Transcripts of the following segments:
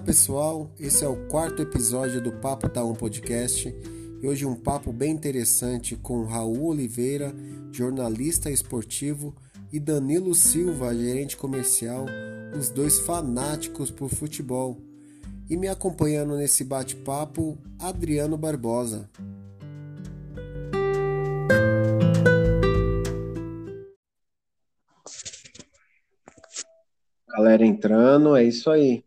Fala pessoal, esse é o quarto episódio do Papo Tá Um Podcast e hoje um papo bem interessante com Raul Oliveira, jornalista esportivo, e Danilo Silva, gerente comercial, os dois fanáticos por futebol. E me acompanhando nesse bate-papo, Adriano Barbosa. Galera entrando, é isso aí.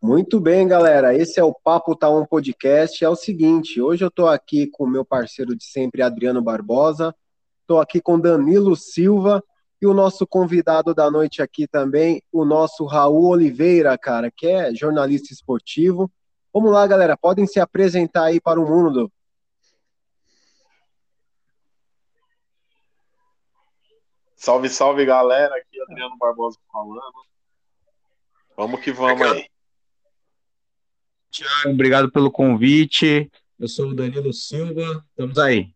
Muito bem, galera. Esse é o Papo Tá Um Podcast. É o seguinte, hoje eu estou aqui com o meu parceiro de sempre, Adriano Barbosa. Estou aqui com Danilo Silva e o nosso convidado da noite aqui também, o nosso Raul Oliveira, cara, que é jornalista esportivo. Vamos lá, galera. Podem se apresentar aí para o mundo. Salve, salve, galera. Aqui é Adriano Barbosa falando. Vamos que vamos aí. Tiago, obrigado pelo convite. Eu sou o Danilo Silva. Estamos aí.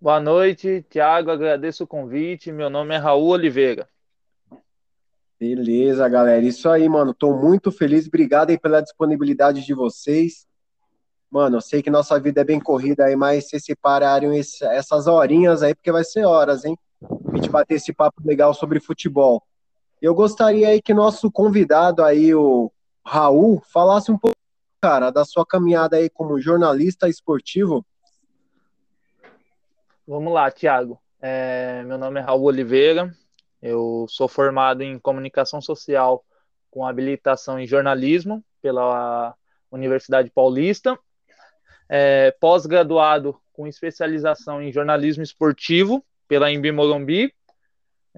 Boa noite, Tiago. Agradeço o convite. Meu nome é Raul Oliveira. Beleza, galera. Isso aí, mano. Tô muito feliz. Obrigado aí pela disponibilidade de vocês. Mano, eu sei que nossa vida é bem corrida aí, mas se separarem essas horinhas aí, porque vai ser horas, hein? a gente bater esse papo legal sobre futebol. Eu gostaria aí que nosso convidado aí, o Raul, falasse um pouco, cara, da sua caminhada aí como jornalista esportivo. Vamos lá, Thiago. É, meu nome é Raul Oliveira, eu sou formado em comunicação social com habilitação em jornalismo pela Universidade Paulista, é, pós-graduado com especialização em jornalismo esportivo pela Embi Morumbi.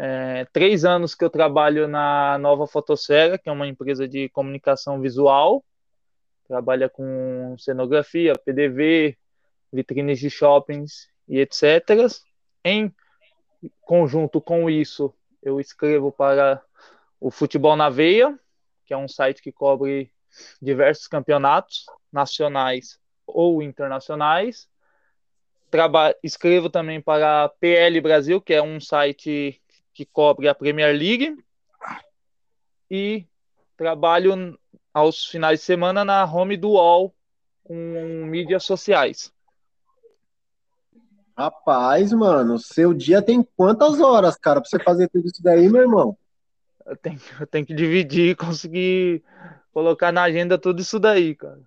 É, três anos que eu trabalho na Nova Fotosfera, que é uma empresa de comunicação visual. Trabalha com cenografia, PDV, vitrines de shoppings e etc. Em conjunto com isso, eu escrevo para o Futebol na Veia, que é um site que cobre diversos campeonatos nacionais ou internacionais escrevo também para a PL Brasil, que é um site que cobre a Premier League. E trabalho aos finais de semana na home do UOL com mídias sociais. Rapaz, mano, seu dia tem quantas horas, cara, para você fazer tudo isso daí, meu irmão? Eu tenho, eu tenho que dividir e conseguir colocar na agenda tudo isso daí, cara.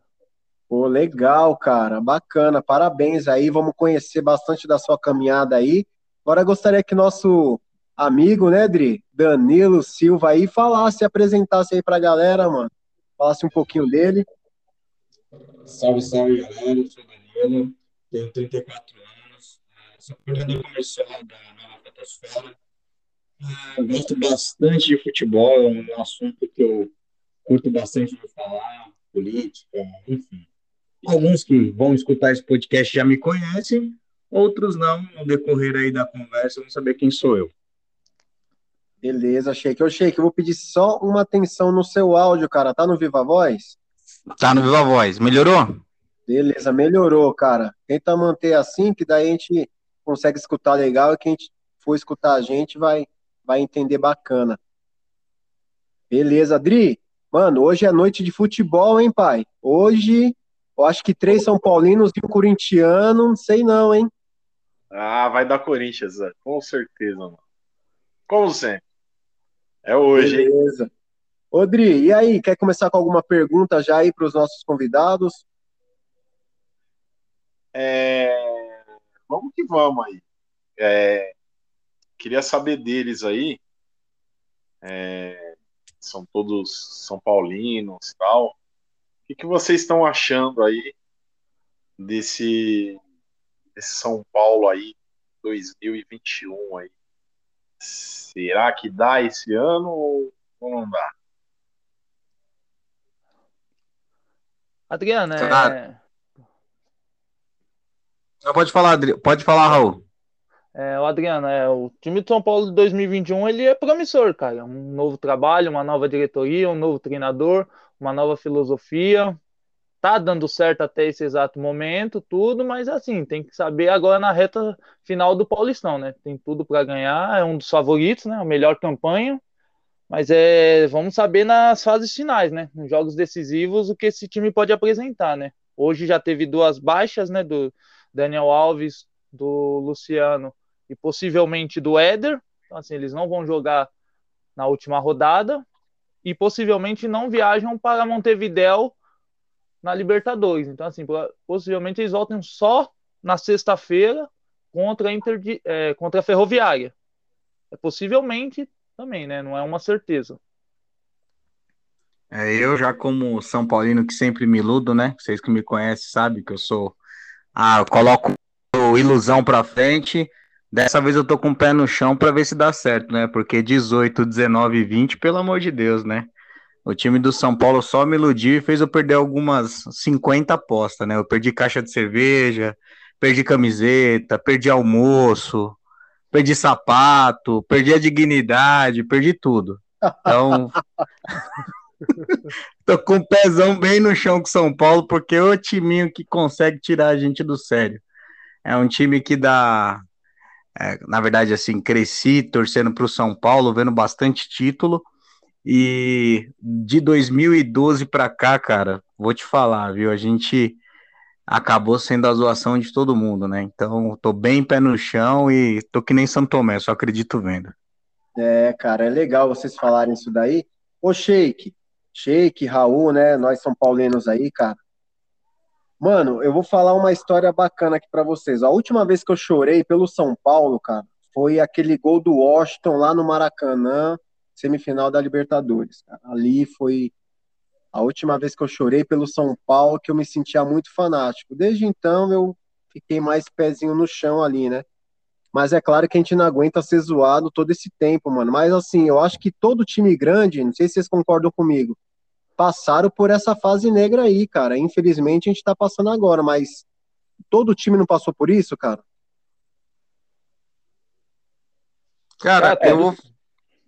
Pô, legal, cara, bacana, parabéns aí, vamos conhecer bastante da sua caminhada aí. Agora gostaria que nosso amigo, né, Dri, Danilo Silva aí, falasse, apresentasse aí pra galera, mano, falasse um pouquinho dele. Salve, salve, galera, eu sou Danilo, tenho 34 anos, sou coordenador comercial da Nova Fotosfera, uh, gosto bastante de futebol, é um assunto que eu curto bastante de falar, política, enfim. Alguns que vão escutar esse podcast já me conhecem, outros não, no decorrer aí da conversa, vão saber quem sou eu. Beleza, Sheik. Ô, Sheik, eu vou pedir só uma atenção no seu áudio, cara. Tá no Viva Voz? Tá no Viva Voz. Melhorou? Beleza, melhorou, cara. Tenta manter assim, que daí a gente consegue escutar legal e quem for escutar a gente vai, vai entender bacana. Beleza, Adri. Mano, hoje é noite de futebol, hein, pai? Hoje eu acho que três São Paulinos e um corintiano, não sei não, hein? Ah, vai dar Corinthians, Zé. com certeza, mano. Como sempre. É hoje, Beleza. hein? Odri, e aí, quer começar com alguma pergunta já aí para os nossos convidados? É... Vamos que vamos aí. É... Queria saber deles aí. É... São todos São Paulinos tal. O que, que vocês estão achando aí desse, desse São Paulo aí 2021 aí? Será que dá esse ano ou, não dá? Adriano, é... Pode falar, pode falar, Raul. É, o Adriano, é, o time de São Paulo de 2021 ele é promissor, cara. Um novo trabalho, uma nova diretoria, um novo treinador, uma nova filosofia. Tá dando certo até esse exato momento, tudo, mas assim, tem que saber agora na reta final do Paulistão, né? Tem tudo para ganhar, é um dos favoritos, né? A melhor campanha. Mas é, vamos saber nas fases finais, né? Nos jogos decisivos, o que esse time pode apresentar, né? Hoje já teve duas baixas, né? Do Daniel Alves, do Luciano e possivelmente do Éder. Então, assim, eles não vão jogar na última rodada e possivelmente não viajam para Montevidéu na Libertadores. Então, assim, possivelmente eles voltem só na sexta-feira contra a, Inter, é, contra a Ferroviária. É, possivelmente também, né? Não é uma certeza. É, eu já como São Paulino que sempre me iludo, né? Vocês que me conhecem sabem que eu sou. Ah, eu coloco ilusão pra frente. Dessa vez eu tô com o pé no chão para ver se dá certo, né? Porque 18, 19 e 20, pelo amor de Deus, né? O time do São Paulo só me iludiu e fez eu perder algumas 50 apostas, né? Eu perdi caixa de cerveja, perdi camiseta, perdi almoço, perdi sapato, perdi a dignidade, perdi tudo. Então, tô com o pezão bem no chão com São Paulo, porque é o timinho que consegue tirar a gente do sério. É um time que dá. É, na verdade, assim, cresci torcendo para o São Paulo, vendo bastante título. E de 2012 para cá, cara, vou te falar, viu? A gente acabou sendo a zoação de todo mundo, né? Então, tô bem pé no chão e tô que nem São Tomé, só acredito vendo. É, cara, é legal vocês falarem isso daí. Ô, Sheik, Sheik, Raul, né? Nós São Paulinos aí, cara. Mano, eu vou falar uma história bacana aqui para vocês. A última vez que eu chorei pelo São Paulo, cara, foi aquele gol do Washington lá no Maracanã, semifinal da Libertadores. Cara. Ali foi a última vez que eu chorei pelo São Paulo, que eu me sentia muito fanático. Desde então eu fiquei mais pezinho no chão ali, né? Mas é claro que a gente não aguenta ser zoado todo esse tempo, mano. Mas assim, eu acho que todo time grande, não sei se vocês concordam comigo, passaram por essa fase negra aí, cara. Infelizmente a gente tá passando agora, mas todo time não passou por isso, cara? Cara, eu vou...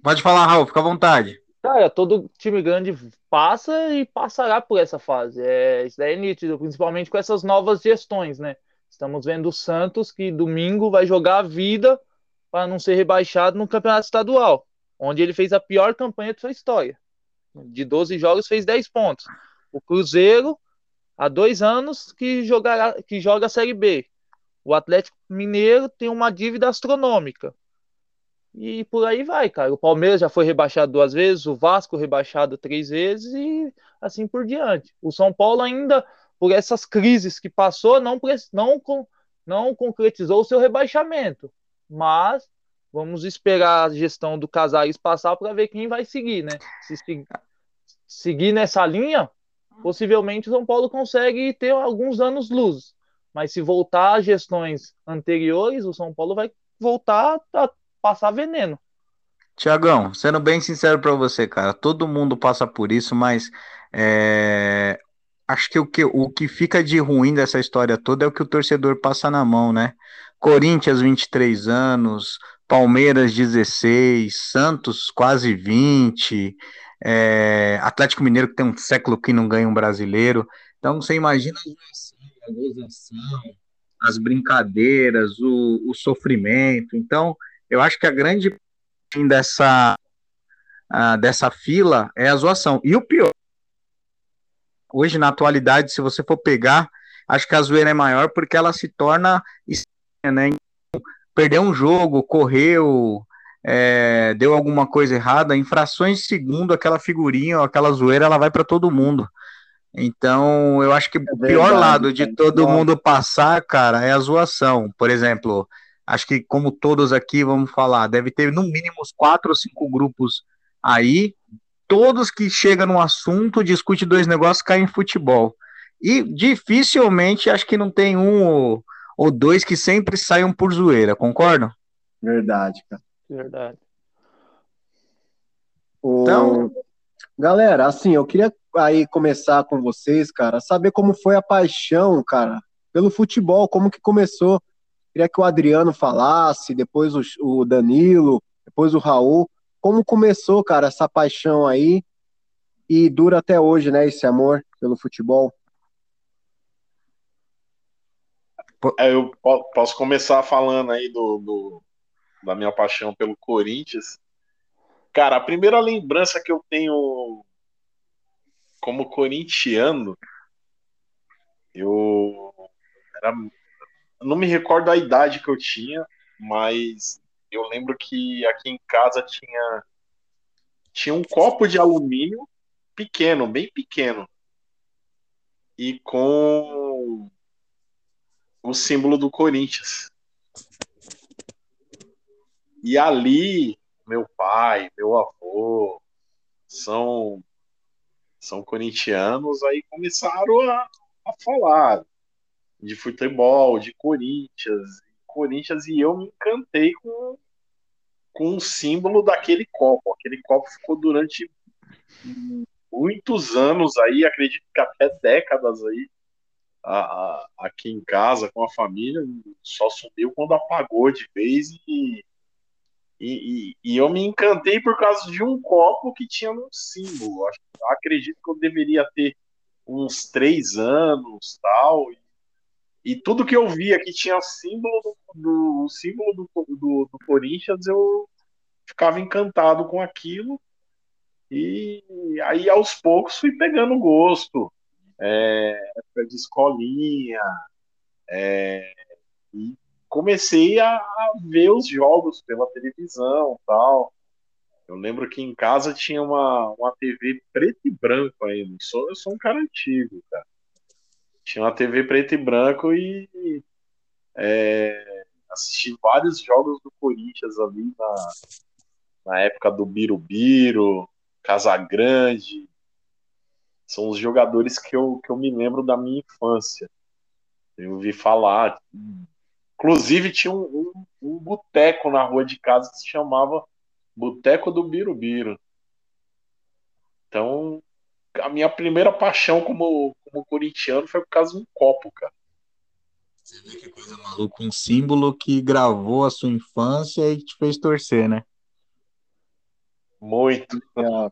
Pode falar, Raul, fica à vontade. Cara, todo time grande passa e passará por essa fase. É, isso daí é nítido, principalmente com essas novas gestões, né? Estamos vendo o Santos que domingo vai jogar a vida para não ser rebaixado no campeonato estadual, onde ele fez a pior campanha de sua história de 12 jogos, fez 10 pontos. O Cruzeiro, há dois anos, que, jogará, que joga a Série B. O Atlético Mineiro tem uma dívida astronômica. E por aí vai, cara. O Palmeiras já foi rebaixado duas vezes, o Vasco rebaixado três vezes e assim por diante. O São Paulo ainda, por essas crises que passou, não, não, não concretizou o seu rebaixamento. Mas Vamos esperar a gestão do Casares passar para ver quem vai seguir, né? Se seguir nessa linha, possivelmente o São Paulo consegue ter alguns anos luz. Mas se voltar às gestões anteriores, o São Paulo vai voltar a passar veneno. Tiagão, sendo bem sincero para você, cara, todo mundo passa por isso, mas é, acho que o, que o que fica de ruim dessa história toda é o que o torcedor passa na mão, né? Corinthians, 23 anos, Palmeiras 16, Santos quase 20, é, Atlético Mineiro que tem um século que não ganha um brasileiro. Então você imagina a gozação, as brincadeiras, o, o, sofrimento. Então eu acho que a grande dessa uh, dessa fila é a zoação. E o pior, hoje na atualidade, se você for pegar, acho que a zoeira é maior porque ela se torna né? perdeu um jogo, correu, é, deu alguma coisa errada, em frações de segundo, aquela figurinha, aquela zoeira, ela vai para todo mundo. Então, eu acho que é o pior lado de todo mundo passar, cara, é a zoação. Por exemplo, acho que como todos aqui vamos falar, deve ter no mínimo uns quatro ou cinco grupos aí, todos que chegam no assunto, discute dois negócios, caem em futebol. E dificilmente acho que não tem um ou dois que sempre saiam por zoeira, concordam? Verdade, cara. Verdade. O... Então, galera, assim, eu queria aí começar com vocês, cara, saber como foi a paixão, cara, pelo futebol, como que começou. Queria que o Adriano falasse, depois o, Danilo, depois o Raul, como começou, cara, essa paixão aí e dura até hoje, né, esse amor pelo futebol. É, eu posso começar falando aí do, do, da minha paixão pelo Corinthians. Cara, a primeira lembrança que eu tenho como corintiano, eu era, não me recordo a idade que eu tinha, mas eu lembro que aqui em casa tinha tinha um copo de alumínio pequeno, bem pequeno, e com o símbolo do Corinthians. E ali, meu pai, meu avô, são são corintianos, aí começaram a, a falar de futebol, de Corinthians, Corinthians, e eu me encantei com, com o símbolo daquele copo. Aquele copo ficou durante muitos anos aí, acredito que até décadas aí, a, a, aqui em casa, com a família, só subiu quando apagou de vez e, e, e, eu me encantei por causa de um copo que tinha um símbolo. Acredito que eu deveria ter uns três anos tal. E, e tudo que eu via que tinha símbolo do, símbolo do, do, do, Corinthians, eu ficava encantado com aquilo. E aí aos poucos fui pegando gosto. É, de escolinha. É, e comecei a, a, ver os jogos pela televisão tal. Eu lembro que em casa tinha uma, uma TV preto e branco ainda. Eu sou, eu sou um cara antigo, cara. Tinha uma TV preto e branco e é, assisti vários jogos do Corinthians ali na, na época do Birubiru, Casagrande. São os jogadores que eu, que eu me lembro da minha infância. Eu ouvi falar. Inclusive, tinha um, um, um boteco na rua de casa que se chamava Boteco do Birubiru. Então, a minha primeira paixão como, como corintiano foi por causa de um copo, cara. Você vê que coisa maluca, um símbolo que gravou a sua infância e te fez torcer, né? Muito. Legal.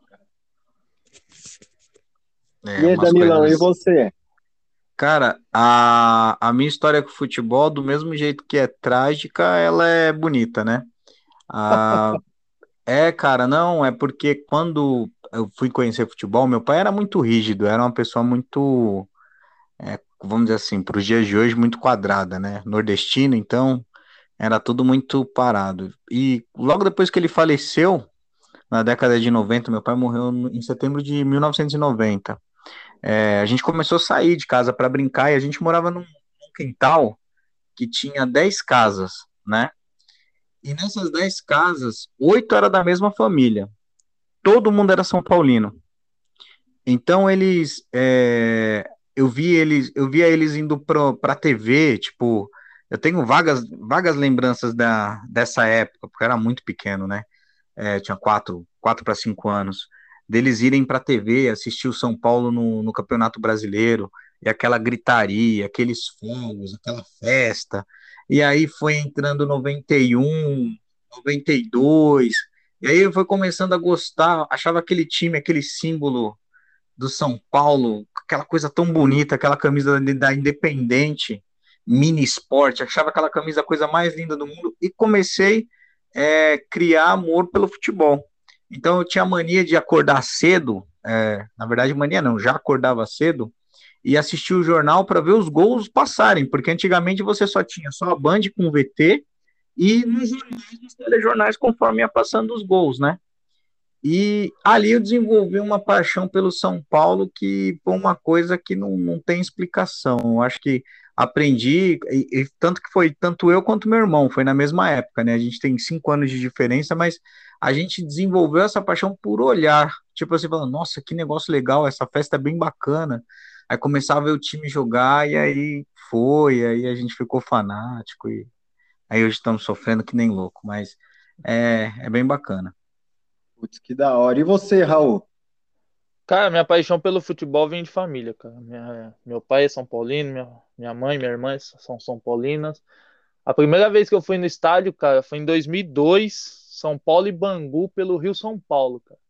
É, e aí, Danilão, coisas... e você? Cara, a, a minha história com o futebol, do mesmo jeito que é trágica, ela é bonita, né? A, é, cara, não, é porque quando eu fui conhecer futebol, meu pai era muito rígido, era uma pessoa muito, é, vamos dizer assim, para os dias de hoje, muito quadrada, né? Nordestino, então era tudo muito parado. E logo depois que ele faleceu, na década de 90, meu pai morreu em setembro de 1990. É, a gente começou a sair de casa para brincar e a gente morava num, num quintal que tinha 10 casas, né? E nessas 10 casas, oito era da mesma família todo mundo era São Paulino. Então eles, é, eu vi eles, eu via eles indo para a TV, tipo, eu tenho vagas, vagas lembranças da, dessa época, porque eu era muito pequeno, né? É, tinha quatro, quatro para cinco anos, deles irem para a TV, assistir o São Paulo no, no Campeonato Brasileiro, e aquela gritaria, aqueles fogos, aquela festa. E aí foi entrando 91, 92, e aí foi começando a gostar, achava aquele time, aquele símbolo do São Paulo, aquela coisa tão bonita, aquela camisa da Independente, mini esporte, achava aquela camisa a coisa mais linda do mundo e comecei a é, criar amor pelo futebol. Então eu tinha mania de acordar cedo, é, na verdade mania não, já acordava cedo e assistir o jornal para ver os gols passarem, porque antigamente você só tinha só a Band com VT e nos jornais, nos telejornais, conforme ia passando os gols, né? E ali eu desenvolvi uma paixão pelo São Paulo que foi uma coisa que não, não tem explicação. Eu acho que aprendi, e, e, tanto que foi tanto eu quanto meu irmão, foi na mesma época, né? A gente tem cinco anos de diferença, mas a gente desenvolveu essa paixão por olhar. Tipo assim, falando, nossa, que negócio legal, essa festa é bem bacana. Aí começava a ver o time jogar, e aí foi, aí a gente ficou fanático e Aí hoje estamos sofrendo que nem louco, mas é, é bem bacana. Putz, que da hora. E você, Raul? Cara, minha paixão pelo futebol vem de família, cara. Minha, meu pai é São Paulino, minha, minha mãe e minha irmã são São Paulinas. A primeira vez que eu fui no estádio, cara, foi em 2002, São Paulo e Bangu pelo Rio São Paulo, cara.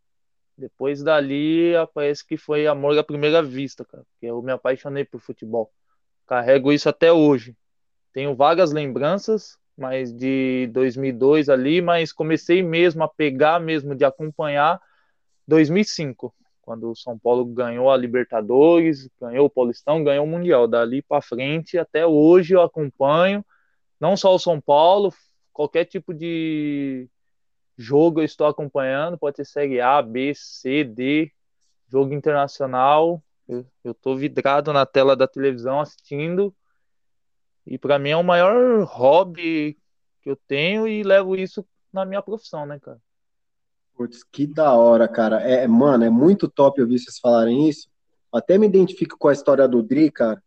Depois dali, parece que foi amor à primeira vista, cara. Porque eu me apaixonei por futebol. Carrego isso até hoje. Tenho vagas lembranças mais de 2002 ali, mas comecei mesmo a pegar mesmo de acompanhar 2005, quando o São Paulo ganhou a Libertadores, ganhou o Paulistão, ganhou o Mundial. Dali para frente, até hoje eu acompanho não só o São Paulo, qualquer tipo de jogo eu estou acompanhando, pode ser Série A, B, C, D, jogo internacional. Eu, tô vidrado na tela da televisão assistindo. E para mim é o maior hobby que eu tenho e levo isso na minha profissão, né, cara? Putz, que da hora, cara. É, mano, é muito top ouvir vocês falarem isso. Até me identifico com a história do Dri, cara,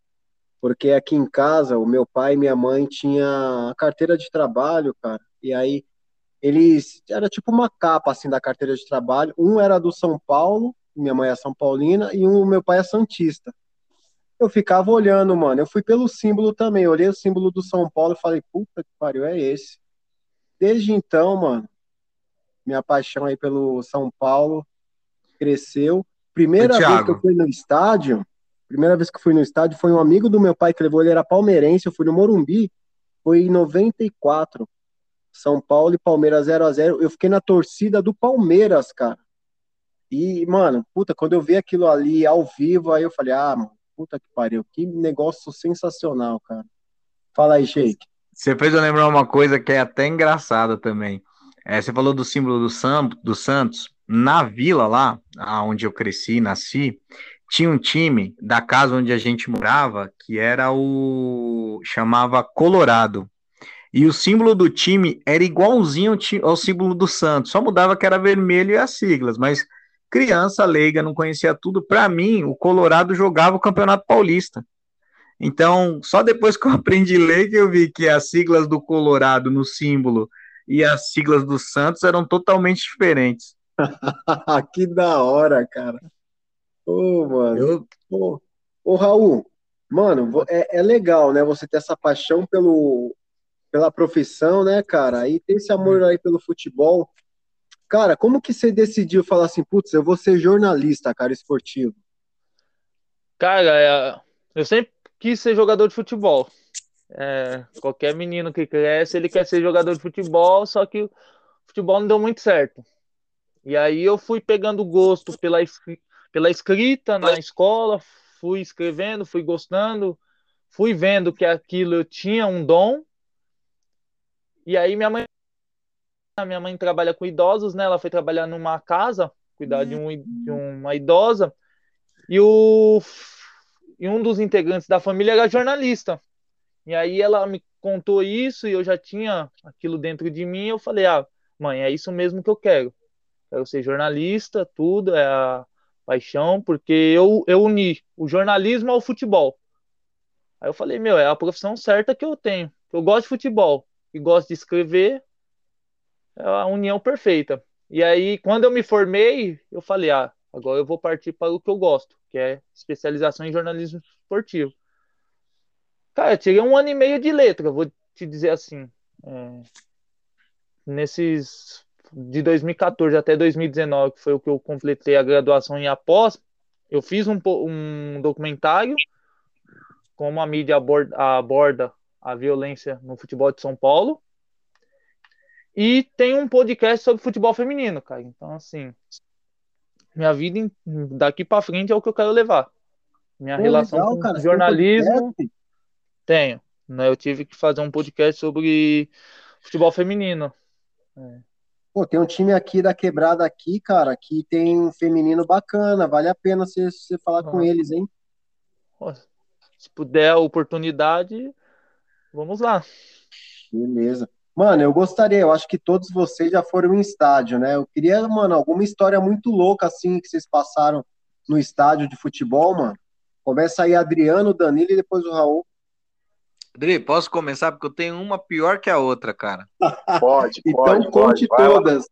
porque aqui em casa, o meu pai e minha mãe tinha a carteira de trabalho, cara, e aí eles, era tipo uma capa, assim, da carteira de trabalho, um era do São Paulo, minha mãe é São Paulina, e um, meu pai é Santista. Eu ficava olhando, mano, eu fui pelo símbolo também, eu olhei o símbolo do São Paulo e falei, puta que pariu, é esse. Desde então, mano, minha paixão aí pelo São Paulo cresceu. Primeira vez que eu fui no estádio, primeira vez que eu fui no estádio foi um amigo do meu pai que levou, ele era palmeirense, eu fui no Morumbi, foi em 94. São Paulo e Palmeiras 0 a 0 Eu fiquei na torcida do Palmeiras, cara. E, mano, puta, quando eu vi aquilo ali ao vivo, aí eu falei, ah, mano, puta que pariu, que negócio sensacional, cara. Fala aí, Sheik. Você fez eu lembrar uma coisa que é até engraçada também. É, você falou do símbolo do, Sam, do Santos. Na vila lá, onde eu cresci, nasci, tinha um time da casa onde a gente morava que era o chamava Colorado. E o símbolo do time era igualzinho ao símbolo do Santos, só mudava que era vermelho e as siglas, mas criança leiga não conhecia tudo. Para mim, o Colorado jogava o Campeonato Paulista. Então, só depois que eu aprendi a ler que eu vi que as siglas do Colorado no símbolo e as siglas do Santos eram totalmente diferentes. que da hora, cara. Ô, mano. Eu... Ô, ô, Raul, mano, é, é legal, né? Você ter essa paixão pelo, pela profissão, né, cara? E ter esse amor aí pelo futebol. Cara, como que você decidiu falar assim, putz, eu vou ser jornalista, cara, esportivo? Cara, é, eu sempre quis ser jogador de futebol. É, qualquer menino que cresce, ele quer ser jogador de futebol, só que o futebol não deu muito certo. E aí eu fui pegando gosto pela, pela escrita na escola, fui escrevendo, fui gostando, fui vendo que aquilo eu tinha um dom. E aí minha mãe minha mãe trabalha com idosos, né? Ela foi trabalhar numa casa, cuidar de, um, de uma idosa. E o e um dos integrantes da família era jornalista. E aí ela me contou isso e eu já tinha aquilo dentro de mim. Eu falei, ah, mãe, é isso mesmo que eu quero. Quero ser jornalista, tudo, é a paixão, porque eu, eu uni o jornalismo ao futebol. Aí eu falei, meu, é a profissão certa que eu tenho. Eu gosto de futebol e gosto de escrever, a união perfeita. E aí, quando eu me formei, eu falei, ah, agora eu vou partir para o que eu gosto, que é especialização em jornalismo esportivo. Cara, eu tirei um ano e meio de letra, vou te dizer assim. É, nesses de 2014 até 2019, que foi o que eu completei a graduação em após, eu fiz um, um documentário como a mídia aborda, aborda a violência no futebol de São Paulo. E tem um podcast sobre futebol feminino, cara. Então, assim, minha vida daqui para frente é o que eu quero levar. Minha Pô, relação legal, com cara, jornalismo. Tenho. Né? Eu tive que fazer um podcast sobre futebol feminino. É. Pô, tem um time aqui da quebrada aqui, cara, que tem um feminino bacana. Vale a pena você, você falar com eles, hein? Se puder a oportunidade, vamos lá. Beleza. Mano, eu gostaria, eu acho que todos vocês já foram em estádio, né? Eu queria, mano, alguma história muito louca assim que vocês passaram no estádio de futebol, mano. Começa aí Adriano, Danilo e depois o Raul. Dri, posso começar? Porque eu tenho uma pior que a outra, cara. Pode, então pode. conte pode, todas.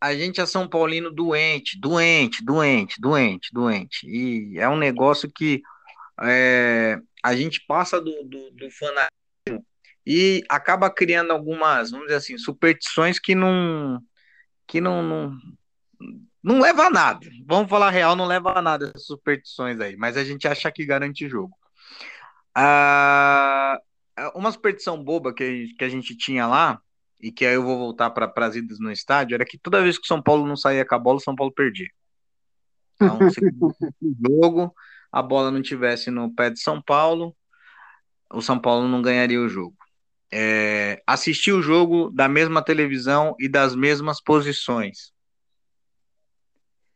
a gente é São Paulino doente, doente, doente, doente, doente. E é um negócio que é, a gente passa do, do, do fanatismo e acaba criando algumas, vamos dizer assim, superstições que não que não, não, não leva a nada. Vamos falar real, não leva a nada essas superstições aí, mas a gente acha que garante jogo. Ah, uma superstição boba que, que a gente tinha lá, e que aí eu vou voltar para as idas no estádio, era que toda vez que o São Paulo não saía com a bola, o São Paulo perdia. Então, se o jogo, a bola não tivesse no pé de São Paulo, o São Paulo não ganharia o jogo. É, assistir o jogo da mesma televisão e das mesmas posições.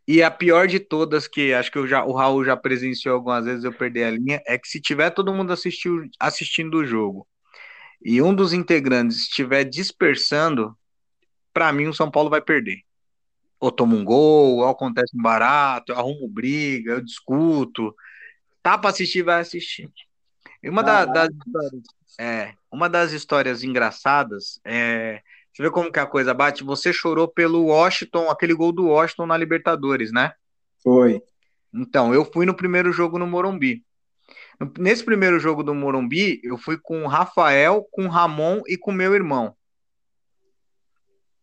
E a pior de todas, que acho que já, o Raul já presenciou algumas vezes, eu perdi a linha, é que se tiver todo mundo assistiu, assistindo o jogo e um dos integrantes estiver dispersando, para mim o São Paulo vai perder. Ou toma um gol, ou acontece um barato, eu arrumo briga, eu discuto. Tá para assistir, vai assistir. E uma da, das histórias, é, uma das histórias engraçadas é você vê como que a coisa bate? Você chorou pelo Washington, aquele gol do Washington na Libertadores, né? Foi. Então, eu fui no primeiro jogo no Morumbi. Nesse primeiro jogo do Morumbi, eu fui com o Rafael, com o Ramon e com meu irmão.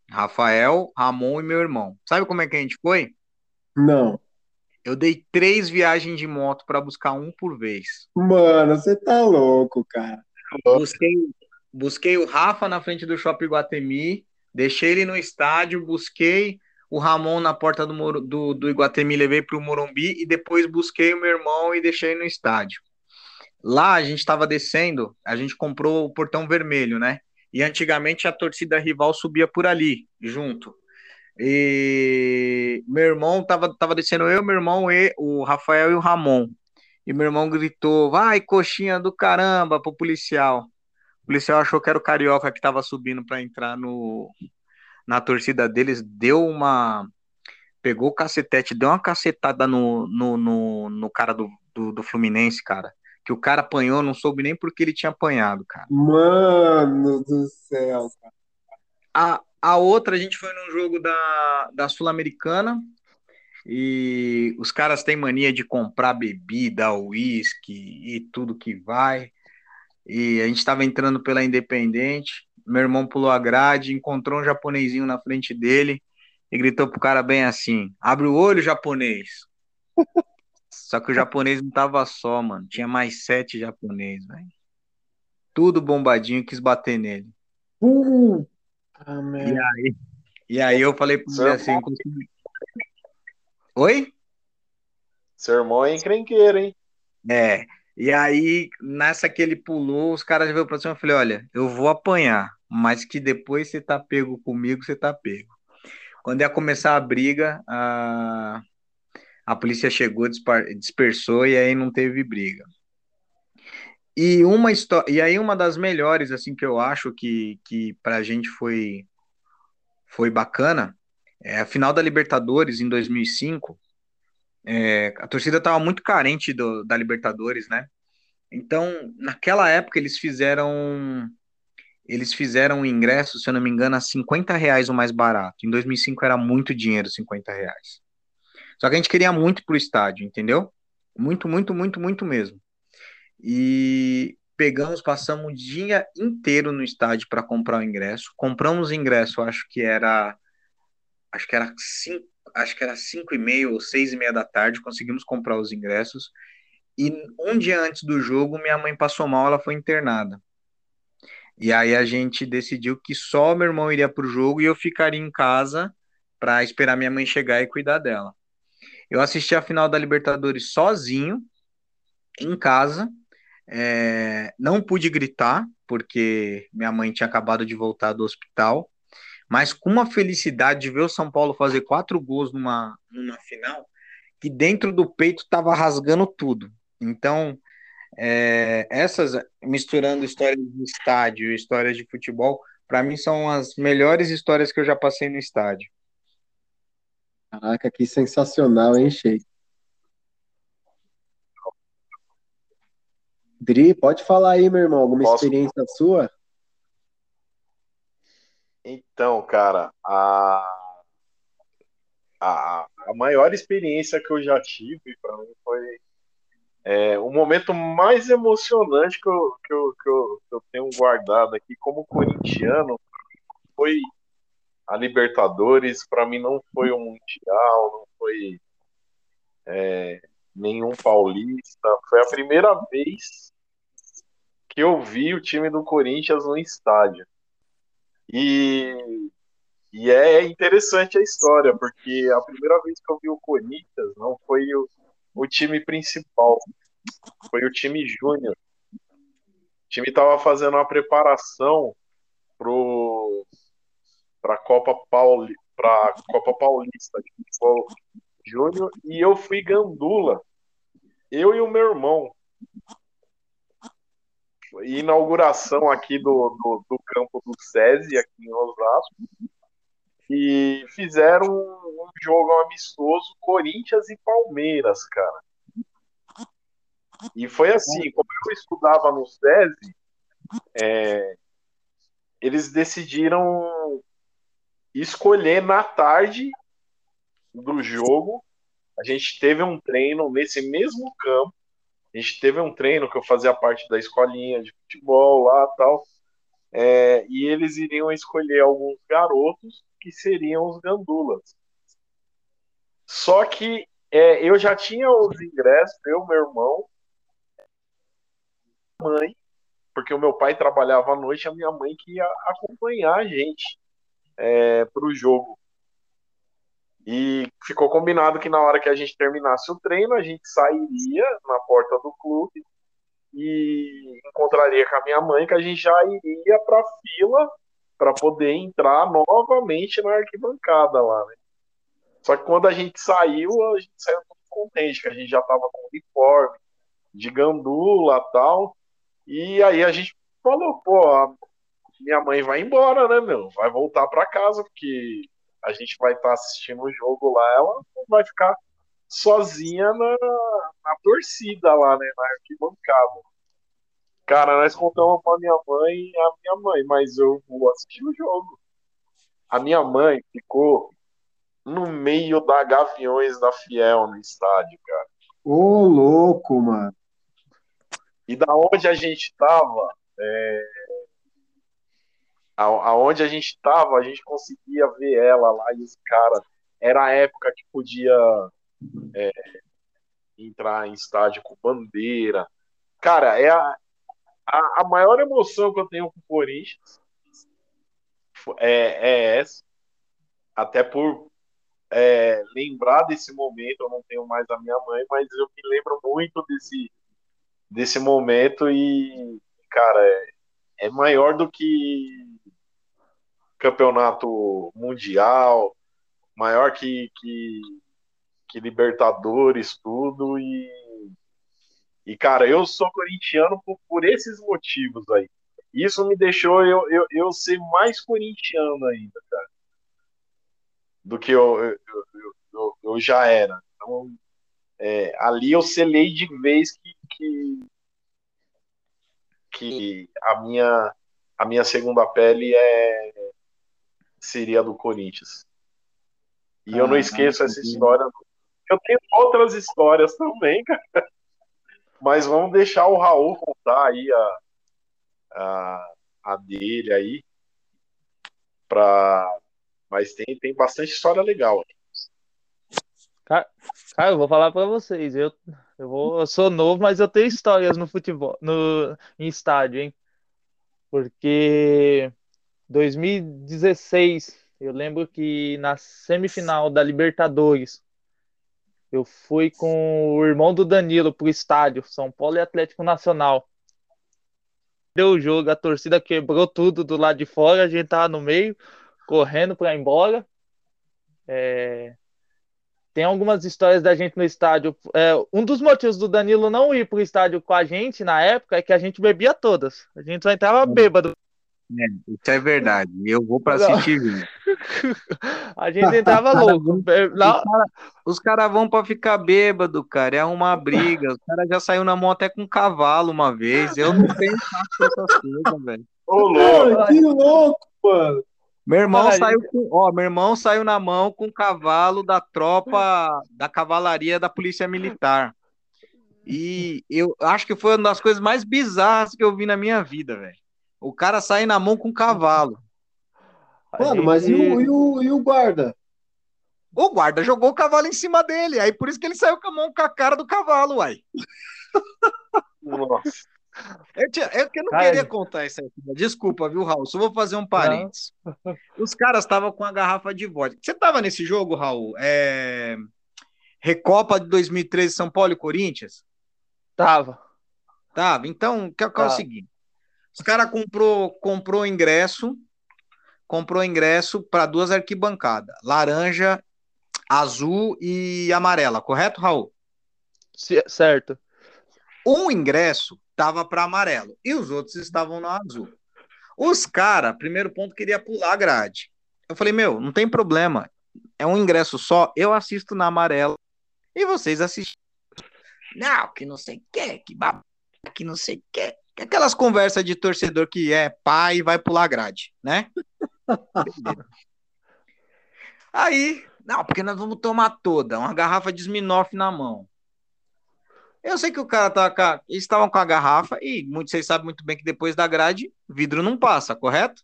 Rafael, Ramon e meu irmão. Sabe como é que a gente foi? Não. Eu dei três viagens de moto para buscar um por vez. Mano, você tá louco, cara. Busquei, busquei o Rafa na frente do Shopping Iguatemi, deixei ele no estádio, busquei o Ramon na porta do, do, do Iguatemi, levei para o Morumbi e depois busquei o meu irmão e deixei no estádio. Lá a gente estava descendo, a gente comprou o portão vermelho, né? E antigamente a torcida rival subia por ali, junto. E meu irmão tava, tava descendo eu, meu irmão e o Rafael e o Ramon. E meu irmão gritou: "Vai, coxinha do caramba!" pro policial. O policial achou que era o carioca que estava subindo para entrar no na torcida deles, deu uma pegou o cacetete, deu uma cacetada no, no, no, no cara do, do, do, Fluminense, cara. Que o cara apanhou, não soube nem porque ele tinha apanhado, cara. Mano do céu, cara. A, a outra, a gente foi num jogo da, da Sul-Americana e os caras têm mania de comprar bebida, uísque e tudo que vai. E a gente estava entrando pela Independente, meu irmão pulou a grade, encontrou um japonesinho na frente dele e gritou pro cara bem assim: abre o olho, japonês. Só que o japonês não tava só, mano. Tinha mais sete japoneses, velho. Tudo bombadinho, quis bater nele. Uh, e, aí, e aí eu falei pro ele assim: Oi? Seu irmão é encrenqueiro, hein? É. E aí, nessa que ele pulou, os caras veio pra cima e falei: olha, eu vou apanhar, mas que depois você tá pego comigo, você tá pego. Quando ia começar a briga, a, a polícia chegou, dispersou e aí não teve briga. E uma história, e aí uma das melhores assim que eu acho que que pra gente foi foi bacana, é a final da Libertadores em 2005 é, a torcida estava muito carente do, da Libertadores, né? Então, naquela época, eles fizeram eles fizeram o ingresso, se eu não me engano, a 50 reais o mais barato. Em 2005 era muito dinheiro, 50 reais. Só que a gente queria muito pro estádio, entendeu? Muito, muito, muito, muito mesmo. E pegamos, passamos o dia inteiro no estádio para comprar o ingresso. Compramos o ingresso, acho que era acho que era cinco, acho que era 5 e meia ou 6 e meia da tarde, conseguimos comprar os ingressos. E um dia antes do jogo, minha mãe passou mal, ela foi internada. E aí a gente decidiu que só meu irmão iria para o jogo e eu ficaria em casa para esperar minha mãe chegar e cuidar dela. Eu assisti a final da Libertadores sozinho, em casa. É, não pude gritar, porque minha mãe tinha acabado de voltar do hospital mas com uma felicidade de ver o São Paulo fazer quatro gols numa, numa final, que dentro do peito estava rasgando tudo. Então, é, essas, misturando histórias de estádio e histórias de futebol, para mim são as melhores histórias que eu já passei no estádio. Caraca, que sensacional, hein, Sheik? Dri, pode falar aí, meu irmão, alguma Posso? experiência sua? Então, cara, a, a, a maior experiência que eu já tive para mim foi é, o momento mais emocionante que eu, que, eu, que, eu, que eu tenho guardado aqui como corintiano foi a Libertadores. Para mim não foi um Mundial, não foi é, nenhum paulista. Foi a primeira vez que eu vi o time do Corinthians no estádio. E, e é interessante a história, porque a primeira vez que eu vi o Corinthians não foi o, o time principal, foi o time júnior. O time estava fazendo uma preparação para a Copa, Pauli, Copa Paulista de futebol júnior e eu fui gandula. Eu e o meu irmão inauguração aqui do, do, do, campo do SESI, aqui em Osasco, e fizeram um, jogo amistoso Corinthians e Palmeiras, cara. E foi assim, como eu estudava no SESI, é, eles decidiram escolher na tarde do jogo. A gente teve um treino nesse mesmo campo a gente teve um treino que eu fazia parte da escolinha de futebol lá tal. É, e eles iriam escolher alguns garotos que seriam os gandulas. Só que é, eu já tinha os ingressos, eu, meu irmão, mãe, porque o meu pai trabalhava à noite, a minha mãe que ia acompanhar a gente é, para o jogo. E ficou combinado que na hora que a gente terminasse o treino, a gente sairia na porta do clube e encontraria com a minha mãe, que a gente já iria para a fila para poder entrar novamente na arquibancada lá, né? Só que quando a gente saiu, a gente saiu muito contente, que a gente já estava com uniforme, de gandula tal. E aí a gente falou, pô, minha mãe vai embora, né, meu? Vai voltar para casa, porque a gente vai estar tá assistindo o jogo lá, ela vai ficar sozinha na, na torcida lá, né, na arquibancada. Cara, nós contamos pra minha mãe e a minha mãe, mas eu vou assistir o jogo. A minha mãe ficou no meio da Gaviões da Fiel no estádio, cara. Ô, louco, mano. E da onde a gente tava, é, aonde a gente estava, a gente conseguia ver ela lá e os caras. Era a época que podia é, entrar em estádio com bandeira. Cara, é a, a, a, maior emoção que eu tenho com o Corinthians é, é essa. Até por é, lembrar desse momento, eu não tenho mais a minha mãe, mas eu me lembro muito desse, desse momento e, cara, é, é maior do que campeonato mundial, maior que, que, que Libertadores, tudo. E, e, cara, eu sou corintiano por, por esses motivos aí. Isso me deixou eu, eu, eu ser mais corintiano ainda, cara. Do que eu, eu, eu, eu, eu já era. Então, é, ali eu selei de vez que, que, que a, minha, a minha segunda pele é, seria do Corinthians. E ah, eu não esqueço essa história. Eu tenho outras histórias também, cara. Mas vamos deixar o Raul contar aí a, a, a dele aí. Pra... Mas tem, tem bastante história legal aqui. Cara, cara, eu vou falar para vocês. Eu, eu, vou, eu sou novo, mas eu tenho histórias no futebol, no, em estádio, hein? Porque 2016, eu lembro que na semifinal da Libertadores, eu fui com o irmão do Danilo pro estádio, São Paulo e Atlético Nacional. Deu o jogo, a torcida quebrou tudo do lado de fora, a gente tava no meio, correndo para ir embora. É... Tem algumas histórias da gente no estádio. É, um dos motivos do Danilo não ir pro estádio com a gente na época é que a gente bebia todas. A gente só entrava bêbado é, isso é verdade. Eu vou para assistir vídeo. A gente entrava louco. Os caras cara vão para ficar bêbado, cara. É uma briga. Os caras já saiu na mão até com um cavalo uma vez. Eu não tenho com essas coisas, velho. Ô, louco. Que louco, mano. Meu irmão saiu com, ó, meu irmão saiu na mão com o cavalo da tropa da cavalaria da Polícia Militar. E eu acho que foi uma das coisas mais bizarras que eu vi na minha vida, velho. O cara sai na mão com um cavalo. Mano, gente... mas e o, e, o, e o guarda? O guarda jogou o cavalo em cima dele. Aí por isso que ele saiu com a mão com a cara do cavalo, uai. Nossa. Eu, tinha, eu, eu não Cara, queria contar isso aí. Desculpa, viu, Raul? Só vou fazer um parênteses. Não. Os caras estavam com a garrafa de vodka. Você estava nesse jogo, Raul? É... Recopa de 2013, São Paulo e Corinthians? Tava. Tava. Então, que, que é o seguinte: os caras comprou, comprou ingresso, comprou ingresso para duas arquibancadas, laranja, azul e amarela, correto, Raul? Certo. Um ingresso tava para amarelo e os outros estavam no azul. Os caras, primeiro ponto, queria pular a grade. Eu falei, meu, não tem problema. É um ingresso só, eu assisto na amarela e vocês assistem. Não, que não sei o que, que babá, que não sei o que. Aquelas conversas de torcedor que é pai e vai pular a grade, né? Aí, não, porque nós vamos tomar toda, uma garrafa de Smirnoff na mão. Eu sei que o cara tá com eles estavam com a garrafa e muitos vocês sabem muito bem que depois da grade, vidro não passa, correto?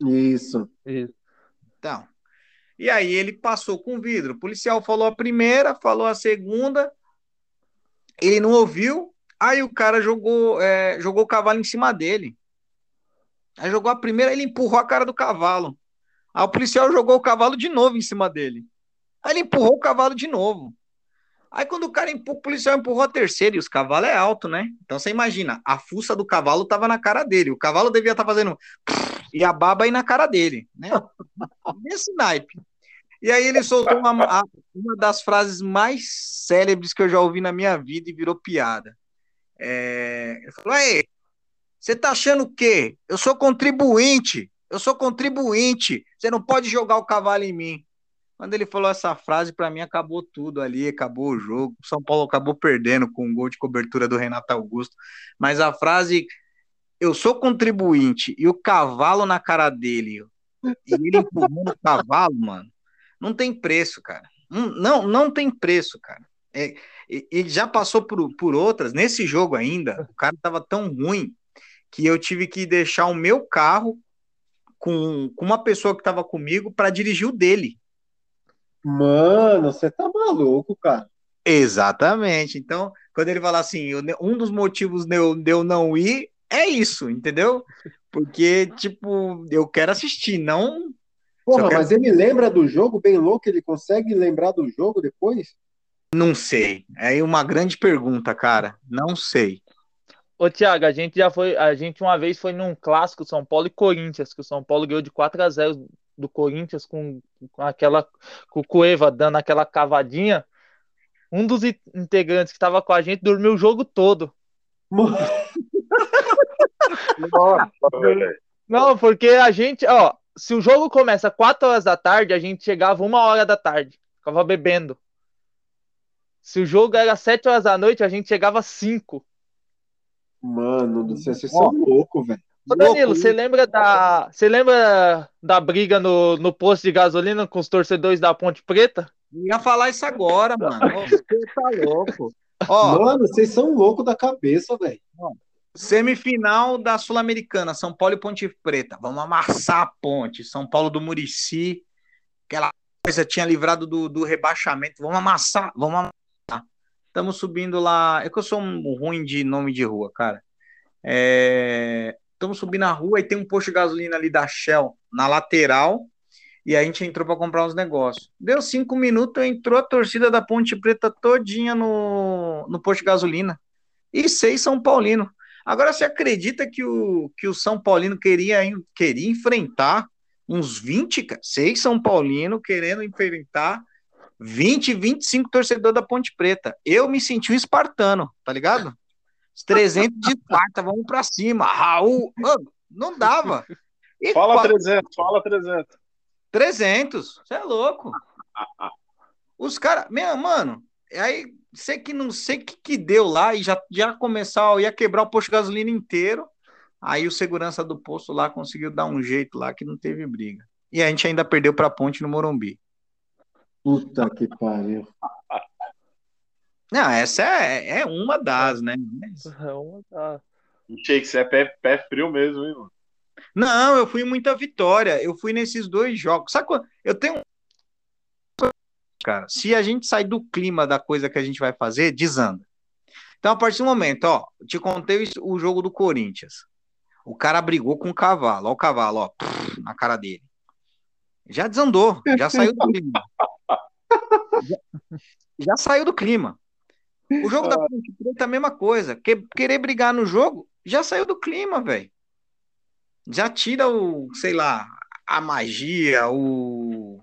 Isso. Isso. Então. E aí ele passou com vidro. O policial falou a primeira, falou a segunda. Ele não ouviu. Aí o cara jogou, é, jogou o cavalo em cima dele. Aí jogou a primeira, ele empurrou a cara do cavalo. Aí o policial jogou o cavalo de novo em cima dele. Aí ele empurrou o cavalo de novo. Aí quando o cara empurra, o policial empurrou a terceira e os cavalos é alto, né? Então você imagina, a fuça do cavalo tava na cara dele. O cavalo devia estar tá fazendo e a baba aí na cara dele, né? Nesse naipe. E aí ele soltou uma, uma das frases mais célebres que eu já ouvi na minha vida e virou piada. É, ele falou: Aí, você tá achando o quê? Eu sou contribuinte. Eu sou contribuinte. Você não pode jogar o cavalo em mim. Quando ele falou essa frase, para mim acabou tudo ali, acabou o jogo. São Paulo acabou perdendo com um gol de cobertura do Renato Augusto. Mas a frase, eu sou contribuinte e o cavalo na cara dele, e ele empurrando o cavalo, mano, não tem preço, cara. Não, não tem preço, cara. É, ele já passou por, por outras. Nesse jogo ainda, o cara tava tão ruim que eu tive que deixar o meu carro com, com uma pessoa que estava comigo para dirigir o dele. Mano, você tá maluco, cara. Exatamente. Então, quando ele fala assim, um dos motivos de eu, de eu não ir é isso, entendeu? Porque, tipo, eu quero assistir, não. Porra, quero... mas ele lembra do jogo bem louco? Ele consegue lembrar do jogo depois? Não sei. É uma grande pergunta, cara. Não sei. Ô, Thiago, a gente já foi. A gente uma vez foi num clássico São Paulo e Corinthians, que o São Paulo ganhou de 4 a 0 do Corinthians com, com aquela com o Cueva dando aquela cavadinha, um dos integrantes que estava com a gente dormiu o jogo todo. Não, porque a gente, ó, se o jogo começa 4 horas da tarde, a gente chegava uma hora da tarde, ficava bebendo. Se o jogo era 7 horas da noite, a gente chegava 5. Mano do céu, vocês são loucos, velho. Ô Danilo, você lembra da. Você lembra da briga no, no posto de gasolina com os torcedores da Ponte Preta? Ia falar isso agora, mano. Você tá louco. Ó, mano, vocês são loucos da cabeça, velho. Semifinal da Sul-Americana, São Paulo e Ponte Preta. Vamos amassar a ponte. São Paulo do Murici. Aquela coisa tinha livrado do, do rebaixamento. Vamos amassar, vamos amassar. Estamos subindo lá. É que eu sou um ruim de nome de rua, cara. É estamos subindo a rua e tem um posto de gasolina ali da Shell na lateral. E a gente entrou para comprar uns negócios. Deu cinco minutos, entrou a torcida da Ponte Preta todinha no, no posto de gasolina. E seis São Paulino. Agora você acredita que o, que o São Paulino queria, queria enfrentar uns 20, seis São Paulino querendo enfrentar 20, 25 torcedores da Ponte Preta. Eu me senti um espartano, tá ligado? Os 300 de Esparta, vamos para cima. Raul, mano, não dava. E fala qual... 300, fala 300. 300, você é louco. Os caras, meu, mano, aí sei que não sei o que, que deu lá e já, já começar, ia quebrar o posto de gasolina inteiro. Aí o segurança do posto lá conseguiu dar um jeito lá que não teve briga. E a gente ainda perdeu para a ponte no Morumbi. Puta que pariu. Não, essa é, é uma das, né? É uma das. Achei que você é pé, pé frio mesmo, hein, mano? Não, eu fui muita vitória. Eu fui nesses dois jogos. Sabe quando eu tenho cara, se a gente sair do clima da coisa que a gente vai fazer, desanda. Então, a partir do momento, ó, te contei o jogo do Corinthians. O cara brigou com o cavalo, ó, o cavalo, ó, na cara dele. Já desandou, já saiu do clima. Já, já saiu do clima. O jogo da Ponte Preta é a mesma coisa. querer brigar no jogo, já saiu do clima, velho. Já tira o, sei lá, a magia, o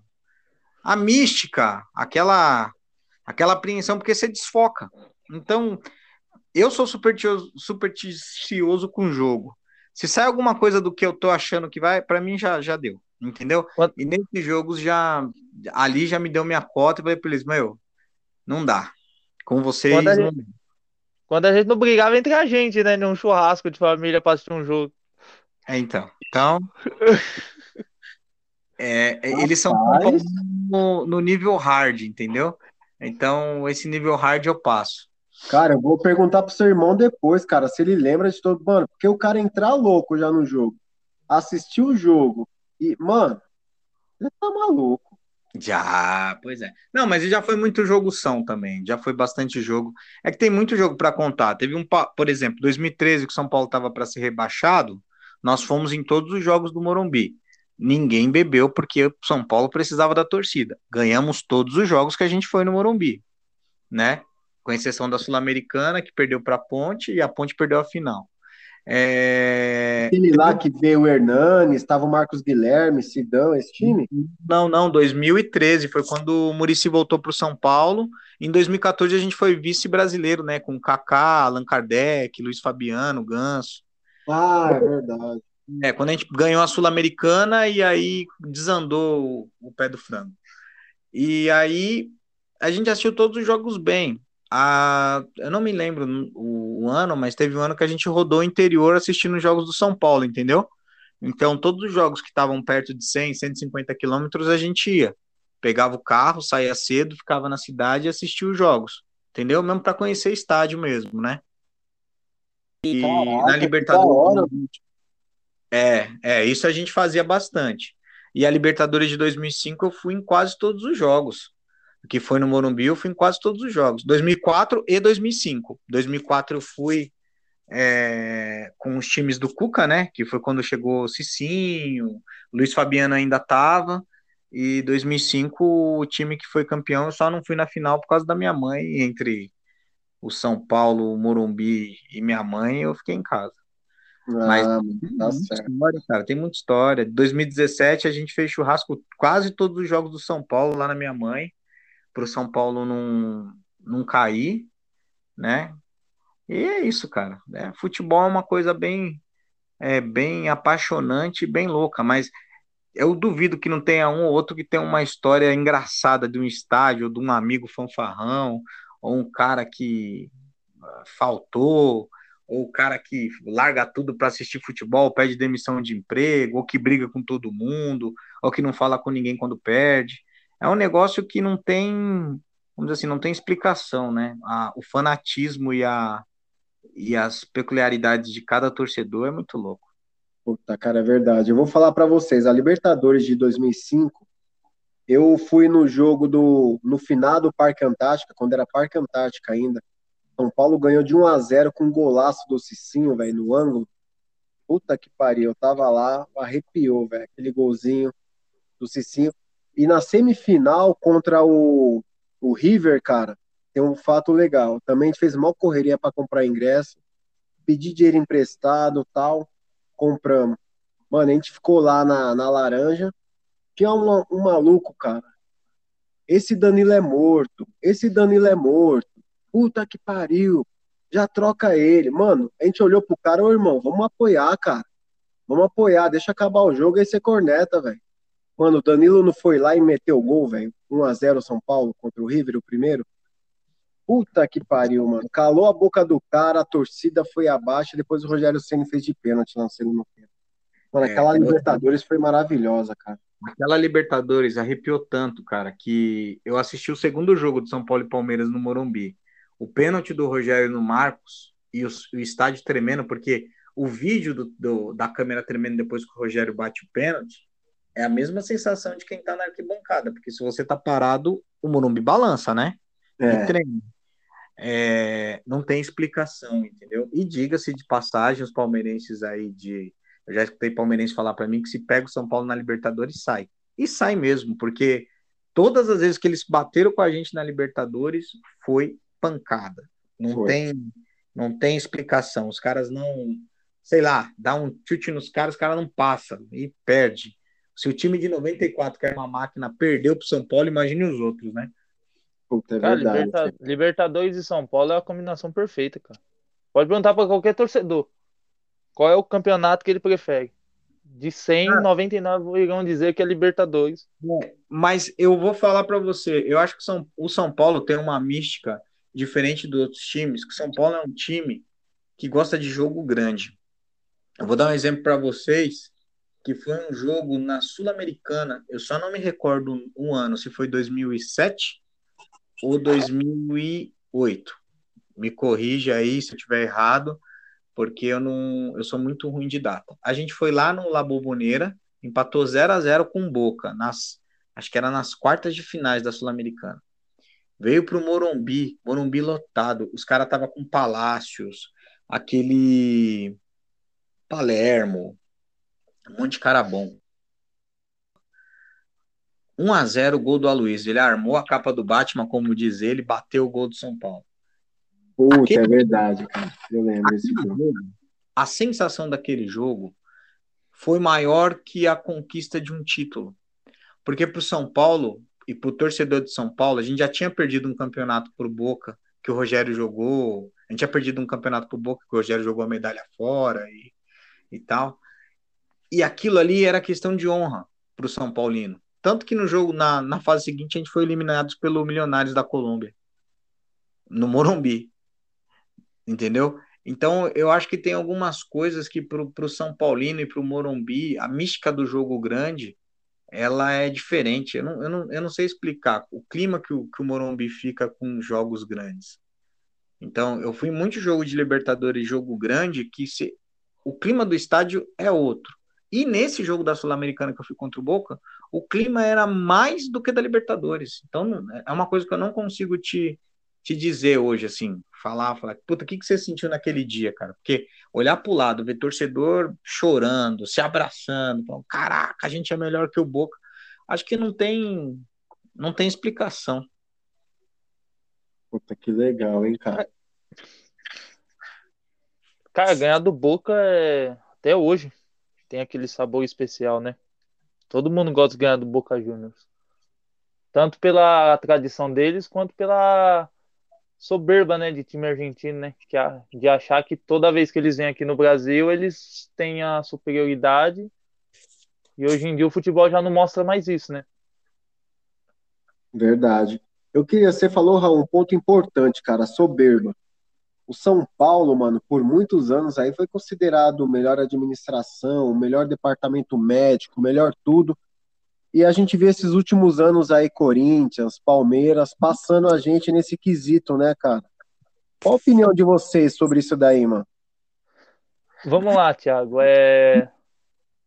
a mística, aquela aquela apreensão porque você desfoca. Então, eu sou supersticioso, supersticioso com o jogo. Se sai alguma coisa do que eu tô achando que vai, para mim já, já deu, entendeu? E nesses jogos já ali já me deu minha cota e falei pra eles, meu, não dá. Com vocês. Quando a, não... gente, quando a gente não brigava entre a gente, né? Num churrasco de família pra assistir um jogo. É, então. Então. é, eles são no, no nível hard, entendeu? Então, esse nível hard eu passo. Cara, eu vou perguntar pro seu irmão depois, cara, se ele lembra de todo. Mano, porque o cara entrar louco já no jogo, assistir o jogo e, mano, ele tá maluco. Já, pois é. Não, mas já foi muito jogo são também, já foi bastante jogo. É que tem muito jogo para contar. Teve um, por exemplo, 2013 que o São Paulo tava para ser rebaixado, nós fomos em todos os jogos do Morumbi. Ninguém bebeu porque o São Paulo precisava da torcida. Ganhamos todos os jogos que a gente foi no Morumbi, né? Com exceção da Sul-Americana, que perdeu para a Ponte e a Ponte perdeu a final. É... Aquele lá que veio o Hernani, estava o Marcos Guilherme, Sidão, esse time? Não, não, 2013 foi quando o Murici voltou para o São Paulo. Em 2014 a gente foi vice-brasileiro, né? Com Kaká, Allan Kardec, Luiz Fabiano, Ganso. Ah, é verdade. É, quando a gente ganhou a Sul-Americana e aí desandou o, o pé do frango. E aí a gente assistiu todos os jogos bem a, eu não me lembro o, o, ano, mas teve um ano que a gente rodou o interior assistindo os jogos do São Paulo, entendeu? Então, todos os jogos que estavam perto de 100, 150 quilômetros, a gente ia. Pegava o carro, saía cedo, ficava na cidade e assistia os jogos, entendeu? Mesmo para conhecer estádio mesmo, né? E Caraca, na Libertadores. É, é, isso a gente fazia bastante. E a Libertadores de 2005 eu fui em quase todos os jogos que foi no Morumbi, eu fui em quase todos os jogos, 2004 e 2005. 2004 eu fui é, com os times do Cuca, né, que foi quando chegou Cicinho, Luiz Fabiano ainda estava, e 2005 o time que foi campeão, eu só não fui na final por causa da minha mãe, entre o São Paulo, o Morumbi e minha mãe, eu fiquei em casa. Ah, Mas tem tá muita certo. história, cara, tem muita história. 2017 a gente fez churrasco quase todos os jogos do São Paulo lá na minha mãe para o São Paulo não, não cair, né? E é isso, cara. É, futebol é uma coisa bem, é, bem apaixonante, bem louca, mas eu duvido que não tenha um ou outro que tenha uma história engraçada de um estádio, de um amigo fanfarrão, ou um cara que ah, faltou, ou o cara que larga tudo para assistir futebol, pede demissão de emprego, ou que briga com todo mundo, ou que não fala com ninguém quando perde é um negócio que não tem, vamos dizer assim, não tem explicação, né? A, o fanatismo e, a, e as peculiaridades de cada torcedor é muito louco. Puta, cara, é verdade. Eu vou falar para vocês, a Libertadores de 2005, eu fui no jogo do no final do Parque Antártica, quando era Parque Antártica ainda. São Paulo ganhou de 1 a 0 com um golaço do Cicinho, velho, no ângulo. Puta que pariu, eu tava lá, arrepiou, velho, aquele golzinho do Cicinho. E na semifinal contra o, o River, cara, tem um fato legal. Também a gente fez mal correria para comprar ingresso, pedi dinheiro emprestado tal, compramos. Mano, a gente ficou lá na, na laranja. Tinha um, um maluco, cara. Esse Danilo é morto. Esse Danilo é morto. Puta que pariu. Já troca ele. Mano, a gente olhou pro cara, ô irmão, vamos apoiar, cara. Vamos apoiar, deixa acabar o jogo aí você corneta, velho. Mano, o Danilo não foi lá e meteu o gol, velho. 1x0 São Paulo contra o River, o primeiro. Puta que pariu, mano. Calou a boca do cara, a torcida foi abaixo, depois o Rogério Senna fez de pênalti lá no segundo tempo. Mano, aquela é, Libertadores foi maravilhosa, cara. Aquela Libertadores arrepiou tanto, cara, que eu assisti o segundo jogo de São Paulo e Palmeiras no Morumbi. O pênalti do Rogério no Marcos e o, o estádio tremendo, porque o vídeo do, do, da câmera tremendo depois que o Rogério bate o pênalti é a mesma sensação de quem tá na arquibancada, porque se você tá parado, o Morumbi balança, né? É. é, não tem explicação, entendeu? E diga-se de passagem, os palmeirenses aí de. Eu já escutei palmeirense falar para mim que se pega o São Paulo na Libertadores, sai. E sai mesmo, porque todas as vezes que eles bateram com a gente na Libertadores foi pancada. Não foi. tem não tem explicação. Os caras não, sei lá, dá um chute nos caras, os caras não passam e perde. Se o time de 94, que era uma máquina, perdeu para São Paulo, imagine os outros, né? Puta, é cara, verdade. Liberta... Libertadores e São Paulo é a combinação perfeita, cara. Pode perguntar para qualquer torcedor qual é o campeonato que ele prefere. De 100, ah. 99 irão dizer que é Libertadores. Mas eu vou falar para você, eu acho que São, o São Paulo tem uma mística diferente dos outros times, que São Paulo é um time que gosta de jogo grande. Eu vou dar um exemplo para vocês, que foi um jogo na Sul-Americana, eu só não me recordo um ano, se foi 2007 ou 2008. Me corrija aí se eu estiver errado, porque eu não, eu sou muito ruim de data. A gente foi lá no La Bombonera, empatou 0 a 0 com Boca, nas acho que era nas quartas de finais da Sul-Americana. Veio para o Morumbi, Morumbi lotado. Os caras estavam com Palácios, aquele Palermo, um monte de cara bom. 1 a 0 gol do Aloysio. Ele armou a capa do Batman, como diz ele, bateu o gol do São Paulo. Puta, aquele... é verdade, cara. Eu lembro desse jogo. A sensação daquele jogo foi maior que a conquista de um título. Porque para o São Paulo, e para o torcedor de São Paulo, a gente já tinha perdido um campeonato por Boca, que o Rogério jogou, a gente tinha perdido um campeonato por Boca, que o Rogério jogou a medalha fora e, e tal. E aquilo ali era questão de honra para o São Paulino. Tanto que no jogo, na, na fase seguinte, a gente foi eliminados pelo Milionários da Colômbia, no Morumbi. Entendeu? Então, eu acho que tem algumas coisas que para o São Paulino e para o Morumbi, a mística do jogo grande ela é diferente. Eu não, eu não, eu não sei explicar o clima que o, que o Morumbi fica com jogos grandes. Então, eu fui muito jogo de Libertadores, jogo grande, que se, o clima do estádio é outro. E nesse jogo da Sul-Americana que eu fui contra o Boca, o clima era mais do que da Libertadores. Então, é uma coisa que eu não consigo te, te dizer hoje, assim, falar, falar, puta, o que, que você sentiu naquele dia, cara? Porque olhar pro lado, ver torcedor chorando, se abraçando, falando, caraca, a gente é melhor que o Boca, acho que não tem, não tem explicação. Puta, que legal, hein, cara? Cara, ganhar do Boca é até hoje tem aquele sabor especial, né? Todo mundo gosta de ganhar do Boca Juniors. Tanto pela tradição deles, quanto pela soberba, né, de time argentino, né, de achar que toda vez que eles vêm aqui no Brasil eles têm a superioridade. E hoje em dia o futebol já não mostra mais isso, né? Verdade. Eu queria, você falou, Raul, um ponto importante, cara, soberba. O São Paulo, mano, por muitos anos aí foi considerado melhor administração, melhor departamento médico, melhor tudo. E a gente vê esses últimos anos aí, Corinthians, Palmeiras, passando a gente nesse quesito, né, cara? Qual a opinião de vocês sobre isso daí, mano? Vamos lá, Thiago. É...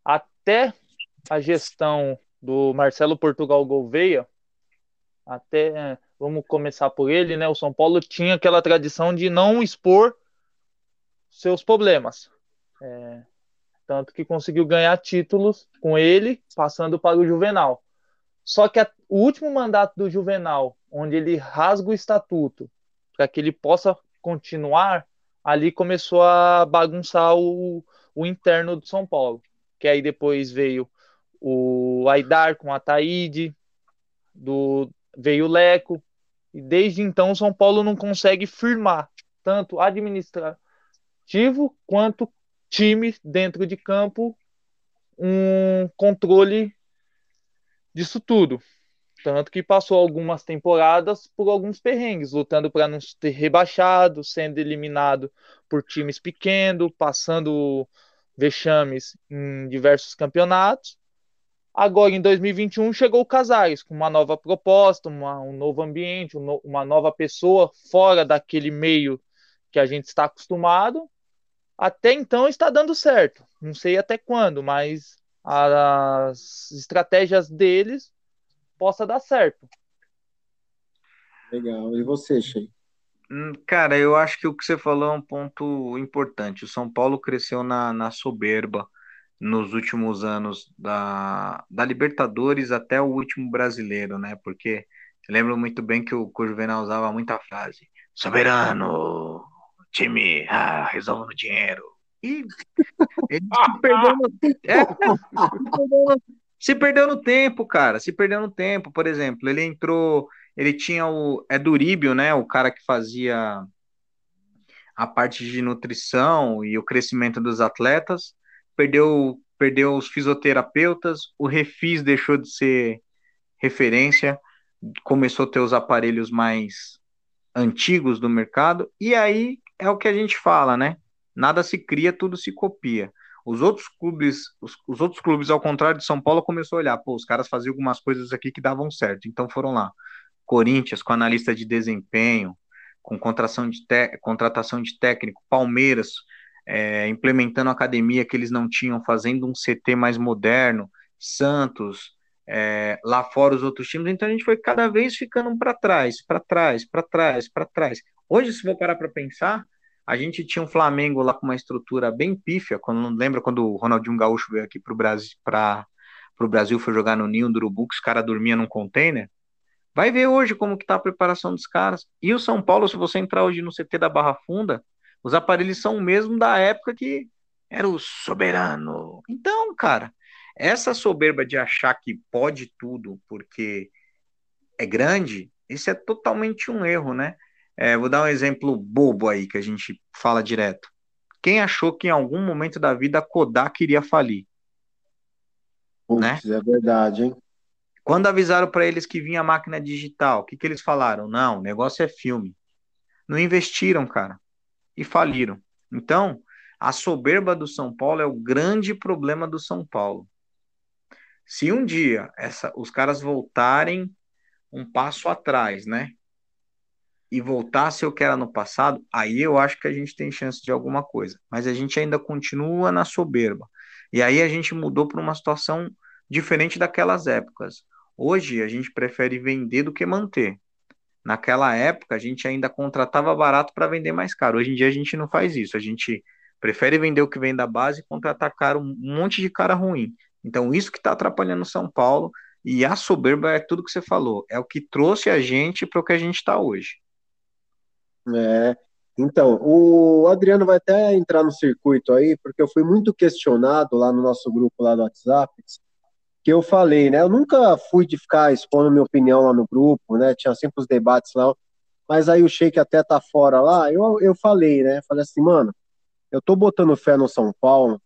Até a gestão do Marcelo Portugal Gouveia, até vamos começar por ele, né? O São Paulo tinha aquela tradição de não expor seus problemas. É, tanto que conseguiu ganhar títulos com ele, passando para o Juvenal. Só que a, o último mandato do Juvenal, onde ele rasga o estatuto para que ele possa continuar, ali começou a bagunçar o, o interno do São Paulo. Que aí depois veio o Aidar com a Taíde, do, veio o Leco, e desde então São Paulo não consegue firmar tanto administrativo quanto time dentro de campo um controle disso tudo. Tanto que passou algumas temporadas por alguns perrengues, lutando para não ser rebaixado, sendo eliminado por times pequenos, passando vexames em diversos campeonatos. Agora, em 2021, chegou o Casares com uma nova proposta, uma, um novo ambiente, um no, uma nova pessoa fora daquele meio que a gente está acostumado até então está dando certo. Não sei até quando, mas as estratégias deles possa dar certo. Legal. E você, Shea? Hum, cara, eu acho que o que você falou é um ponto importante. O São Paulo cresceu na, na soberba nos últimos anos da, da Libertadores até o último brasileiro, né? Porque lembro muito bem que o, que o Juvenal usava muita frase: soberano, time, ah, resolve no dinheiro. E ele se perdeu no, é, se, perdeu no, se perdeu no tempo, cara. Se perdeu no tempo, por exemplo. Ele entrou ele tinha o Eduríbio, né, o cara que fazia a parte de nutrição e o crescimento dos atletas, perdeu perdeu os fisioterapeutas, o Refis deixou de ser referência, começou a ter os aparelhos mais antigos do mercado, e aí é o que a gente fala, né? Nada se cria, tudo se copia. Os outros clubes, os, os outros clubes, ao contrário de São Paulo, começou a olhar, pô, os caras faziam algumas coisas aqui que davam certo, então foram lá. Corinthians com analista de desempenho, com contratação de, contratação de técnico, Palmeiras é, implementando academia que eles não tinham, fazendo um CT mais moderno, Santos, é, lá fora os outros times, então a gente foi cada vez ficando para trás, para trás, para trás, para trás. Hoje, se for parar para pensar, a gente tinha um Flamengo lá com uma estrutura bem pífia, quando lembra quando o Ronaldinho Gaúcho veio aqui para o Brasil, para o Brasil foi jogar no Ninho do Urubu, que os caras dormiam num container, Vai ver hoje como que tá a preparação dos caras. E o São Paulo, se você entrar hoje no CT da Barra Funda, os aparelhos são o mesmo da época que era o soberano. Então, cara, essa soberba de achar que pode tudo porque é grande, isso é totalmente um erro, né? É, vou dar um exemplo bobo aí que a gente fala direto. Quem achou que em algum momento da vida a Kodak iria falir? Putz, né? É verdade, hein? Quando avisaram para eles que vinha máquina digital, o que, que eles falaram? Não, o negócio é filme. Não investiram, cara, e faliram. Então, a soberba do São Paulo é o grande problema do São Paulo. Se um dia essa, os caras voltarem um passo atrás, né? E ser o que era no passado, aí eu acho que a gente tem chance de alguma coisa. Mas a gente ainda continua na soberba. E aí a gente mudou para uma situação diferente daquelas épocas. Hoje a gente prefere vender do que manter. Naquela época a gente ainda contratava barato para vender mais caro. Hoje em dia a gente não faz isso. A gente prefere vender o que vem da base e contratar caro, um monte de cara ruim. Então isso que está atrapalhando São Paulo e a soberba é tudo que você falou. É o que trouxe a gente para o que a gente está hoje. É. Então, o Adriano vai até entrar no circuito aí, porque eu fui muito questionado lá no nosso grupo lá do WhatsApp que eu falei, né? Eu nunca fui de ficar expondo minha opinião lá no grupo, né? Tinha sempre os debates lá, mas aí o Sheik até tá fora lá. Eu, eu falei, né? Falei assim, mano, eu tô botando fé no São Paulo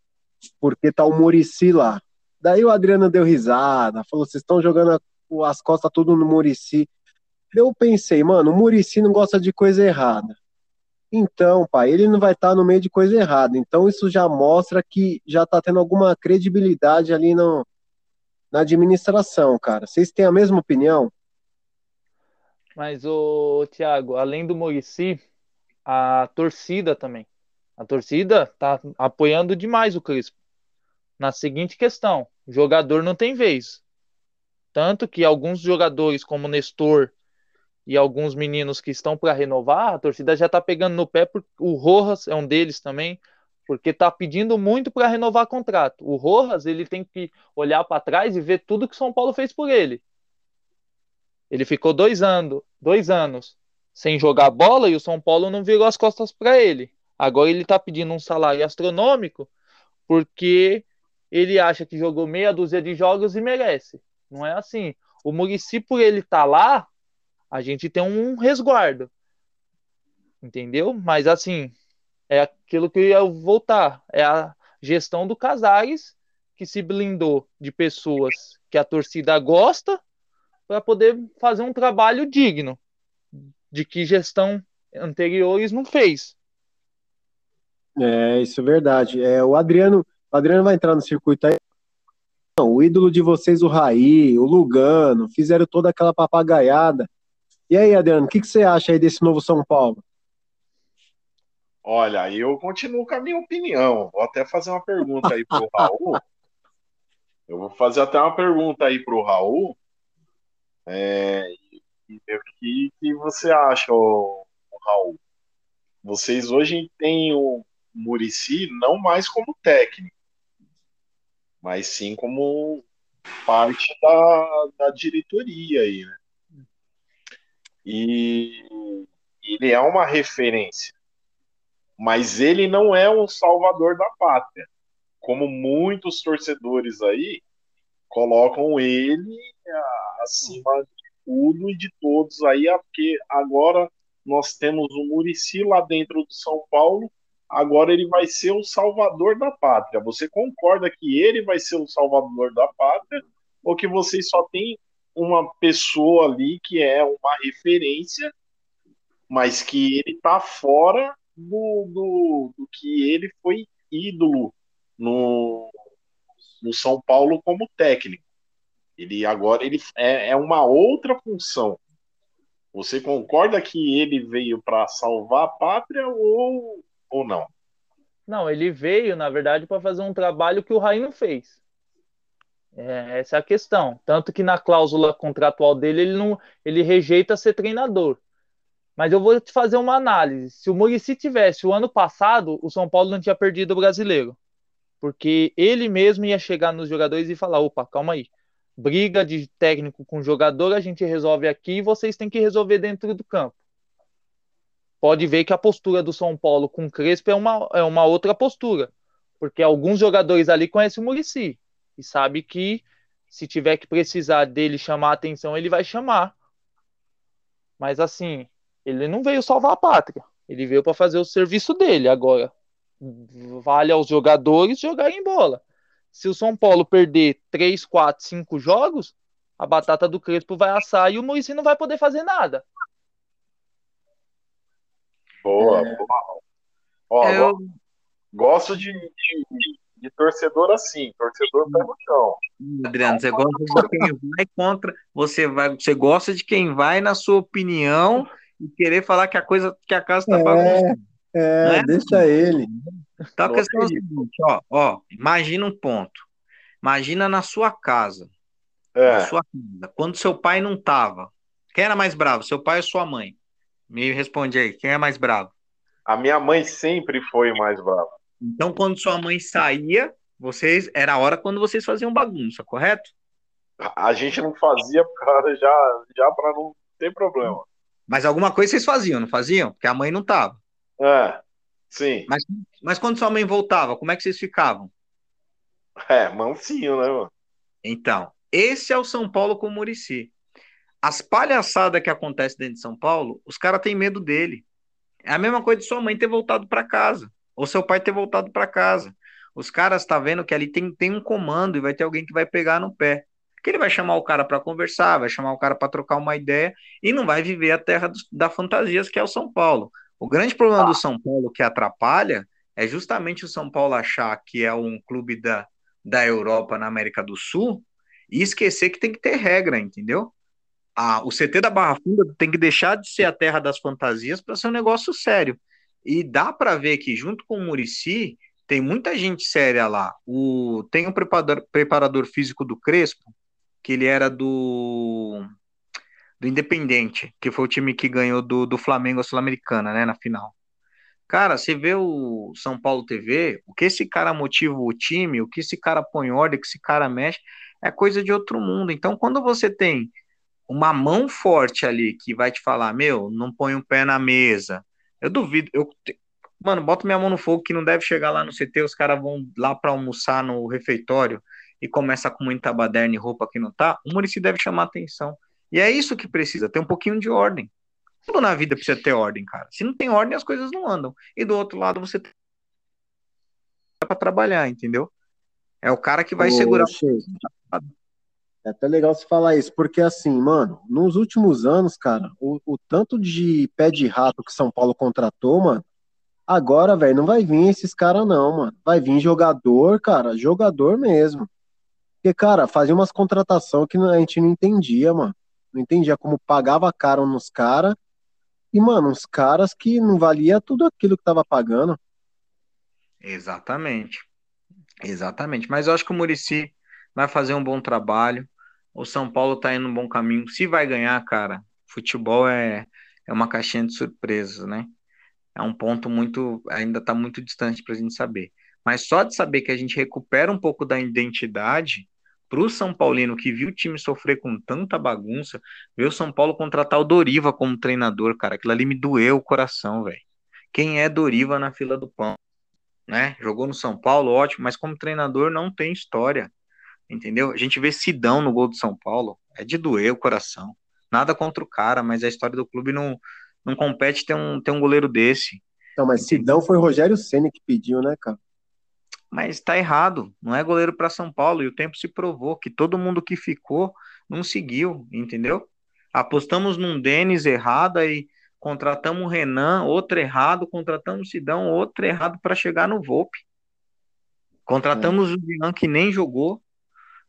porque tá o Murici lá. Daí o Adriano deu risada, falou: vocês estão jogando as costas tudo no Murici. Eu pensei, mano, o Murici não gosta de coisa errada. Então, pai, ele não vai estar tá no meio de coisa errada. Então, isso já mostra que já tá tendo alguma credibilidade ali no, na administração, cara. Vocês têm a mesma opinião? Mas, o Thiago, além do Murici, a torcida também. A torcida tá apoiando demais o Crispo. Na seguinte questão: jogador não tem vez. Tanto que alguns jogadores, como Nestor e alguns meninos que estão para renovar, a torcida já tá pegando no pé, porque o Rojas é um deles também porque está pedindo muito para renovar contrato. O Rojas ele tem que olhar para trás e ver tudo que São Paulo fez por ele. Ele ficou dois anos, dois anos sem jogar bola e o São Paulo não virou as costas para ele. Agora ele está pedindo um salário astronômico porque ele acha que jogou meia dúzia de jogos e merece. Não é assim. O Murici, por ele estar tá lá, a gente tem um resguardo. Entendeu? Mas assim, é aquilo que eu voltar. É a gestão do Casares que se blindou de pessoas que a torcida gosta para poder fazer um trabalho digno de que gestão anteriores não fez. É, isso é verdade. É, o Adriano, o Adriano vai entrar no circuito aí. Não, o ídolo de vocês, o Raí, o Lugano, fizeram toda aquela papagaiada. E aí, Adriano, o que, que você acha aí desse novo São Paulo? Olha, eu continuo com a minha opinião. Vou até fazer uma pergunta aí pro Raul. Eu vou fazer até uma pergunta aí pro Raul. É, o que, que você acha, o, Raul, vocês hoje têm o Murici não mais como técnico, mas sim como parte da, da diretoria aí, né? E ele é uma referência, mas ele não é um salvador da pátria, como muitos torcedores aí colocam ele acima de tudo e de todos aí, porque agora nós temos o Murici lá dentro do São Paulo, agora ele vai ser o salvador da pátria. Você concorda que ele vai ser o salvador da pátria ou que vocês só tem uma pessoa ali que é uma referência, mas que ele tá fora do, do, do que ele foi ídolo no, no São Paulo como técnico. Ele agora ele é, é uma outra função. Você concorda que ele veio para salvar a pátria ou, ou não? Não, ele veio, na verdade, para fazer um trabalho que o Raí não fez. É, essa é a questão. Tanto que na cláusula contratual dele, ele, não, ele rejeita ser treinador. Mas eu vou te fazer uma análise. Se o Murici tivesse o ano passado, o São Paulo não tinha perdido o brasileiro. Porque ele mesmo ia chegar nos jogadores e falar: opa, calma aí. Briga de técnico com jogador a gente resolve aqui e vocês têm que resolver dentro do campo. Pode ver que a postura do São Paulo com o Crespo é uma, é uma outra postura. Porque alguns jogadores ali conhecem o Murici e sabe que se tiver que precisar dele chamar a atenção, ele vai chamar. Mas assim, ele não veio salvar a pátria. Ele veio para fazer o serviço dele. Agora, vale aos jogadores jogarem bola. Se o São Paulo perder 3, 4, 5 jogos, a batata do Crespo vai assar e o Muricy não vai poder fazer nada. Boa, é... boa. Ó, Eu... Gosto de, de, de torcedor assim, torcedor pé no chão. Adriano, você gosta de quem vai contra, você vai, você gosta de quem vai na sua opinião e querer falar que a coisa, que a casa tá é, bagunçada. É, é, deixa ele. Então a questão é o seguinte, ó, ó, imagina um ponto. Imagina na sua casa. É. Na sua casa, quando seu pai não tava. Quem era mais bravo, seu pai ou sua mãe? Me responde aí, quem é mais bravo? A minha mãe sempre foi mais brava. Então, quando sua mãe saía, vocês era a hora quando vocês faziam bagunça, correto? A gente não fazia cara, já, já para não ter problema. Mas alguma coisa vocês faziam, não faziam? Porque a mãe não tava. É, sim. Mas, mas quando sua mãe voltava, como é que vocês ficavam? É, mansinho, né, mano? Então, esse é o São Paulo com o Murici. As palhaçadas que acontecem dentro de São Paulo, os caras têm medo dele. É a mesma coisa de sua mãe ter voltado para casa ou seu pai ter voltado para casa. Os caras tá vendo que ali tem, tem um comando e vai ter alguém que vai pegar no pé. Que ele vai chamar o cara para conversar, vai chamar o cara para trocar uma ideia e não vai viver a terra do, da fantasias que é o São Paulo. O grande problema do São Paulo que atrapalha é justamente o São Paulo achar que é um clube da, da Europa na América do Sul e esquecer que tem que ter regra, entendeu? Ah, o CT da Barra Funda tem que deixar de ser a terra das fantasias para ser um negócio sério. E dá para ver que, junto com o Murici, tem muita gente séria lá. O, tem um preparador, preparador físico do Crespo, que ele era do, do Independente, que foi o time que ganhou do, do Flamengo Sul-Americana, né, na final. Cara, você vê o São Paulo TV, o que esse cara motiva o time, o que esse cara põe ordem, o que esse cara mexe, é coisa de outro mundo. Então, quando você tem uma mão forte ali que vai te falar, meu, não põe um pé na mesa, eu duvido. Eu, mano, bota minha mão no fogo que não deve chegar lá no CT, os caras vão lá para almoçar no refeitório e começa com muita baderna e roupa que não tá. O Murici deve chamar atenção. E é isso que precisa, ter um pouquinho de ordem. Tudo na vida precisa ter ordem, cara. Se não tem ordem, as coisas não andam. E do outro lado, você tem para trabalhar, entendeu? É o cara que vai Ô, segurar. É até legal você falar isso, porque assim, mano, nos últimos anos, cara, o, o tanto de pé de rato que São Paulo contratou, mano, agora, velho, não vai vir esses caras, não, mano. Vai vir jogador, cara, jogador mesmo. Porque, cara, fazia umas contratações que a gente não entendia, mano. Não entendia como pagava caro nos caras. E, mano, uns caras que não valia tudo aquilo que tava pagando. Exatamente. Exatamente. Mas eu acho que o Murici vai fazer um bom trabalho. O São Paulo tá indo no bom caminho. Se vai ganhar, cara, futebol é, é uma caixinha de surpresas, né? É um ponto muito, ainda está muito distante para a gente saber. Mas só de saber que a gente recupera um pouco da identidade para o São Paulino que viu o time sofrer com tanta bagunça, ver o São Paulo contratar o Doriva como treinador, cara, aquilo ali me doeu o coração, velho. Quem é Doriva na fila do pão? Né? Jogou no São Paulo, ótimo, mas como treinador não tem história, entendeu? A gente vê Sidão no gol do São Paulo, é de doer o coração. Nada contra o cara, mas a história do clube não, não compete ter um, ter um goleiro desse. Não, mas Sidão foi Rogério Senna que pediu, né, cara? Mas está errado. Não é goleiro para São Paulo e o tempo se provou que todo mundo que ficou não seguiu, entendeu? Apostamos num Denis errado e contratamos o Renan, outro errado, contratamos o Sidão, outro errado para chegar no Volpe. Contratamos é. o Jean que nem jogou,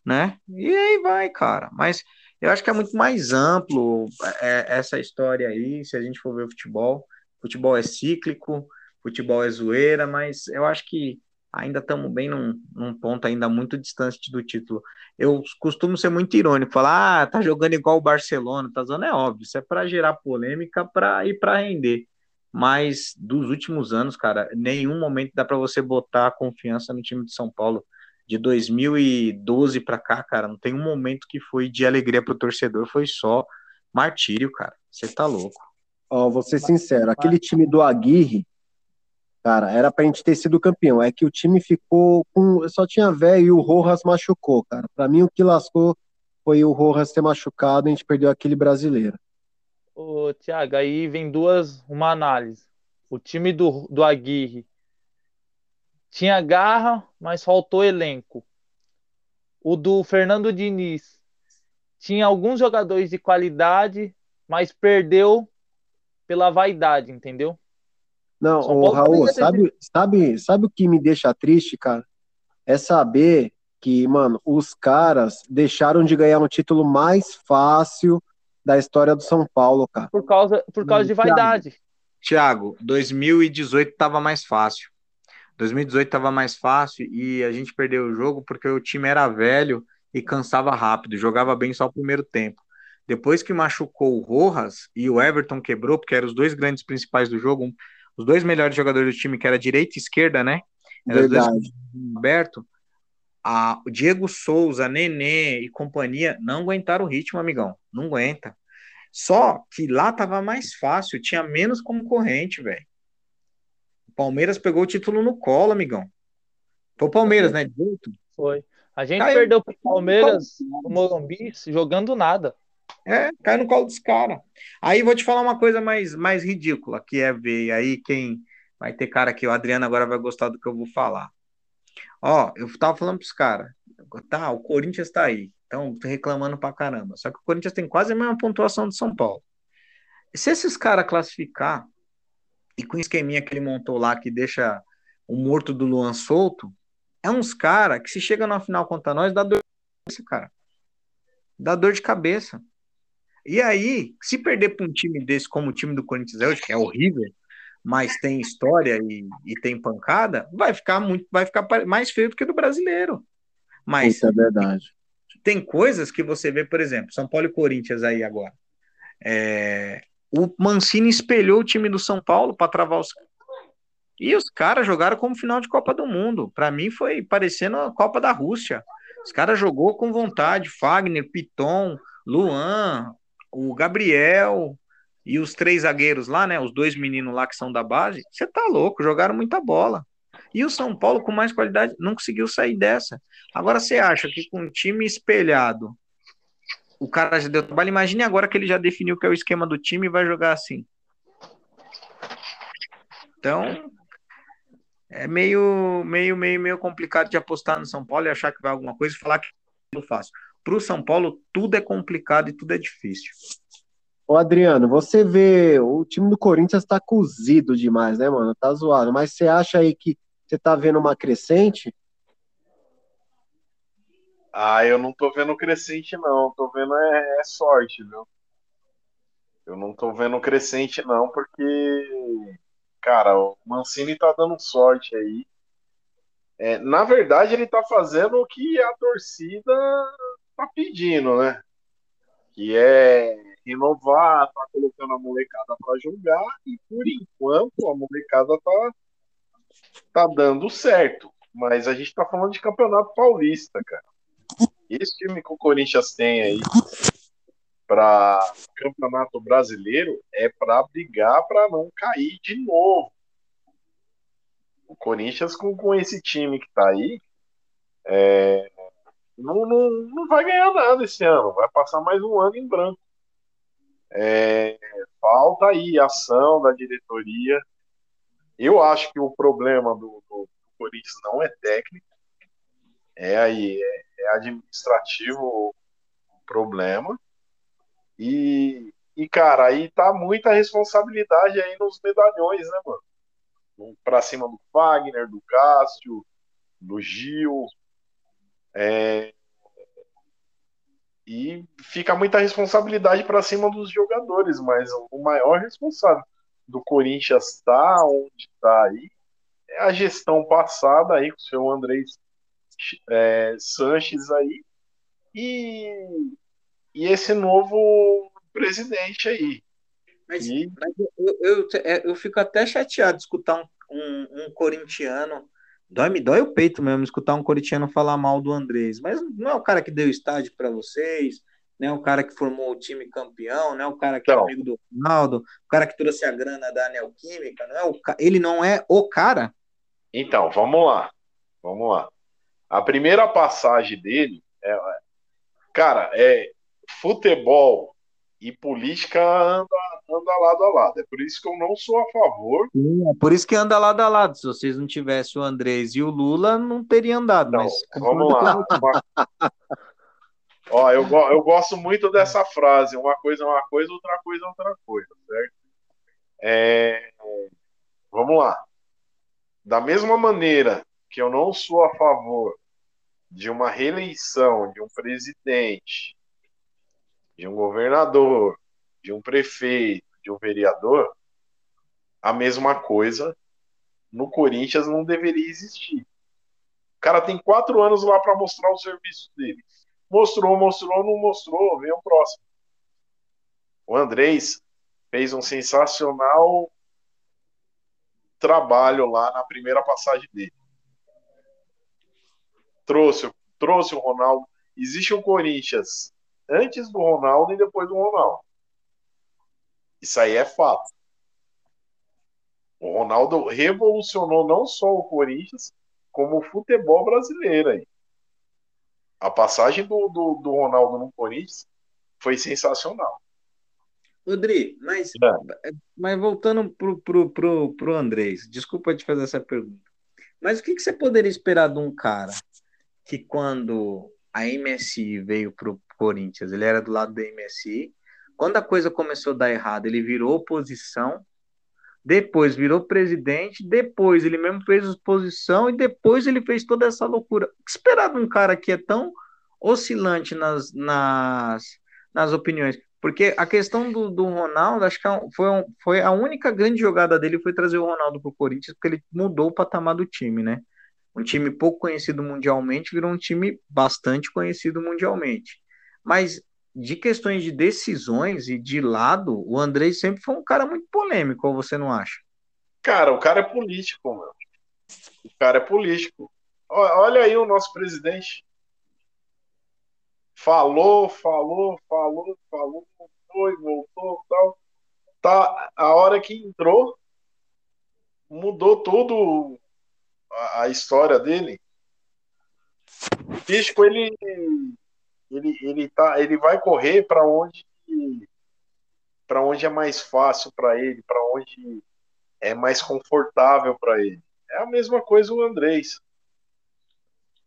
né? E aí vai, cara. Mas eu acho que é muito mais amplo é, essa história aí, se a gente for ver o futebol. Futebol é cíclico, futebol é zoeira, mas eu acho que ainda estamos bem num, num, ponto ainda muito distante do título. Eu costumo ser muito irônico, falar, ah, tá jogando igual o Barcelona, tá zona é óbvio, isso é para gerar polêmica para ir para render. Mas dos últimos anos, cara, nenhum momento dá para você botar confiança no time de São Paulo. De 2012 para cá, cara, não tem um momento que foi de alegria pro torcedor, foi só martírio, cara. Você tá louco. Ó, oh, vou ser sincero, aquele time do Aguirre, Cara, era pra gente ter sido campeão. É que o time ficou com. Só tinha velho e o Rojas machucou, cara. Pra mim, o que lascou foi o Rojas ter machucado e a gente perdeu aquele brasileiro. Ô, Thiago, aí vem duas, uma análise. O time do, do Aguirre tinha garra, mas faltou elenco. O do Fernando Diniz tinha alguns jogadores de qualidade, mas perdeu pela vaidade, entendeu? Não, o Raul, sabe, sabe, sabe o que me deixa triste, cara? É saber que, mano, os caras deixaram de ganhar um título mais fácil da história do São Paulo, cara. Por causa, por causa de vaidade. Tiago, 2018 tava mais fácil. 2018 tava mais fácil e a gente perdeu o jogo porque o time era velho e cansava rápido, jogava bem só o primeiro tempo. Depois que machucou o Rojas e o Everton quebrou, porque eram os dois grandes principais do jogo, um os dois melhores jogadores do time, que era direita e esquerda, né? Era Verdade. Aberto. A, o Diego Souza, Nenê e companhia não aguentaram o ritmo, amigão. Não aguenta. Só que lá tava mais fácil, tinha menos concorrente, velho. O Palmeiras pegou o título no colo, amigão. Foi o Palmeiras, né? Foi. A gente Caiu. perdeu pro Palmeiras, o Morumbi, jogando nada. É, cai no colo dos caras. Aí vou te falar uma coisa mais, mais ridícula, que é ver aí quem vai ter cara aqui, o Adriano agora vai gostar do que eu vou falar. Ó, eu tava falando pros caras, tá, o Corinthians tá aí, então reclamando pra caramba. Só que o Corinthians tem quase a mesma pontuação do São Paulo. Se esses caras classificar, e com o esqueminha que ele montou lá, que deixa o morto do Luan solto, é uns caras que se chega na final contra nós, dá dor de cabeça, cara. Dá dor de cabeça. E aí, se perder para um time desse como o time do Corinthians é hoje, que é horrível, mas tem história e, e, tem pancada, vai ficar muito, vai ficar mais feio do que do brasileiro. Mas Isso é verdade. Tem coisas que você vê, por exemplo, São Paulo e Corinthians aí agora. É, o Mancini espelhou o time do São Paulo para travar os e os caras jogaram como final de Copa do Mundo. Para mim foi parecendo a Copa da Rússia. Os caras jogou com vontade, Fagner, Piton, Luan, o Gabriel e os três zagueiros lá, né? Os dois meninos lá que são da base, você tá louco, jogaram muita bola. E o São Paulo, com mais qualidade, não conseguiu sair dessa. Agora você acha que com um time espelhado, o cara já deu trabalho. Imagine agora que ele já definiu que é o esquema do time e vai jogar assim. Então, é meio, meio, meio, meio complicado de apostar no São Paulo e achar que vai alguma coisa e falar que eu faço para o São Paulo tudo é complicado e tudo é difícil. Ô Adriano, você vê o time do Corinthians está cozido demais, né, mano? Tá zoado. Mas você acha aí que você tá vendo uma crescente? Ah, eu não tô vendo crescente, não. Tô vendo é, é sorte, viu? Eu não tô vendo crescente, não, porque, cara, o Mancini tá dando sorte aí. É, na verdade, ele tá fazendo o que a torcida tá pedindo, né? Que é renovar, tá colocando a molecada para jogar e por enquanto a molecada tá tá dando certo. Mas a gente tá falando de campeonato paulista, cara. Esse time que o Corinthians tem aí para campeonato brasileiro é para brigar para não cair de novo. O Corinthians com, com esse time que tá aí é, não, não, não vai ganhar nada esse ano, vai passar mais um ano em branco. É, falta aí ação da diretoria. Eu acho que o problema do, do, do Corinthians não é técnico, é aí, é, é administrativo o problema. E, e, cara, aí tá muita responsabilidade aí nos medalhões, né, mano? Pra cima do Wagner, do Cássio, do Gil, é... E fica muita responsabilidade para cima dos jogadores, mas o maior responsável do Corinthians está onde está aí é a gestão passada aí com o seu Andrés é, Sanches aí e, e esse novo presidente aí. Mas, e... mas eu, eu, eu, eu, fico até chateado de escutar um, um, um corintiano Dói, me dói o peito mesmo escutar um corintiano falar mal do Andrés. Mas não é o cara que deu estádio para vocês, não é o cara que formou o time campeão, não é o cara que é não. é amigo do Ronaldo, o cara que trouxe a grana da Neoquímica, não é o ele não é o cara. Então, vamos lá. Vamos lá. A primeira passagem dele é, cara, é futebol e política anda anda lado a lado. É por isso que eu não sou a favor. Sim, é por isso que anda lado a lado. Se vocês não tivessem o Andrés e o Lula, não teria andado. Não, mas... vamos lá. Ó, eu, eu gosto muito dessa frase. Uma coisa é uma coisa, outra coisa é outra coisa, certo? É... Vamos lá. Da mesma maneira que eu não sou a favor de uma reeleição de um presidente, de um governador, de um prefeito, de um vereador, a mesma coisa no Corinthians não deveria existir. O cara tem quatro anos lá para mostrar o serviço dele. Mostrou, mostrou, não mostrou, vem o próximo. O Andrés fez um sensacional trabalho lá na primeira passagem dele. Trouxe, trouxe o Ronaldo. Existe um Corinthians antes do Ronaldo e depois do Ronaldo. Isso aí é fato. O Ronaldo revolucionou não só o Corinthians, como o futebol brasileiro aí. A passagem do, do, do Ronaldo no Corinthians foi sensacional. Rodri, mas, é. mas voltando pro, pro, pro, pro Andrés, desculpa te fazer essa pergunta. Mas o que, que você poderia esperar de um cara que quando a MSI veio pro Corinthians, ele era do lado da MSI, quando a coisa começou a dar errado, ele virou oposição, depois virou presidente, depois ele mesmo fez oposição e depois ele fez toda essa loucura. O que esperar de um cara que é tão oscilante nas, nas, nas opiniões? Porque a questão do, do Ronaldo, acho que é foi, um, foi a única grande jogada dele foi trazer o Ronaldo para o Corinthians, porque ele mudou o patamar do time, né? Um time pouco conhecido mundialmente virou um time bastante conhecido mundialmente. Mas de questões de decisões e de lado, o Andrei sempre foi um cara muito polêmico, ou você não acha? Cara, o cara é político, meu. O cara é político. Olha aí o nosso presidente. Falou, falou, falou, falou, foi, voltou, tal. Tá, a hora que entrou, mudou tudo a, a história dele. O Pisco, ele ele, ele, tá, ele vai correr para onde para onde é mais fácil para ele, para onde é mais confortável para ele. É a mesma coisa o Andrés.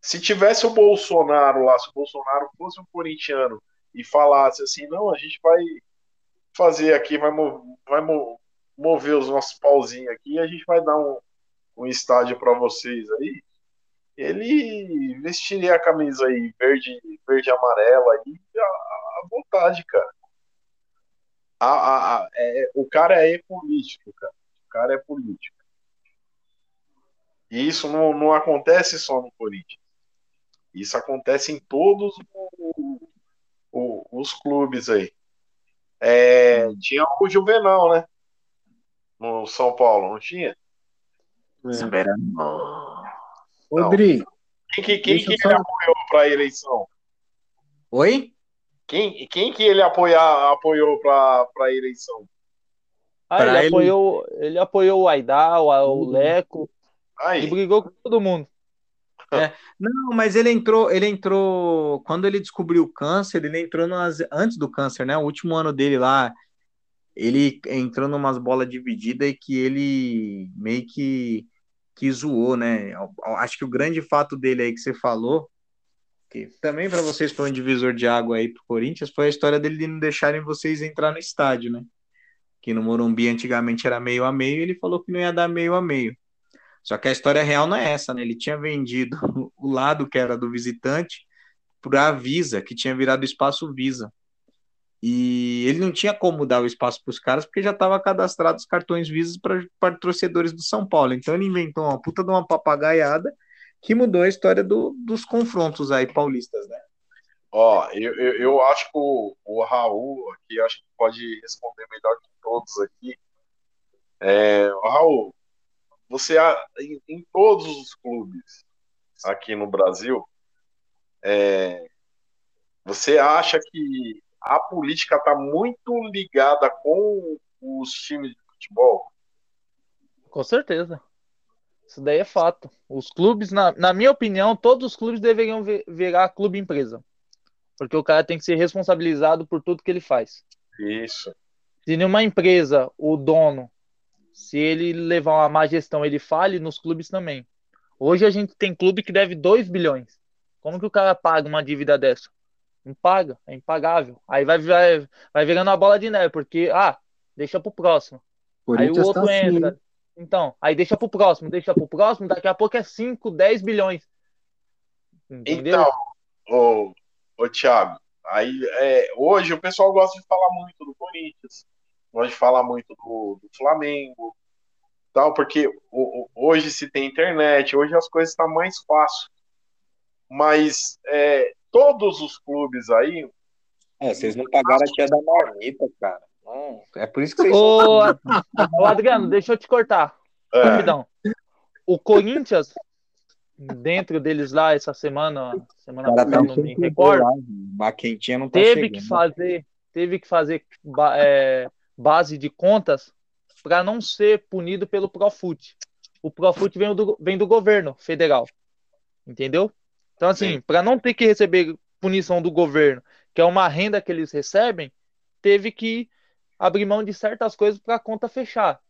Se tivesse o Bolsonaro lá, se o Bolsonaro fosse um corintiano e falasse assim, não, a gente vai fazer aqui, vai, vai mover os nossos pauzinhos aqui e a gente vai dar um, um estádio para vocês aí ele vestiria a camisa aí verde, verde e amarela aí à, vontade, cara. A, a, a, é, o cara é político, cara. O cara é político. E isso não, não acontece só no Corinthians. Isso acontece em todos o, o, os clubes aí. É, tinha o Juvenal, né? No São Paulo, não tinha? É. Rodrigo. Quem que, quem que ele apoiou para a eleição? Oi? Quem, quem que ele apoiar, apoiou para a eleição? Ah, ele, ele, apoiou, ele apoiou o Aidal, o uhum. Leco. Aí. E brigou com todo mundo. É, não, mas ele entrou, ele entrou quando ele descobriu o câncer, ele entrou nas, antes do câncer, né? O último ano dele lá, ele entrou numas bolas divididas e que ele meio que, que zoou, né? Acho que o grande fato dele aí que você falou, que também para vocês foi um divisor de água aí pro Corinthians, foi a história dele de não deixarem vocês entrar no estádio, né? Que no Morumbi antigamente era meio a meio, ele falou que não ia dar meio a meio. Só que a história real não é essa, né? Ele tinha vendido o lado que era do visitante para a Visa, que tinha virado espaço Visa. E ele não tinha como dar o espaço para os caras, porque já estava cadastrado os cartões Visa para torcedores do São Paulo. Então ele inventou uma puta de uma papagaiada que mudou a história do, dos confrontos aí paulistas, né? Ó, eu, eu, eu acho que o, o Raul aqui acho que pode responder melhor que todos aqui. É, Raul, você em, em todos os clubes aqui no Brasil, é, você acha que a política está muito ligada com os times de futebol? Com certeza. Isso daí é fato. Os clubes, na, na minha opinião, todos os clubes deveriam virar clube empresa. Porque o cara tem que ser responsabilizado por tudo que ele faz. Isso. Se numa empresa o dono se ele levar uma má gestão, ele fale nos clubes também. Hoje a gente tem clube que deve 2 bilhões. Como que o cara paga uma dívida dessa? Não paga, é impagável. Aí vai, vai, vai virando uma bola de neve, porque, ah, deixa pro próximo. Aí o outro tá entra. Assim. Então, aí deixa pro próximo, deixa pro próximo, daqui a pouco é 5, 10 bilhões. Entendeu? Então, ô, ô Thiago, aí é, hoje o pessoal gosta de falar muito do Corinthians gosto de falar muito do, do Flamengo, tal, porque o, o, hoje se tem internet, hoje as coisas estão tá mais fácil. Mas é, todos os clubes aí. É, vocês não pagaram a tia da marmita, cara. é por isso que vocês. Ô, ô Adriano, deixa eu te cortar. É. Rapidão. O Corinthians, dentro deles lá, essa semana, semana passada, tá não me recordo. A quentinha não tá teve chegando. que fazer, teve que fazer é, base de contas para não ser punido pelo Profut. O Profut vem do, vem do governo federal, entendeu? Então, assim, para não ter que receber punição do governo, que é uma renda que eles recebem, teve que abrir mão de certas coisas para a conta fechar.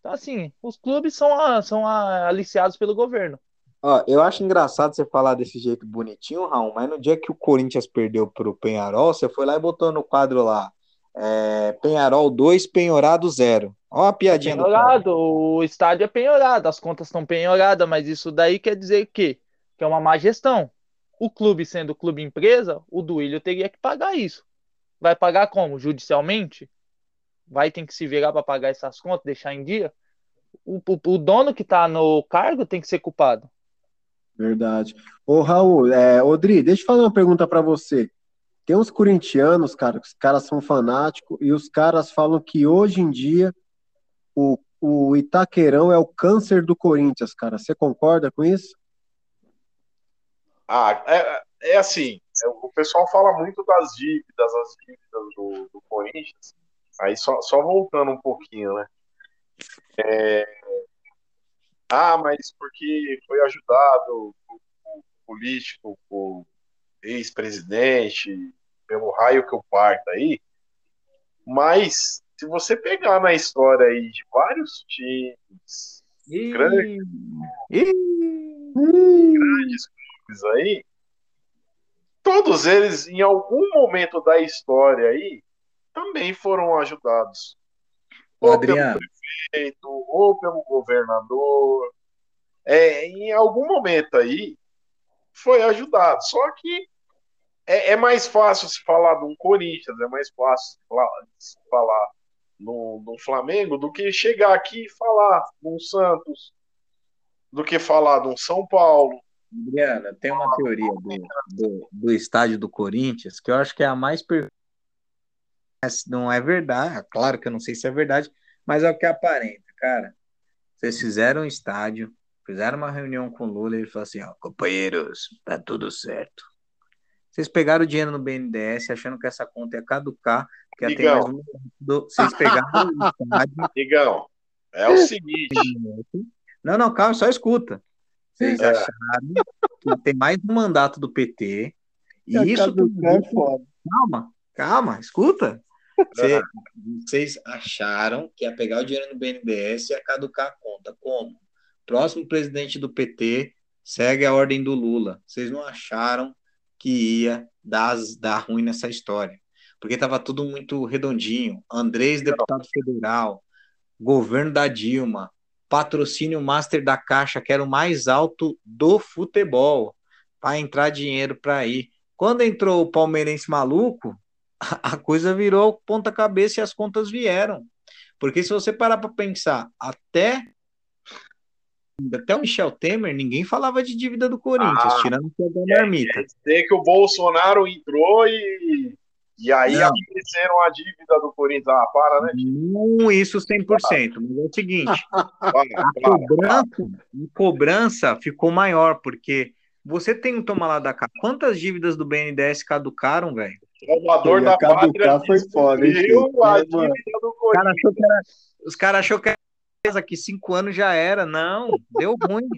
Então, assim, os clubes são, a, são a, aliciados pelo governo. Ó, eu acho engraçado você falar desse jeito bonitinho, Raul, mas no dia que o Corinthians perdeu para o Penharol, você foi lá e botou no quadro lá é, Penharol 2, Penhorado 0. Olha a piadinha penhorado, do O estádio é penhorado, as contas estão penhoradas, mas isso daí quer dizer que, que é uma má gestão. O clube sendo clube empresa, o Duílio teria que pagar isso. Vai pagar como? Judicialmente? Vai ter que se virar para pagar essas contas, deixar em dia? O, o, o dono que está no cargo tem que ser culpado. Verdade. Ô, Raul, é, Odri, deixa eu fazer uma pergunta para você. Tem uns corintianos, cara, os caras são fanáticos e os caras falam que hoje em dia o, o Itaquerão é o câncer do Corinthians, cara. Você concorda com isso? Ah, é, é assim, é, o pessoal fala muito das dívidas, as dívidas do, do Corinthians. Aí só, só voltando um pouquinho, né? É, ah, mas porque foi ajudado o, o político, o ex-presidente, pelo raio que eu parto aí. Mas, se você pegar na história aí de vários times, grandes, grandes aí, todos eles, em algum momento da história aí, também foram ajudados. Ou Adriano. pelo prefeito, ou pelo governador. É, em algum momento aí, foi ajudado. Só que é, é, mais fácil se falar de um Corinthians, é mais fácil falar, falar no, no Flamengo do que chegar aqui e falar de um Santos, do que falar de um São Paulo. Adriana, tem uma teoria do, do, do, estádio do Corinthians que eu acho que é a mais per... não é verdade. Claro que eu não sei se é verdade, mas é o que aparenta, cara. Vocês fizeram um estádio, fizeram uma reunião com o Lula e ele falou assim: ó, companheiros, tá tudo certo. Vocês pegaram o dinheiro no BNDES achando que essa conta ia caducar, que ia ter mais um. Vocês pegaram o estádio. Digão, é o seguinte. Não, não, calma, só escuta. Vocês é. acharam que tem mais um mandato do PT. E isso. É foda. Calma, calma, escuta. Cê, vocês acharam que ia pegar o dinheiro no BNDES e ia caducar a conta. Como? Próximo presidente do PT segue a ordem do Lula. Vocês não acharam que ia dar, dar ruim nessa história? Porque estava tudo muito redondinho. Andrés, deputado federal, governo da Dilma, patrocínio master da Caixa, que era o mais alto do futebol, para entrar dinheiro para ir. Quando entrou o palmeirense maluco, a coisa virou ponta cabeça e as contas vieram. Porque se você parar para pensar, até até o Michel Temer, ninguém falava de dívida do Corinthians, ah, tirando o da é, marmita. Sei que o Bolsonaro entrou e, e aí apareceram a dívida do Corinthians. Ah, para, né? Não isso 100%, mas é o seguinte, a cobrança, a cobrança ficou maior, porque você tem um toma lá da cá. Quantas dívidas do BNDES caducaram, velho? Salvador da Pátria foi foda, hein, a dívida do Corinthians. Cara os caras achou que era que cinco anos já era. Não, deu ruim.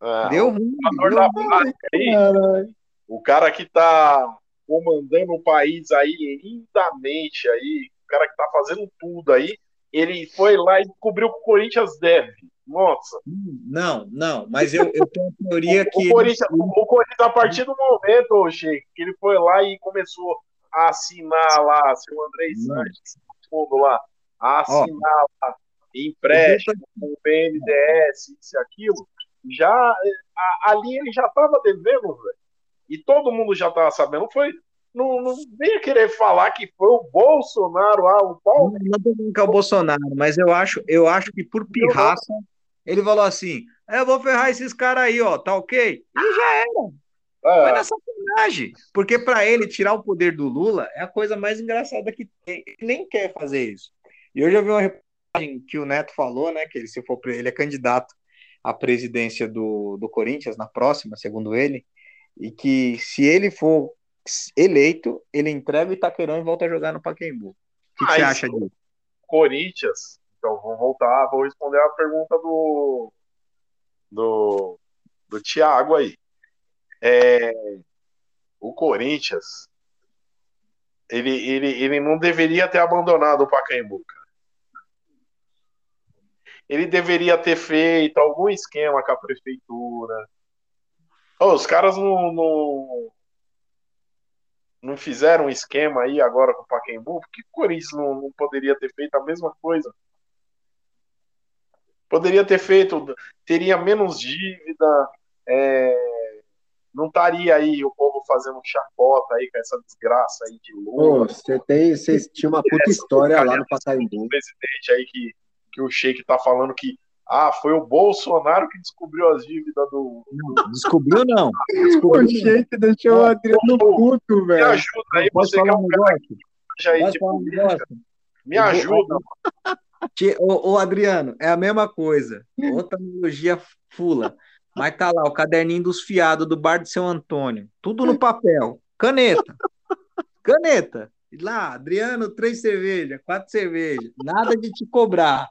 É, deu ruim. Deu da ruim. Pátria, o cara que tá comandando o país aí lindamente aí, o cara que tá fazendo tudo aí, ele foi lá e descobriu que o Corinthians deve. Nossa. Não, não, mas eu, eu tenho a teoria que. O Corinthians, ele... o Corinthians, a partir do momento, Sheik, que ele foi lá e começou a assinar lá, seu André Santos, fundo lá, a assinar Ó, lá, empréstimo com o BNDES, isso e aquilo, já, a, ali ele já estava devendo, velho. E todo mundo já estava sabendo. Foi não, não venha querer falar que foi o Bolsonaro, ah, o Paulo. Não, não que é o Bolsonaro, mas eu acho, eu acho que por pirraça ele falou assim: é, eu vou ferrar esses caras aí, ó, tá ok? E já era. É. Foi na sacanagem. Porque para ele tirar o poder do Lula é a coisa mais engraçada que tem. Ele nem quer fazer isso. E hoje eu vi uma reportagem que o Neto falou, né? Que ele, se for ele é candidato à presidência do, do Corinthians na próxima, segundo ele, e que se ele for eleito, ele entrega o Itaquerão e volta a jogar no Pacaembu. O que, ah, você acha disso? Corinthians, então vou voltar, vou responder a pergunta do do, do Thiago aí. É, o Corinthians ele, ele, ele não deveria ter abandonado o Pacaembu, cara. Ele deveria ter feito algum esquema com a prefeitura. Oh, os caras não, não, não fizeram um esquema aí agora com o Pacaembu, por que o Corinthians não, não poderia ter feito a mesma coisa? Poderia ter feito, teria menos dívida, é, não estaria aí o povo fazendo chacota aí com essa desgraça aí de Lula. Você tem, você tinha uma puta história lá no Pacaembu. presidente aí que, que o Sheik tá falando que ah, foi o Bolsonaro que descobriu as dívidas do. Não, descobriu não. Descobriu, o jeito deixou o Adriano puto, velho. Me ajuda aí, você que é um cara política. Me ajuda. Ô, ô, Adriano, é a mesma coisa. Outra analogia fula. Mas tá lá o caderninho dos fiados do bar de São Antônio. Tudo no papel. Caneta. Caneta. E lá, Adriano, três cervejas, quatro cervejas. Nada de te cobrar.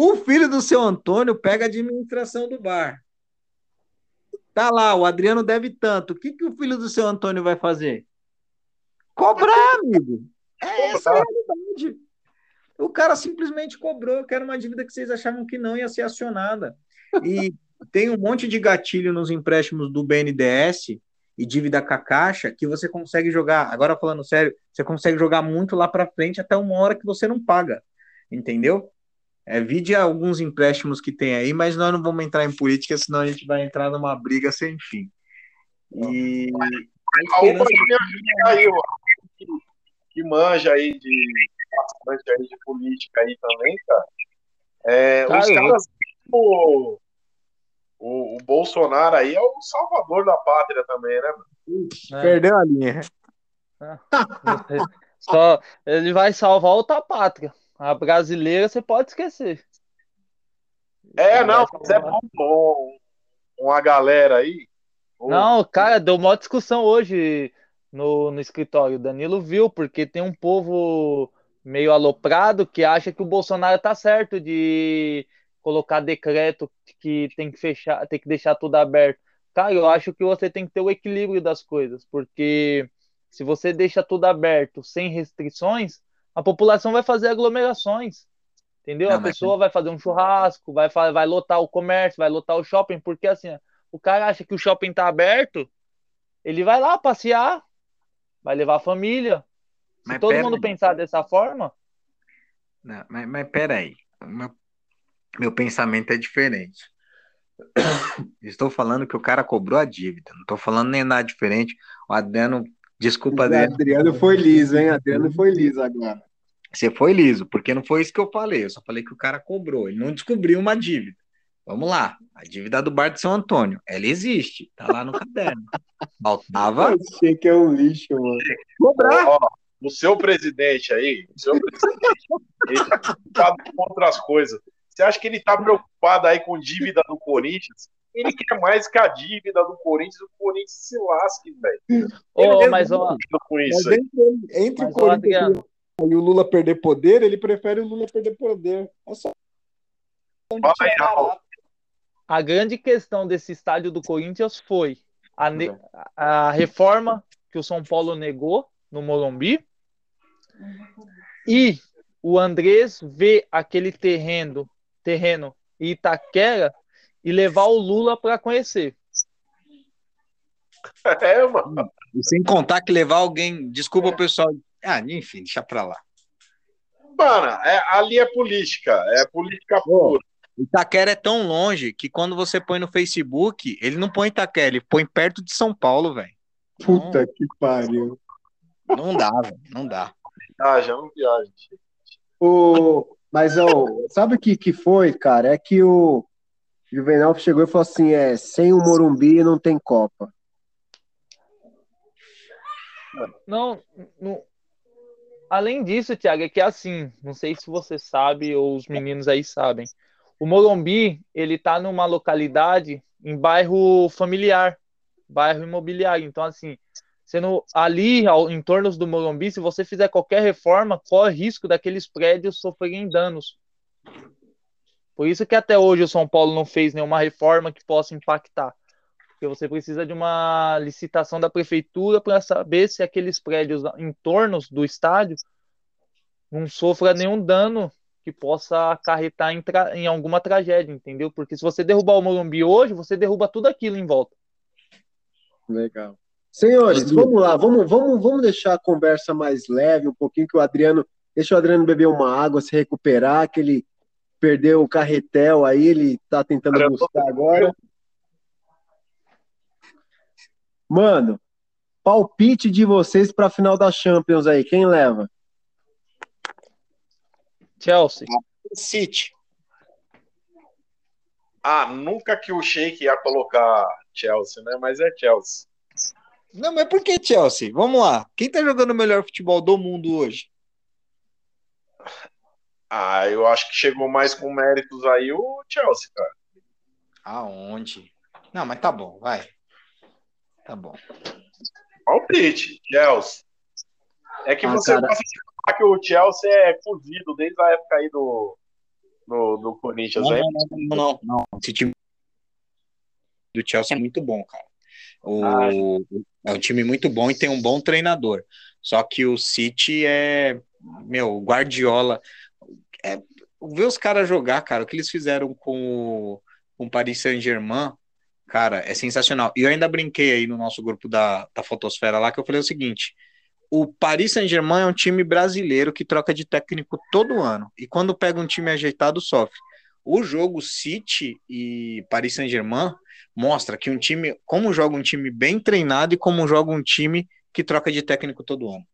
O filho do seu Antônio pega a administração do bar. Tá lá, o Adriano deve tanto. O que, que o filho do seu Antônio vai fazer? Cobrar, amigo. É essa a realidade. O cara simplesmente cobrou, que era uma dívida que vocês achavam que não ia ser acionada. E tem um monte de gatilho nos empréstimos do BNDES e dívida com a Caixa que você consegue jogar. Agora falando sério, você consegue jogar muito lá para frente até uma hora que você não paga. Entendeu? É, vide alguns empréstimos que tem aí, mas nós não vamos entrar em política, senão a gente vai entrar numa briga sem fim. E. A UPA que, aí, que, que manja aí de bastante aí de política aí também, cara. É, os caras. O, o, o, Bolsonaro aí é o salvador da pátria também, né? É. Perdeu a linha. Só, ele vai salvar outra pátria. A brasileira você pode esquecer. É, não, mas é bom uma galera aí. Não, cara, deu uma discussão hoje no, no escritório. O Danilo viu, porque tem um povo meio aloprado que acha que o Bolsonaro tá certo de colocar decreto que tem que fechar, tem que deixar tudo aberto. Cara, eu acho que você tem que ter o equilíbrio das coisas, porque se você deixa tudo aberto, sem restrições, a população vai fazer aglomerações. Entendeu? Não, a pessoa mas... vai fazer um churrasco, vai, vai lotar o comércio, vai lotar o shopping, porque assim, o cara acha que o shopping tá aberto, ele vai lá passear, vai levar a família. Se mas todo mundo aí. pensar dessa forma. Não, mas, mas peraí. Meu, meu pensamento é diferente. Estou falando que o cara cobrou a dívida. Não estou falando nem nada diferente. O Adriano, desculpa, Adriano. Adriano foi liso, hein? Adriano foi liso agora. Você foi liso, porque não foi isso que eu falei. Eu só falei que o cara cobrou. Ele não descobriu uma dívida. Vamos lá. A dívida do bar de São Antônio. Ela existe. Tá lá no caderno. Faltava. Eu achei que é um lixo, mano. Cobrar. Ó, o seu presidente aí, o seu presidente, ele tá preocupado com outras coisas. Você acha que ele tá preocupado aí com dívida do Corinthians? Ele quer mais que a dívida do Corinthians, o Corinthians se lasque, velho. Oh, mas, ó, com isso mas entre, entre mas, o Corinthians ó, e o Lula perder poder, ele prefere o Lula perder poder. É só... A grande questão desse estádio do Corinthians foi a, a reforma que o São Paulo negou no Morumbi e o Andrés vê aquele terreno, terreno Itaquera e levar o Lula para conhecer. É, mano. E sem contar que levar alguém, desculpa o pessoal, ah, enfim, deixa para lá. Mano, é, ali é política, é política pura. Itaquera é tão longe que quando você põe no Facebook, ele não põe Itaquera, ele põe perto de São Paulo, velho. Puta não, que pariu. Não dá, velho, não dá. Viaja, não viaja. O... Mas ó, sabe o que, que foi, cara? É que o Juvenal chegou e falou assim: é, sem o Morumbi não tem Copa. Não, não, além disso, Thiago, é que é assim, não sei se você sabe ou os meninos aí sabem. O Morumbi, ele tá numa localidade em bairro familiar, bairro imobiliário. Então, assim, sendo ali ao, em torno do Morumbi, se você fizer qualquer reforma, corre risco daqueles prédios sofrerem danos. Por isso que até hoje o São Paulo não fez nenhuma reforma que possa impactar. Porque você precisa de uma licitação da prefeitura para saber se aqueles prédios em torno do estádio não sofra nenhum dano que possa acarretar em, em, alguma tragédia, entendeu? Porque se você derrubar o Morumbi hoje, você derruba tudo aquilo em volta. Legal. Senhores, vamos lá, vamos, vamos, vamos deixar a conversa mais leve, um pouquinho que o Adriano, deixa o Adriano beber uma água, se recuperar, que ele perdeu o carretel aí, ele tá tentando buscar agora. Mano, palpite de vocês para a final da Champions aí, quem leva? Chelsea. City. Ah, nunca que o Sheik ia colocar Chelsea, né? Mas é Chelsea. Não, mas por que Chelsea? Vamos lá. Quem tá jogando o melhor futebol do mundo hoje? Ah, eu acho que chegou mais com méritos aí o Chelsea, cara. Aonde? Não, mas tá bom, vai. Tá bom. Palpite, Chelsea. É que ah, você cara... gosta de que o Chelsea é cozido desde a época aí do, do, do Corinthians, não, Não, não, não, Esse time do Chelsea é muito bom, cara. O, ah, é um time muito bom e tem um bom treinador. Só que o City é, meu, Guardiola. É, ver os caras jogar, cara, o que eles fizeram com o, com o Paris Saint-Germain, cara, é sensacional. E eu ainda brinquei aí no nosso grupo da, da Fotosfera lá, que eu falei o seguinte: o Paris Saint-Germain é um time brasileiro que troca de técnico todo ano. E quando pega um time ajeitado, sofre. O jogo City e Paris Saint-Germain mostra que um time, como joga um time bem treinado e como joga um time que troca de técnico todo ano.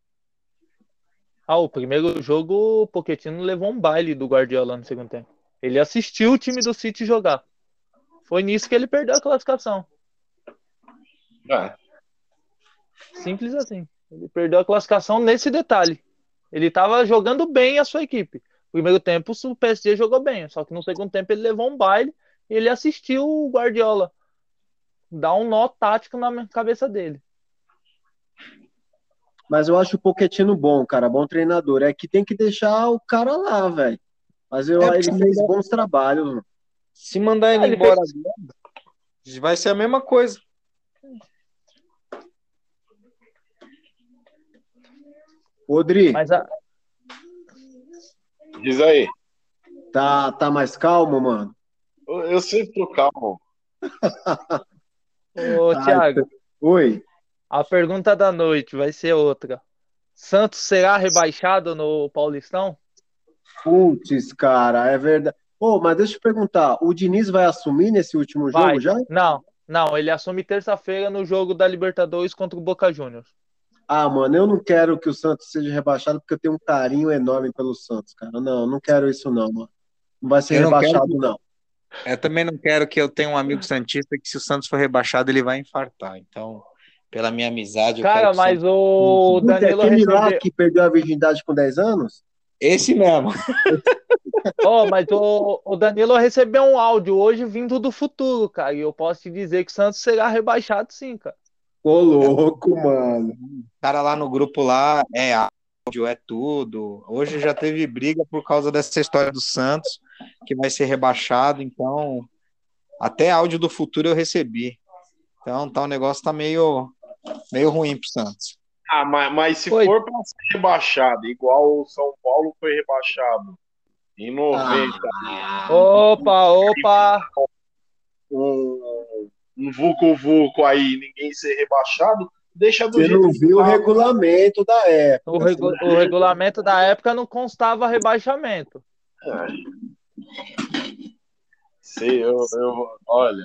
Ah, o primeiro jogo o Pochettino levou um baile do Guardiola no segundo tempo. Ele assistiu o time do City jogar. Foi nisso que ele perdeu a classificação. É. Simples assim. Ele perdeu a classificação nesse detalhe. Ele tava jogando bem a sua equipe. Primeiro tempo o PSG jogou bem, só que no segundo tempo ele levou um baile e ele assistiu o Guardiola dar um nó tático na cabeça dele. Mas eu acho o Poquetino bom, cara, bom treinador. É que tem que deixar o cara lá, velho. Mas eu, é, ele fez bons trabalhos. Se mandar ele, ah, ele embora, fez... vai ser a mesma coisa. Odri. Mas a... Diz aí. Tá, tá mais calmo, mano? Eu, eu sempre tô calmo. Ô, Thiago. Oi. A pergunta da noite vai ser outra. Santos será rebaixado no Paulistão? Putz, cara, é verdade. Pô, mas deixa eu te perguntar, o Diniz vai assumir nesse último vai. jogo já? Não, não, ele assume terça-feira no jogo da Libertadores contra o Boca Juniors. Ah, mano, eu não quero que o Santos seja rebaixado porque eu tenho um carinho enorme pelo Santos, cara. Não, não quero isso não, mano. Não vai ser eu rebaixado, não, não. Eu também não quero que eu tenha um amigo Santista que se o Santos for rebaixado, ele vai infartar. Então, pela minha amizade. Cara, mas Santos... o Danilo. Aquele recebeu... lá que perdeu a virgindade com 10 anos? Esse mesmo. oh, mas o, o Danilo recebeu um áudio hoje vindo do futuro, cara. E eu posso te dizer que o Santos será rebaixado, sim, cara. Ô, louco, mano. O cara lá no grupo lá é áudio, é tudo. Hoje já teve briga por causa dessa história do Santos, que vai ser rebaixado, então até áudio do futuro eu recebi. Então tá, o negócio tá meio, meio ruim pro Santos. Ah, mas, mas se foi. for para ser rebaixado, igual o São Paulo foi rebaixado em 90. Ah. Opa, opa! Um, um Vucu Vucu aí, ninguém ser rebaixado, deixa do Você jeito não viu o regulamento da época. O, regu o regulamento da época não constava rebaixamento. É. Sei, eu, eu, olha.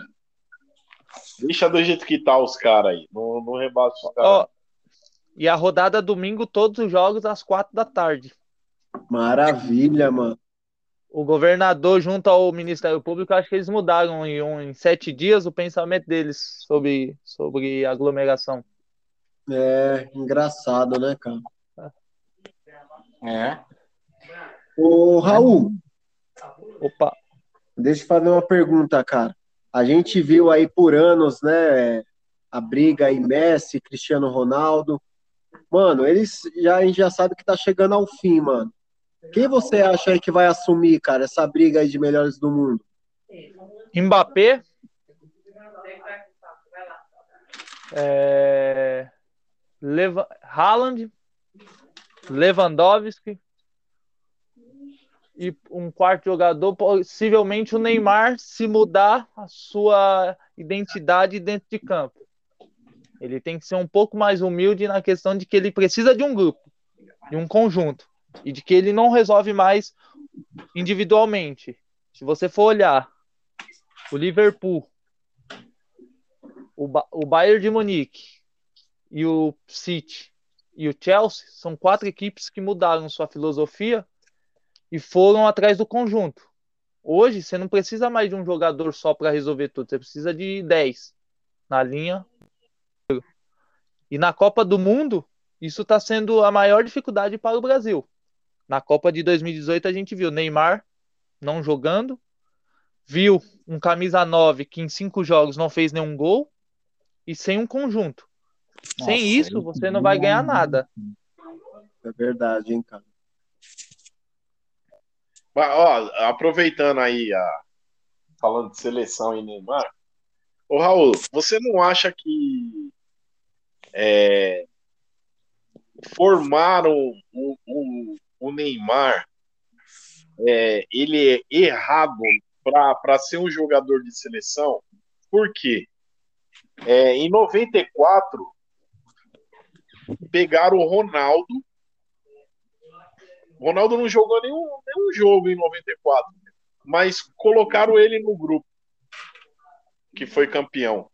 Deixa do jeito que tá os caras aí. Não, não rebaixa os caras. Oh, e a rodada domingo, todos os jogos às quatro da tarde. Maravilha, mano. O governador, junto ao Ministério Público, acho que eles mudaram em, um, em sete dias o pensamento deles sobre, sobre aglomeração. É, engraçado, né, cara? É. Ô, Raul. Opa. Deixa eu fazer uma pergunta, cara. A gente viu aí por anos, né, a briga aí Messi, Cristiano Ronaldo. Mano, eles já, a gente já sabe que tá chegando ao fim, mano. Quem você acha aí que vai assumir, cara, essa briga aí de melhores do mundo? Mbappé. É... Leva... Haaland. Lewandowski. E um quarto jogador, possivelmente o Neymar, se mudar a sua identidade dentro de campo. Ele tem que ser um pouco mais humilde na questão de que ele precisa de um grupo, de um conjunto, e de que ele não resolve mais individualmente. Se você for olhar o Liverpool, o, ba o Bayern de Munique e o City e o Chelsea são quatro equipes que mudaram sua filosofia e foram atrás do conjunto. Hoje você não precisa mais de um jogador só para resolver tudo, você precisa de 10 na linha e na Copa do Mundo, isso está sendo a maior dificuldade para o Brasil. Na Copa de 2018, a gente viu Neymar não jogando, viu um camisa 9 que em cinco jogos não fez nenhum gol e sem um conjunto. Nossa, sem isso, você não vai ganhar nada. É verdade, hein, cara. Ó, aproveitando aí a falando de seleção e Neymar, ô Raul, você não acha que é, formaram o, o, o Neymar, é, ele é errado para ser um jogador de seleção, por quê? É, em 94, pegaram o Ronaldo. O Ronaldo não jogou nenhum, nenhum jogo em 94, mas colocaram ele no grupo que foi campeão,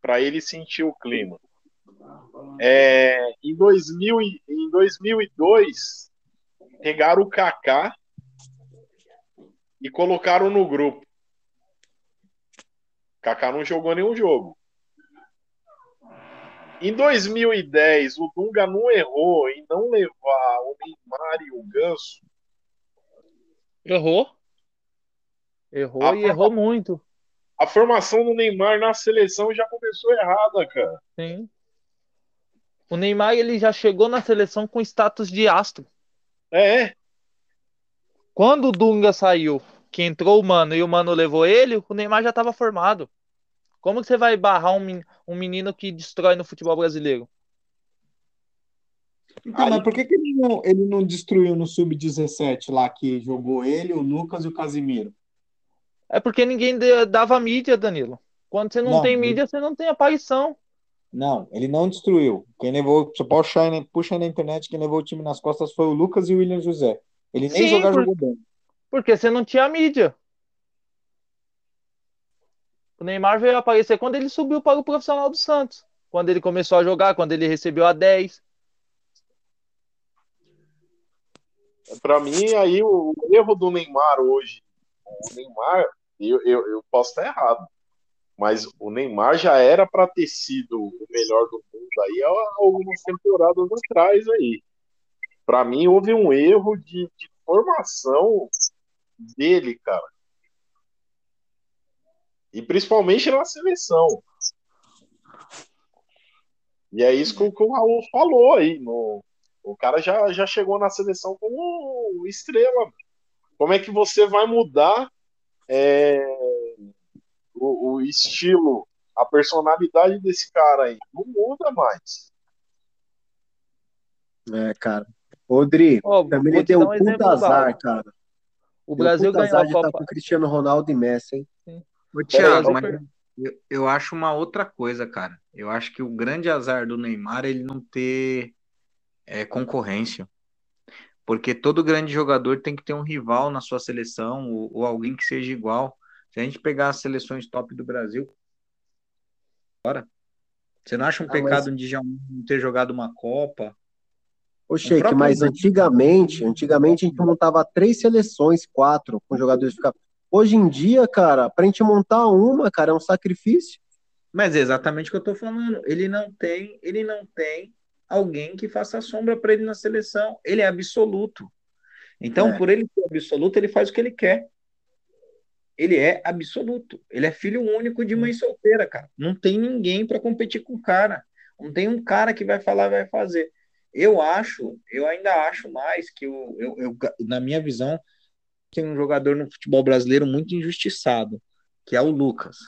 para ele sentir o clima. É, em, 2000, em 2002, pegaram o Kaká e colocaram no grupo. Kaká não jogou nenhum jogo. Em 2010, o Dunga não errou em não levar o Neymar e o Ganso. Errou. Errou a e errou muito. A formação do Neymar na seleção já começou errada, cara. Sim. O Neymar ele já chegou na seleção com status de astro. É. Quando o Dunga saiu, que entrou o Mano e o Mano levou ele, o Neymar já estava formado. Como que você vai barrar um, um menino que destrói no futebol brasileiro? Então, Aí... mas por que, que ele, não, ele não destruiu no Sub-17 lá que jogou ele, o Lucas e o Casimiro? É porque ninguém dava mídia, Danilo. Quando você não, não tem mídia, você não tem aparição. Não, ele não destruiu. Quem levou, você pode puxar, puxa na internet, quem levou o time nas costas foi o Lucas e o William José. Ele nem Sim, jogar por... jogou bem. Porque você não tinha mídia. O Neymar veio aparecer quando ele subiu para o profissional do Santos. Quando ele começou a jogar, quando ele recebeu a 10. Para mim, aí o erro do Neymar hoje, o Neymar, eu, eu, eu posso estar errado, mas o Neymar já era para ter sido o melhor do mundo aí há algumas temporadas atrás aí. Para mim, houve um erro de, de formação dele, cara. E principalmente na seleção. E é isso que, o Raul falou aí. No, o cara já, já chegou na seleção como estrela. Como é que você vai mudar é, o, o, estilo, a personalidade desse cara aí? Não muda mais. É, cara. Rodrigo, oh, também ele deu um puta azar, cara. O Brasil ganhou a Copa. Tá com Cristiano Ronaldo e Messi, hein? Sim. Ô, Thiago, mas eu, eu acho uma outra coisa, cara. Eu acho que o grande azar do Neymar é ele não ter é, concorrência. Porque todo grande jogador tem que ter um rival na sua seleção ou, ou alguém que seja igual. Se a gente pegar as seleções top do Brasil, agora, você não acha um ah, pecado mas... de já não ter jogado uma Copa? Ô, Sheik, mas antigamente, antigamente a gente montava três seleções, quatro, com jogadores ficar. Hoje em dia, cara, pra gente montar uma, cara, é um sacrifício. Mas é exatamente o que eu tô falando. Ele não tem, ele não tem alguém que faça sombra para ele na seleção. Ele é absoluto. Então, é. por ele ser absoluto, ele faz o que ele quer. Ele é absoluto. Ele é filho único de mãe solteira, cara. Não tem ninguém para competir com o cara. Não tem um cara que vai falar, vai fazer. Eu acho, eu ainda acho mais que o, eu, eu, na minha visão, tem um jogador no futebol brasileiro muito injustiçado, que é o Lucas.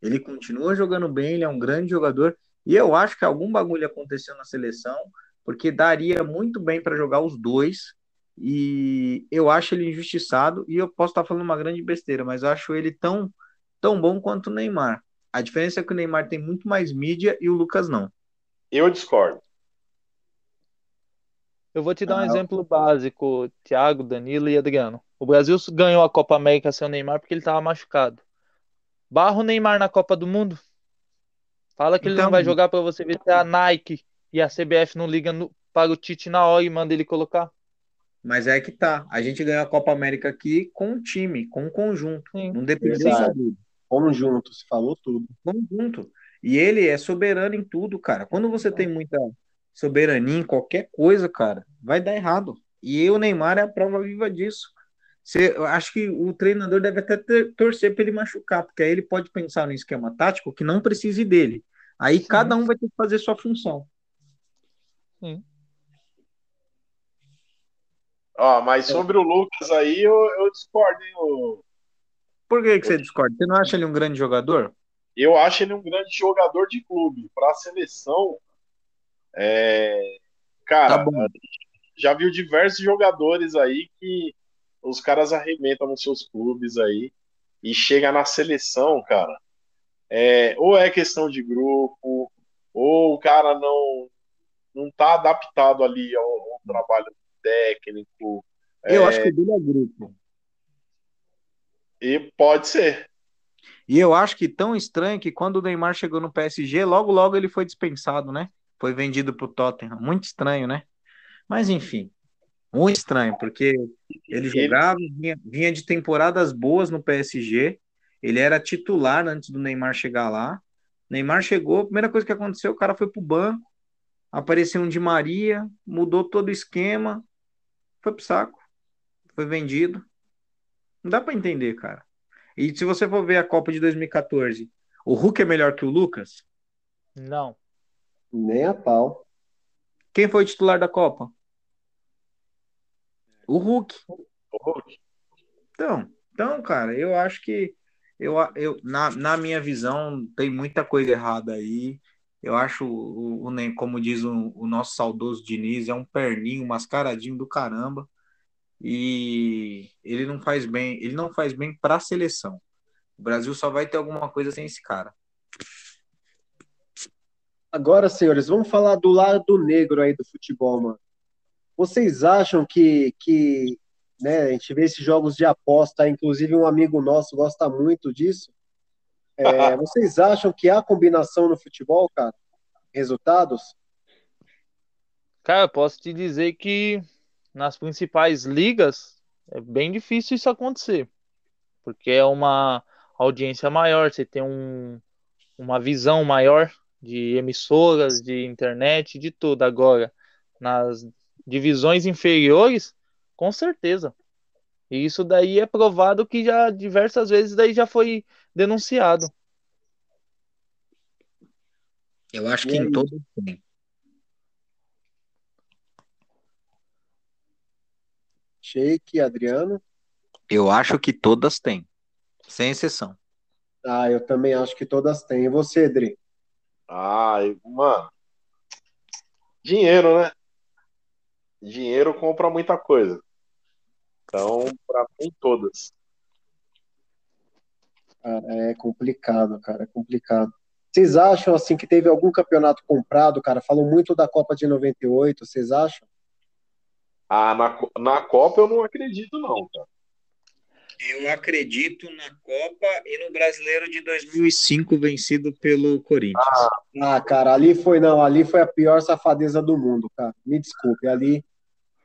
Ele continua jogando bem, ele é um grande jogador, e eu acho que algum bagulho aconteceu na seleção, porque daria muito bem para jogar os dois, e eu acho ele injustiçado, e eu posso estar falando uma grande besteira, mas eu acho ele tão, tão bom quanto o Neymar. A diferença é que o Neymar tem muito mais mídia e o Lucas não. Eu discordo. Eu vou te dar um ah, exemplo básico, Thiago, Danilo e Adriano. O Brasil ganhou a Copa América sem o Neymar porque ele estava machucado. Barra o Neymar na Copa do Mundo. Fala que então, ele não vai então- jogar para você ver se a Nike e a CBF não ligam para o Tite na hora e manda ele colocar. Mas é que tá. A gente ganhou a Copa América aqui com um time, com um conjunto. Sim. Não depende de Conjunto, se falou tudo. Conjunto. E ele é soberano em tudo, cara. Quando você tem muita soberania em qualquer coisa, cara, vai dar errado. E o Neymar é a prova viva disso. Você, eu acho que o treinador deve até ter, torcer para ele machucar, porque aí ele pode pensar no esquema tático que não precise dele. Aí Sim. cada um vai ter que fazer sua função. Sim. Ó, mas sobre o Lucas aí, eu, eu discordo, hein, o... Por que, que você discorda? Você não acha ele um grande jogador? Eu acho ele um grande jogador de clube. Para a seleção, é, cara, tá já viu diversos jogadores aí que os caras arrebentam nos seus clubes aí e chega na seleção, cara. É, ou é questão de grupo, ou o cara não não tá adaptado ali ao, ao trabalho técnico. Eu é, acho que o dele é grupo. E pode ser. E eu acho que tão estranho que quando o Neymar chegou no PSG, logo logo ele foi dispensado, né? foi vendido para o Tottenham. Muito estranho, né? Mas enfim, muito estranho, porque ele jogava, vinha, vinha de temporadas boas no PSG, ele era titular antes do Neymar chegar lá. Neymar chegou, a primeira coisa que aconteceu, o cara foi pro banco, apareceu um de Maria, mudou todo o esquema, foi pro saco, foi vendido. Não dá para entender, cara. E se você for ver a Copa de 2014, o Hulk é melhor que o Lucas? Não. Nem a pau. Quem foi o titular da Copa? O Hulk. O Hulk. Então, então, cara, eu acho que eu, eu na, na minha visão tem muita coisa errada aí. Eu acho o, o como diz o, o nosso saudoso Diniz, é um perninho mascaradinho do caramba. E ele não faz bem, ele não faz bem para a seleção. O Brasil só vai ter alguma coisa sem esse cara. Agora, senhores, vamos falar do lado negro aí do futebol, mano. Vocês acham que, que né, a gente vê esses jogos de aposta, inclusive um amigo nosso gosta muito disso. É, vocês acham que há combinação no futebol, cara? Resultados? Cara, posso te dizer que nas principais ligas é bem difícil isso acontecer, porque é uma audiência maior, você tem um, uma visão maior de emissoras, de internet, de tudo. Agora, nas divisões inferiores, com certeza. E isso daí é provado que já diversas vezes daí já foi denunciado. Eu acho que em todos tem. Sheik, Adriano? Eu acho que todas têm, sem exceção. Ah, eu também acho que todas têm. E você, Dri? Ah, mano. Dinheiro, né? Dinheiro compra muita coisa. Então, para mim, todas. Cara, é complicado, cara, é complicado. Vocês acham, assim, que teve algum campeonato comprado, cara? Falam muito da Copa de 98, vocês acham? Ah, na, na Copa eu não acredito, não, cara. Eu acredito na Copa e no Brasileiro de 2005 vencido pelo Corinthians. Ah, ah, cara, ali foi não, ali foi a pior safadeza do mundo, cara. Me desculpe, ali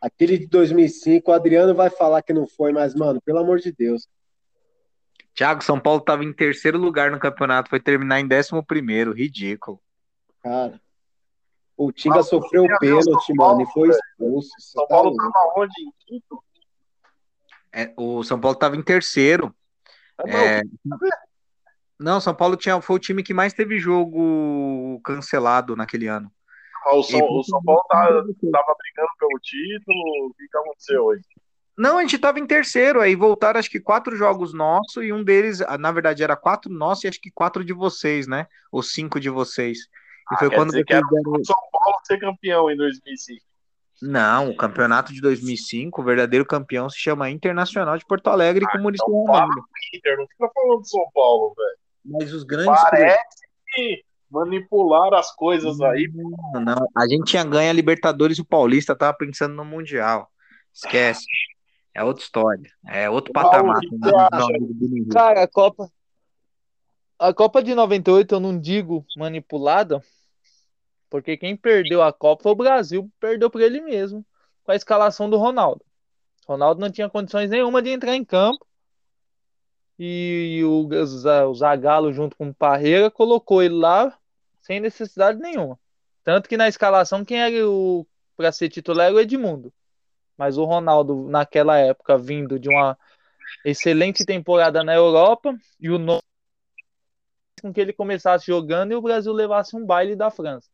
aquele de 2005, o Adriano vai falar que não foi, mas mano, pelo amor de Deus. Thiago, São Paulo estava em terceiro lugar no campeonato, foi terminar em décimo primeiro, ridículo. Cara, o Tinga sofreu o pênalti, mano, e foi expulso. São tá Paulo estava onde? Em quinto? É, o São Paulo estava em terceiro. É, não, São Paulo tinha, foi o time que mais teve jogo cancelado naquele ano. Ah, o, São, o São Paulo estava tá, brigando pelo título. O que, que aconteceu hoje? Não, a gente estava em terceiro, aí voltaram acho que quatro jogos nossos e um deles, ah, na verdade, era quatro nossos e acho que quatro de vocês, né? Ou cinco de vocês. E ah, foi quando vocês deram... o São Paulo ser campeão em 2005. Não, o campeonato de 2005, o verdadeiro campeão se chama Internacional de Porto Alegre ah, com o Muricy então Ronaldo. Inter, não fica falando de São Paulo, velho. Mas os grandes. Parece que manipular as coisas aí. Não, não, a gente tinha ganho a Libertadores e o Paulista tava pensando no Mundial. Esquece. É outra história. É outro patamar. Cara, a Copa. A Copa de 98 eu não digo manipulada, porque quem perdeu a Copa foi o Brasil, perdeu por ele mesmo, com a escalação do Ronaldo. Ronaldo não tinha condições nenhuma de entrar em campo. E o, o Zagallo, junto com o Parreira, colocou ele lá sem necessidade nenhuma. Tanto que na escalação, quem era o para ser titular era o Edmundo. Mas o Ronaldo, naquela época, vindo de uma excelente temporada na Europa, e o nome com que ele começasse jogando e o Brasil levasse um baile da França.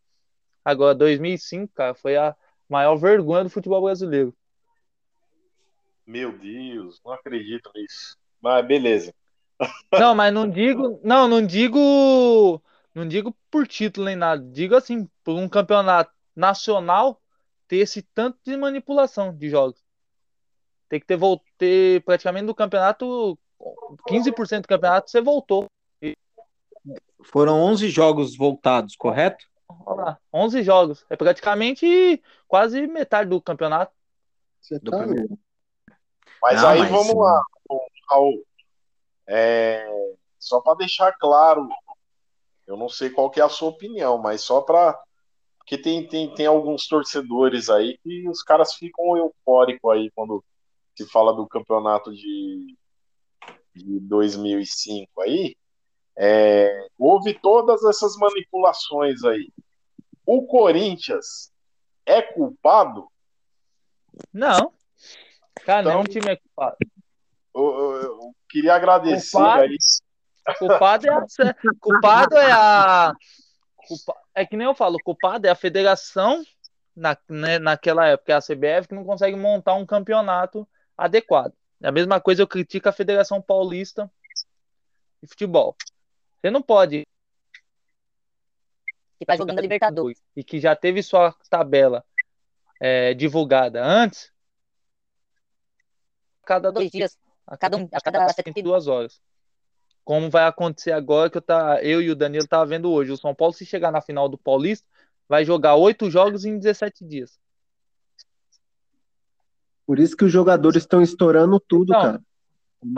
Agora, 2005, cara, foi a maior vergonha do futebol brasileiro. Meu Deus, não acredito nisso. Mas beleza. Não, mas não digo, não, não digo, não digo por título nem nada. Digo assim, por um campeonato nacional ter esse tanto de manipulação de jogos. Tem que ter, ter praticamente do campeonato 15% do campeonato você voltou. Foram 11 jogos voltados, correto? Olha lá, 11 jogos. É praticamente quase metade do campeonato. Você tá Mas Não, aí mas... vamos lá, Raul. É... Só para deixar claro, eu não sei qual que é a sua opinião, mas só para porque tem, tem, tem alguns torcedores aí que os caras ficam eufóricos aí quando se fala do campeonato de, de 2005 aí, É, houve todas essas manipulações aí. O Corinthians é culpado? Não. Cara, então, nenhum time é culpado. Eu, eu, eu queria agradecer culpado, aí. Culpado é a. Culpado é a. É que nem eu falo, culpado é a federação na, né, naquela época, é a CBF, que não consegue montar um campeonato adequado. É a mesma coisa eu critico a Federação Paulista de Futebol. Você não pode que está jogando a Libertadores e que já teve sua tabela é, divulgada antes, a cada dois dias, a cada, um, a cada 72 horas. Como vai acontecer agora que eu, tá, eu e o Danilo tá vendo hoje. O São Paulo, se chegar na final do Paulista, vai jogar oito jogos em 17 dias. Por isso que os jogadores estão estourando tudo, então, cara.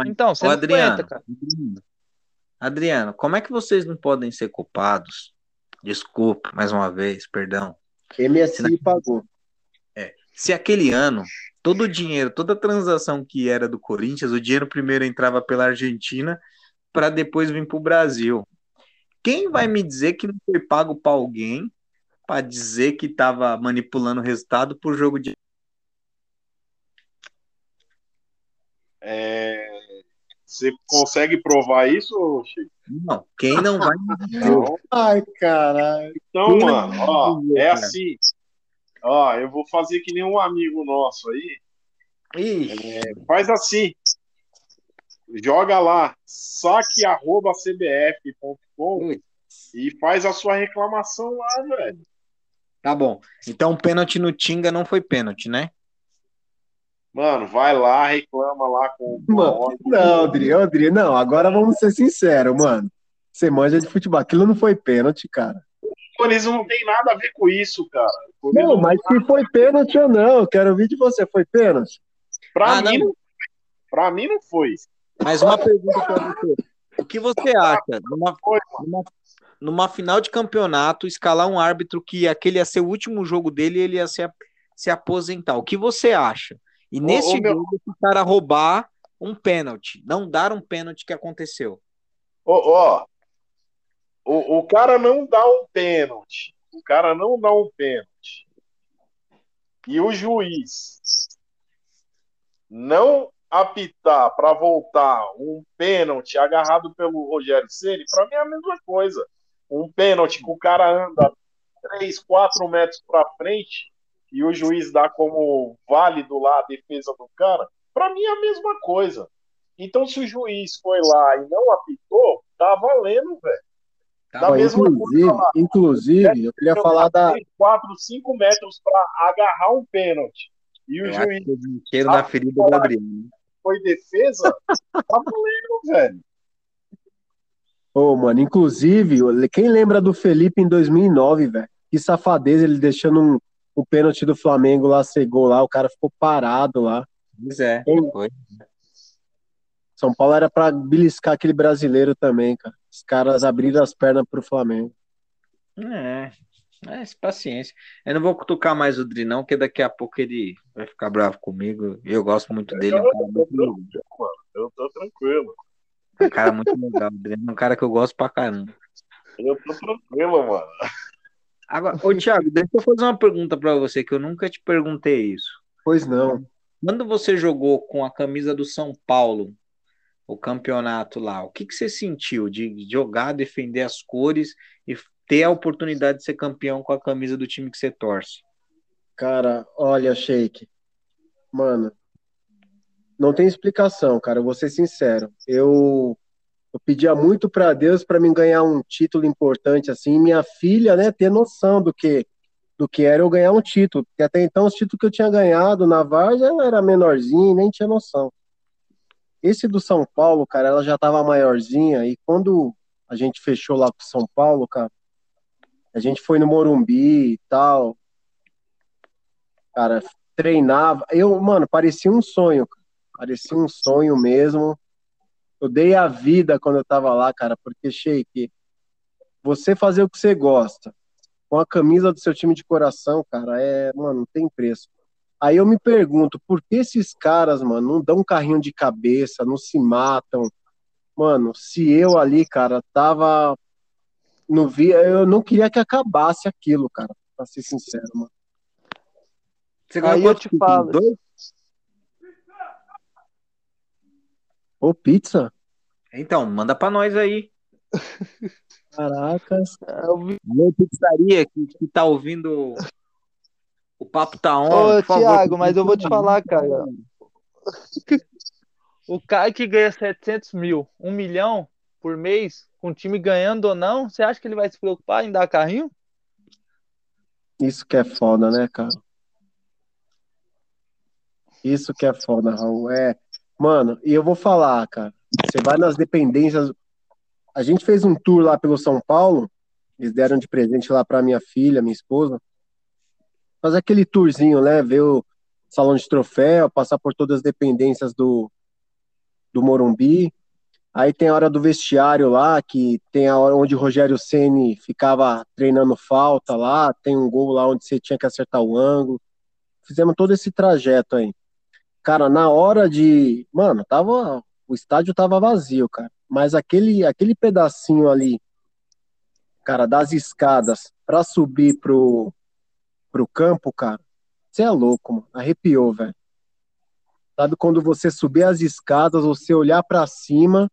Então, você Ô, Adriano, aguenta, cara. Adriano, como é que vocês não podem ser culpados? Desculpa, mais uma vez, perdão. MSI na... pagou. É, se aquele ano, todo o dinheiro, toda a transação que era do Corinthians, o dinheiro primeiro entrava pela Argentina para depois vir para o Brasil. Quem vai me dizer que não foi pago para alguém para dizer que estava manipulando o resultado por jogo de É... Você consegue provar isso, Chico? Não, quem não vai. Não. Ai, caralho. Então, mano, ó, é assim. Ó, eu vou fazer que nem um amigo nosso aí. É, faz assim. Joga lá, saque.cbf.com e faz a sua reclamação lá, velho. Tá bom. Então, pênalti no Tinga não foi pênalti, né? Mano, vai lá, reclama lá com o. Mano, não, Adri, Adri, não, agora vamos ser sinceros, mano. Você manja de futebol. Aquilo não foi pênalti, cara. O Corinthians não tem nada a ver com isso, cara. Não, não, mas se foi pênalti ou não, eu quero ouvir de você. Foi pênalti? Pra, ah, mim, não. pra mim não foi. Mas uma pergunta pra você. O que você acha numa, numa, numa final de campeonato escalar um árbitro que aquele ia ser o último jogo dele e ele ia se, se aposentar? O que você acha? E nesse ô, jogo, meu... o cara roubar um pênalti, não dar um pênalti que aconteceu. Ó, ó, o, o cara não dá um pênalti. O cara não dá um pênalti. E o juiz não apitar para voltar um pênalti agarrado pelo Rogério Ceni, para mim é a mesma coisa. Um pênalti que o cara anda 3, 4 metros para frente e o juiz dá como válido lá a defesa do cara, para mim é a mesma coisa. Então, se o juiz foi lá e não apitou, tá valendo, velho. Tá, inclusive, inclusive, eu queria falar da. 4, 5 metros para agarrar um pênalti. E o eu juiz. O cheiro da ferida do Gabriel. Foi defesa, tá valendo, velho. Ô, oh, mano, inclusive, quem lembra do Felipe em 2009, velho? Que safadeza ele deixando um, o pênalti do Flamengo lá cegou lá, o cara ficou parado lá. Pois é, foi. São Paulo era para beliscar aquele brasileiro também, cara. Os caras abriram as pernas pro Flamengo. É, é, paciência. Eu não vou cutucar mais o Dri, não, porque daqui a pouco ele vai ficar bravo comigo. Eu gosto muito dele. Eu, é um muito tranquilo, eu tô tranquilo. É um cara muito legal. O Dri é um cara que eu gosto pra caramba. Eu tô tranquilo, mano. Agora, ô Thiago, deixa eu fazer uma pergunta para você que eu nunca te perguntei isso. Pois não. Quando você jogou com a camisa do São Paulo, o campeonato lá, o que, que você sentiu de jogar, defender as cores e ter a oportunidade de ser campeão com a camisa do time que você torce? Cara, olha, Sheik, mano, não tem explicação, cara, eu vou ser sincero. Eu eu pedia muito para Deus para me ganhar um título importante assim, minha filha, né, ter noção do que do que era eu ganhar um título, porque até então os títulos que eu tinha ganhado na Várzea eu era menorzinho, nem tinha noção. Esse do São Paulo, cara, ela já tava maiorzinha e quando a gente fechou lá com São Paulo, cara, a gente foi no Morumbi e tal. Cara, treinava. Eu, mano, parecia um sonho. Parecia um sonho mesmo eu dei a vida quando eu tava lá, cara, porque, Sheik, você fazer o que você gosta, com a camisa do seu time de coração, cara, é, mano, não tem preço. Aí eu me pergunto, por que esses caras, mano, não dão um carrinho de cabeça, não se matam, Mano, se eu ali, cara, tava. Não via, eu não queria que acabasse aquilo, cara, pra ser sincero, mano. Você Aí eu te falo. Dois? Ô, pizza? Então, manda pra nós aí. Caracas. Meu pizzaria que, que tá ouvindo o papo tá on. Ô, Thiago, mas eu vou te falar, cara. O cara que ganha 700 mil, 1 milhão por mês, com o time ganhando ou não, você acha que ele vai se preocupar em dar carrinho? Isso que é foda, né, cara? Isso que é foda, Raul. É, mano, e eu vou falar, cara. Você vai nas dependências. A gente fez um tour lá pelo São Paulo. Eles deram de presente lá para minha filha, minha esposa fazer aquele tourzinho, né? Ver o salão de troféu, passar por todas as dependências do, do Morumbi. Aí tem a hora do vestiário lá, que tem a hora onde o Rogério Ceni ficava treinando falta lá, tem um gol lá onde você tinha que acertar o ângulo. Fizemos todo esse trajeto aí. Cara, na hora de, mano, tava o estádio tava vazio, cara, mas aquele aquele pedacinho ali, cara, das escadas para subir pro pro campo, cara, você é louco, mano. Arrepiou, velho. Sabe quando você subir as escadas, você olhar para cima,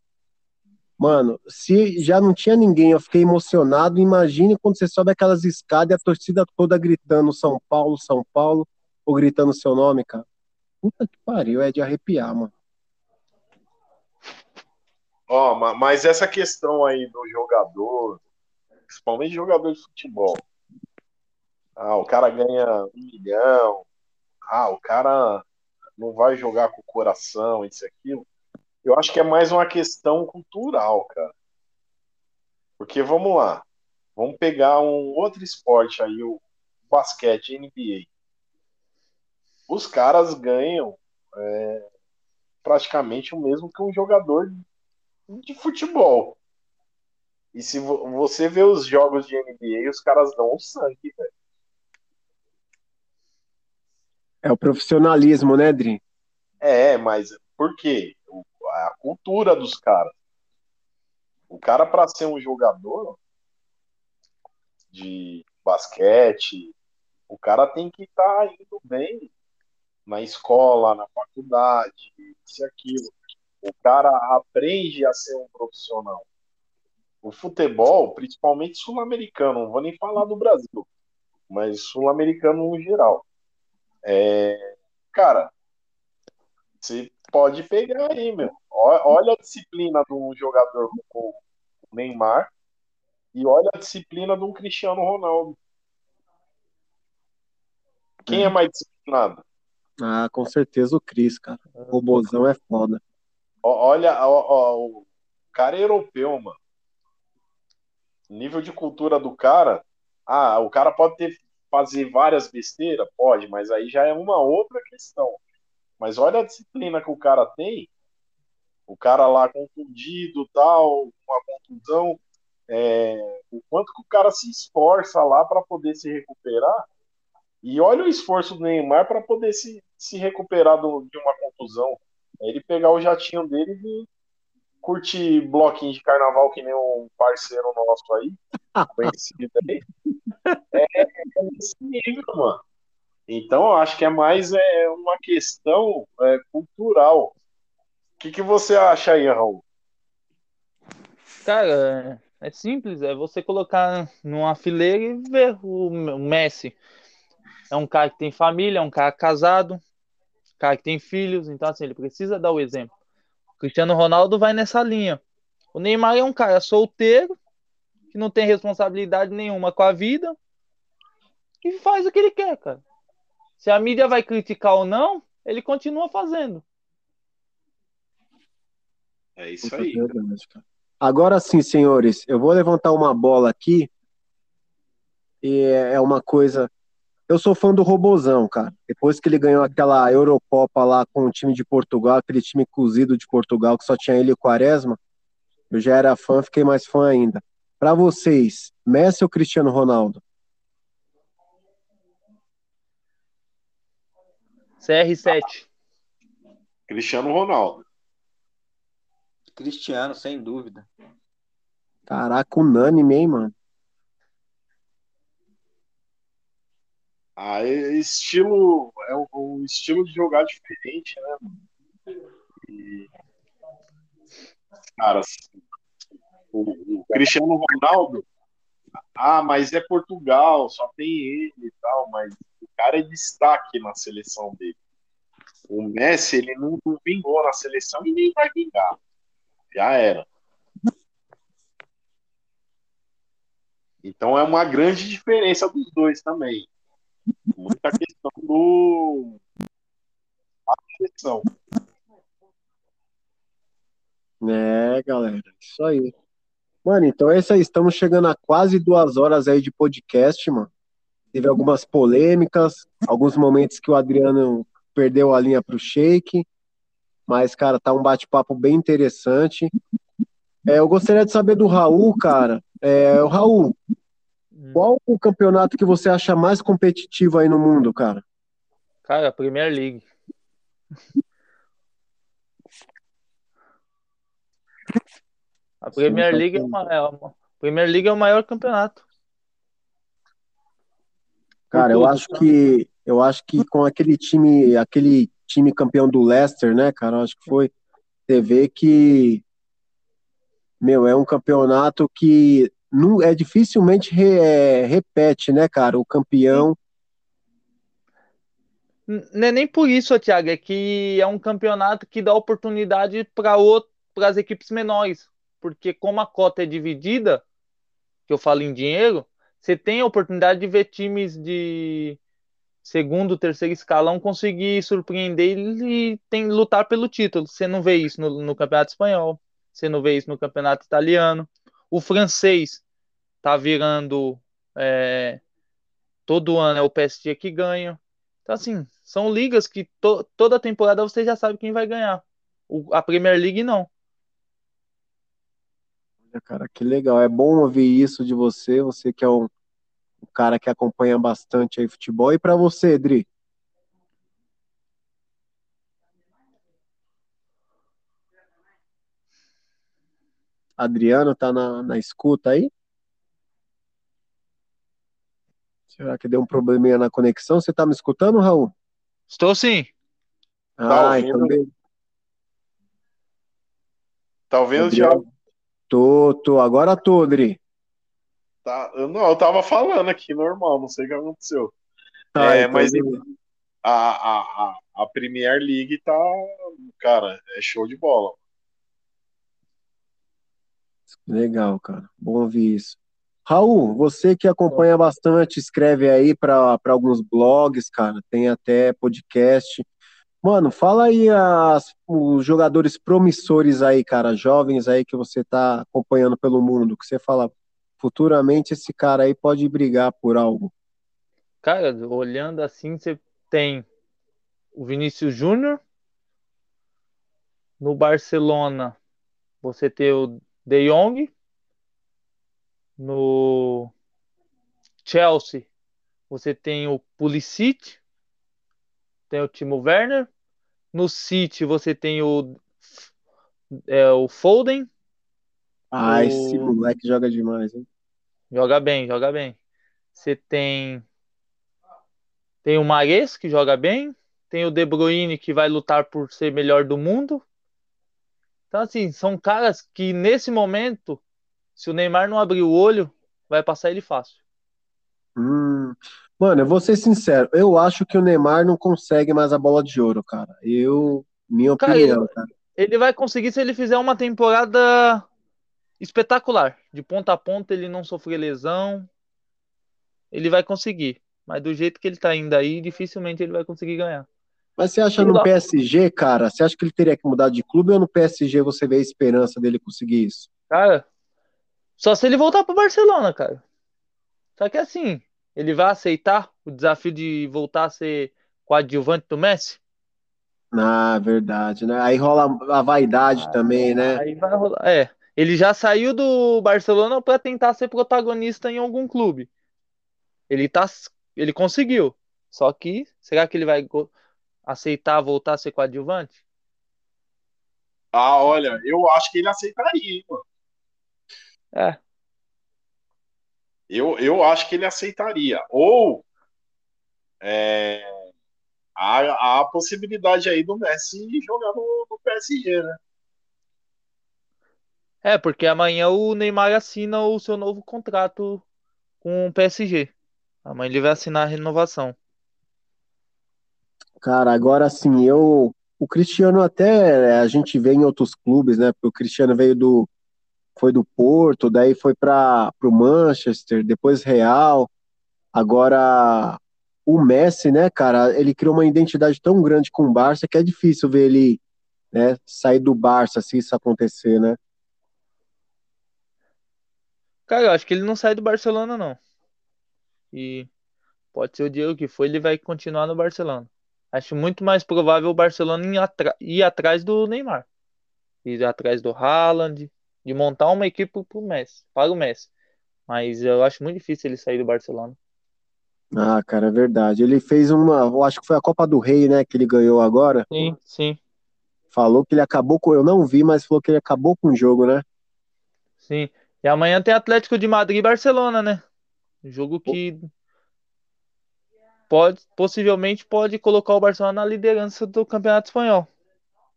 mano, se já não tinha ninguém, eu fiquei emocionado. Imagine quando você sobe aquelas escadas e a torcida toda gritando São Paulo, São Paulo, ou gritando seu nome, cara. Puta que pariu, é de arrepiar, mano. Ó, oh, mas essa questão aí do jogador, principalmente jogador de futebol, ah, o cara ganha um milhão. Ah, o cara não vai jogar com o coração, isso e aquilo. Eu acho que é mais uma questão cultural, cara. Porque vamos lá. Vamos pegar um outro esporte aí, o basquete, NBA. Os caras ganham é, praticamente o mesmo que um jogador de futebol. E se você vê os jogos de NBA, os caras dão o sangue, velho. É o profissionalismo, né, Dri? É, mas por quê? A cultura dos caras. O cara, para ser um jogador de basquete, o cara tem que estar tá indo bem na escola, na faculdade, isso e aquilo. O cara aprende a ser um profissional. O futebol, principalmente sul-americano, não vou nem falar do Brasil, mas sul-americano no geral é, cara, você pode pegar aí, meu. Olha a disciplina de um jogador como o Neymar e olha a disciplina de um Cristiano Ronaldo. Quem é uhum. mais disciplinado? Ah, com certeza o Cris, cara. O robôzão é foda. Olha, ó, ó, o cara é europeu, mano. Nível de cultura do cara. Ah, o cara pode ter fazer várias besteiras? Pode, mas aí já é uma outra questão. Mas olha a disciplina que o cara tem. O cara lá contundido, tal, uma contusão. É, o quanto que o cara se esforça lá para poder se recuperar. E olha o esforço do Neymar para poder se, se recuperar do, de uma contusão. É ele pegar o jatinho dele e curtir bloquinho de carnaval que nem um parceiro nosso aí, conhecido aí. É, é nesse nível, mano. Então, eu acho que é mais é, uma questão é, cultural. Que, que você acha aí, Raul? Cara, é simples, é você colocar numa fileira e ver o Messi. É um cara que tem família, é um cara casado, cara que tem filhos, então assim, ele precisa dar o exemplo. O Cristiano Ronaldo vai nessa linha. O Neymar é um cara solteiro, que não tem responsabilidade nenhuma com a vida, e faz o que ele quer, cara. Se a mídia vai criticar ou não, ele continua fazendo. É isso aí. Agora sim, senhores, eu vou levantar uma bola aqui. E é uma coisa. Eu sou fã do Robozão, cara. Depois que ele ganhou aquela Eurocopa lá com o time de Portugal, aquele time cozido de Portugal que só tinha ele e o Quaresma, eu já era fã, fiquei mais fã ainda. Para vocês, Messi ou Cristiano Ronaldo? CR7. Cristiano Ronaldo. Cristiano, sem dúvida. Caraca, unânime, hein, mano? Ah, é estilo é um, um estilo de jogar diferente, né? Mano? E, cara, o, o Cristiano Ronaldo, ah, mas é Portugal, só tem ele e tal, mas o cara é destaque na seleção dele. O Messi, ele não, não vingou na seleção e nem vai vingar. Já era. Então é uma grande diferença dos dois também. Muita questão do. A seleção. É, galera, isso aí. Mano, então é isso aí. Estamos chegando a quase duas horas aí de podcast, mano. Teve algumas polêmicas, alguns momentos que o Adriano perdeu a linha pro Shake. Mas, cara, tá um bate-papo bem interessante. É, eu gostaria de saber do Raul, cara. É, o Raul, qual o campeonato que você acha mais competitivo aí no mundo, cara? Cara, Premier League. A Premier Sim, League é uma, é uma- Premier League é o maior campeonato. Cara, eu acho que eu acho que com aquele time, aquele time campeão do Leicester, né, cara, acho que foi, você vê que meu, é um campeonato que não é dificilmente re- é, repete, né, cara, o campeão. Não é nem por isso, Thiago, é que é um campeonato que dá oportunidade para as equipes menores, porque como a cota é dividida, que eu falo em dinheiro, você tem a oportunidade de ver times de segundo, terceiro escalão conseguir surpreender e tem lutar pelo título. Você não vê isso no, no Campeonato Espanhol, você não vê isso no Campeonato Italiano. O francês tá virando é, todo ano é o PSG que ganha. Então, assim, são ligas que to- toda temporada você já sabe quem vai ganhar. O- a Premier League não. Cara, que legal. É bom ouvir isso de você, você que é um, um cara que acompanha bastante aí futebol. E pra você, Dri? Adriano tá na, na escuta aí? Será que deu um probleminha na conexão? Você tá me escutando, Raul? Estou sim. Tá Ah, ouvindo? então Tá Adriano. Thiago? Tô, tô. Agora tô, Dri. Tá, eu, não, eu tava falando aqui, normal, não sei o que aconteceu. Tá, É, então mas a, a, a Premier League tá, cara, é show de bola. Legal, cara. Bom ouvir isso. Raul, você que acompanha bastante, escreve aí para alguns blogs, cara, tem até podcast. Mano, fala aí as- os jogadores promissores aí, cara, jovens aí que você tá acompanhando pelo mundo, que você fala, futuramente esse cara aí pode brigar por algo. Cara, olhando assim, você tem o Vinícius Júnior. No Barcelona, você tem o De Jong. No Chelsea, você tem o Pulisic. Tem o Timo Werner. No City, você tem o, é, o Foden. Ah, O- esse moleque joga demais, hein? Joga bem, joga bem. Você tem tem o Mahrez que joga bem, tem o De Bruyne que vai lutar por ser melhor do mundo. Então assim, são caras que nesse momento, se o Neymar não abrir o olho, vai passar ele fácil. Hum, mano, eu vou ser sincero, eu acho que o Neymar não consegue mais a bola de ouro, cara. Eu, minha Cara, opinião, cara. Ele vai conseguir se ele fizer uma temporada espetacular, de ponta a ponta, ele não sofrer lesão, ele vai conseguir. Mas do jeito que ele tá indo aí, dificilmente ele vai conseguir ganhar. Mas você acha no. PSG, cara? Você acha que ele teria que mudar de clube ou no PSG você vê a esperança dele conseguir isso? Cara, só se ele voltar pro Barcelona, cara. Só que assim, ele vai aceitar o desafio de voltar a ser coadjuvante do Messi? Ah, verdade, né? Aí rola a vaidade também, né? Aí vai rolar. É, ele já saiu do Barcelona para tentar ser protagonista em algum clube. Ele tá, ele conseguiu. Só que será que ele vai aceitar voltar a ser coadjuvante? Ah, olha, eu acho que ele aceitaria, mano. É. Eu, eu acho que ele aceitaria. Ou é, há, há a possibilidade aí do Messi jogar no, no PSG, né? É, porque amanhã o Neymar assina o seu novo contrato com o PSG. Amanhã ele vai assinar a renovação. Cara, agora sim, eu. O Cristiano até a gente vê em outros clubes, né? Porque o Cristiano veio do. Foi do Porto, daí foi para o Manchester, depois Real. Agora, o Messi, né, cara, ele criou uma identidade tão grande com o Barça que é difícil ver ele né, sair do Barça se isso acontecer, né? Cara, eu acho que ele não sai do Barcelona, não. E pode ser o Diego que foi, ele vai continuar no Barcelona. Acho muito mais provável o Barcelona ir, ir atrás do Neymar. Ir atrás do Haaland, de montar uma equipe pro Messi, para o Messi. Mas eu acho muito difícil ele sair do Barcelona. Ah, cara, é verdade. Ele fez uma, eu acho que foi a Copa do Rei, né, que ele ganhou agora. Sim, sim. Falou que ele acabou com, eu não vi, mas falou que ele acabou com o jogo, né? Sim. E amanhã tem Atlético de Madrid e Barcelona, né? Jogo que pode, possivelmente pode colocar o Barcelona na liderança do Campeonato Espanhol.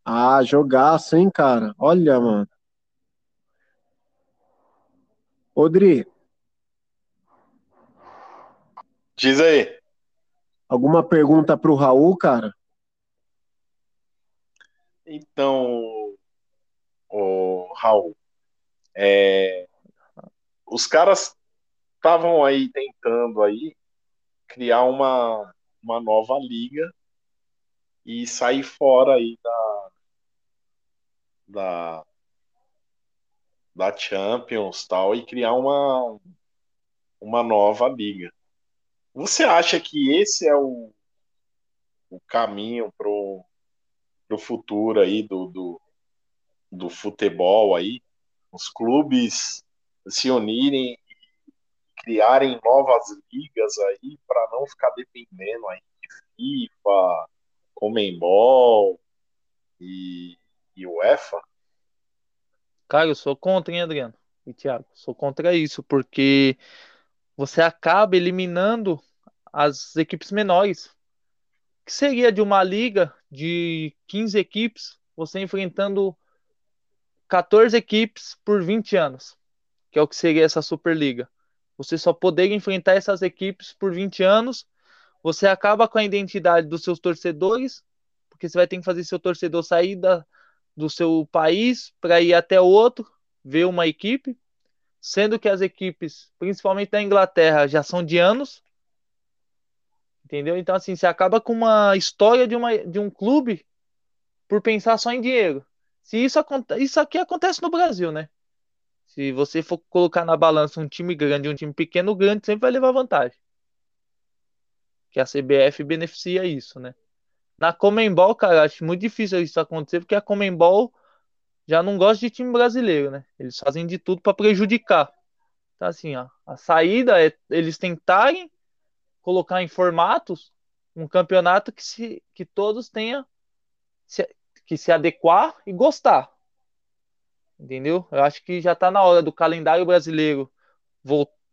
Ah, jogaço, hein, cara? Olha, mano. Odri. Diz aí. Alguma pergunta para o Raul, cara? Então, o Raul, é, os caras estavam aí tentando aí criar uma, uma nova liga e sair fora aí da da da Champions tal e criar uma uma nova liga. Você acha que esse é o, o caminho pro pro futuro aí do, do, do futebol aí? Os clubes se unirem e criarem novas ligas aí para não ficar dependendo aí de FIFA, Comembol e, e UEFA? Cara, eu sou contra, hein, Adriano? E Thiago, sou contra isso, porque você acaba eliminando as equipes menores. Que seria de uma liga de 15 equipes, você enfrentando 14 equipes por 20 anos que é o que seria essa Superliga. Você só poder enfrentar essas equipes por 20 anos, você acaba com a identidade dos seus torcedores, porque você vai ter que fazer seu torcedor sair da, do seu país para ir até outro, ver uma equipe, sendo que as equipes, principalmente da Inglaterra, já são de anos. Entendeu? Então, assim, você acaba com uma história de, uma, de um clube por pensar só em dinheiro. Se isso, isso aqui acontece no Brasil, né? Se você for colocar na balança um time grande e um time pequeno, o grande sempre vai levar vantagem. Que a CBF beneficia isso, né? Na Comembol, cara, acho muito difícil isso acontecer, porque a Comembol já não gosta de time brasileiro, né? Eles fazem de tudo para prejudicar. Então, assim, ó, a saída é eles tentarem colocar em formatos um campeonato que, se, que todos tenham que se adequar e gostar. Entendeu? Eu acho que já está na hora do calendário brasileiro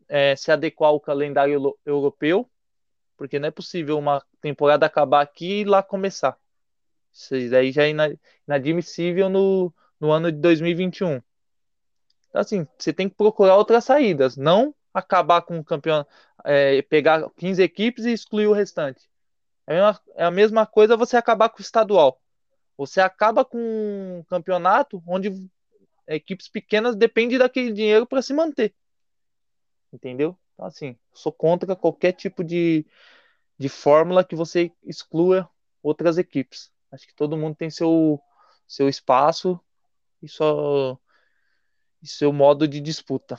é, se adequar ao calendário europeu, porque não é possível uma temporada acabar aqui e lá começar. Isso daí já é inadmissível no, no ano de 2021. Então, assim, você tem que procurar outras saídas, não acabar com o campeão, é, pegar 15 equipes e excluir o restante. É a, mesma, é a mesma coisa você acabar com o estadual. Você acaba com um campeonato onde equipes pequenas dependem daquele dinheiro para se manter. Entendeu? Então, assim, sou contra qualquer tipo de, de fórmula que você exclua outras equipes. Acho que todo mundo tem seu, seu espaço e, só, e seu modo de disputa.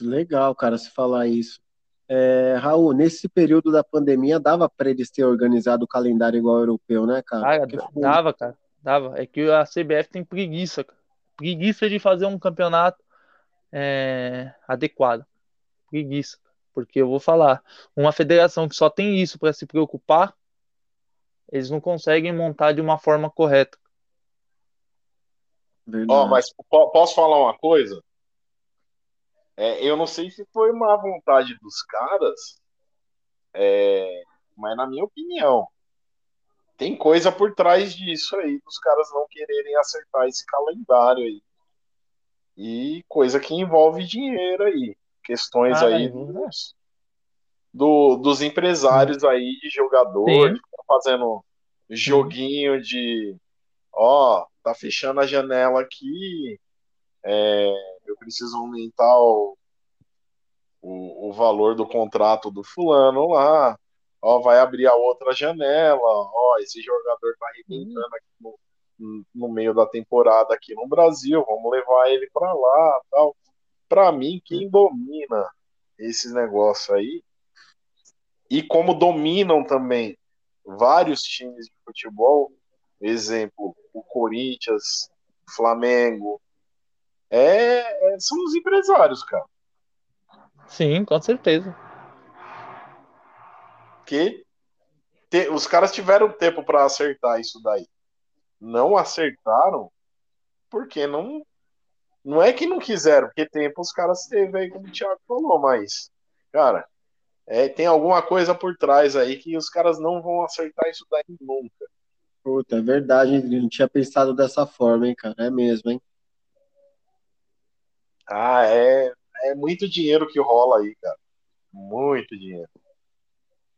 Legal, cara, se falar isso. É, Raul, nesse período da pandemia, dava para eles ter organizado o calendário igual ao europeu, né, cara? Ah, dava, cara, dava. É que a CBF tem preguiça, cara preguiça de fazer um campeonato é, adequado. Preguiça. Porque eu vou falar, uma federação que só tem isso para se preocupar, eles não conseguem montar de uma forma correta. Ó, mas posso falar uma coisa? É, eu não sei se foi má vontade dos caras, é, mas na minha opinião, tem coisa por trás disso aí, dos caras não quererem acertar esse calendário aí. E coisa que envolve dinheiro aí. Questões ah, aí dos, do, dos empresários aí de jogador, tá fazendo joguinho de ó, tá fechando a janela aqui, é, eu preciso aumentar o, o, o, valor do contrato do fulano lá, ó, vai abrir a outra janela, ó, esse jogador tá arrebentando aqui no, no meio da temporada aqui no Brasil, vamos levar ele para lá, tal. Para mim, quem domina esses negócios aí e como dominam também vários times de futebol, exemplo, o Corinthians, Flamengo, é, é, são os empresários, cara. Sim, com certeza. Que te, os caras tiveram tempo para acertar isso daí. Não acertaram porque não não é que não quiseram, porque tempo os caras teve aí, como o Thiago falou, mas, cara, é, tem alguma coisa por trás aí que os caras não vão acertar isso daí nunca. Puta, é verdade, não tinha pensado dessa forma, hein, cara. É mesmo, hein? Ah, é, é muito dinheiro que rola aí, cara. Muito dinheiro.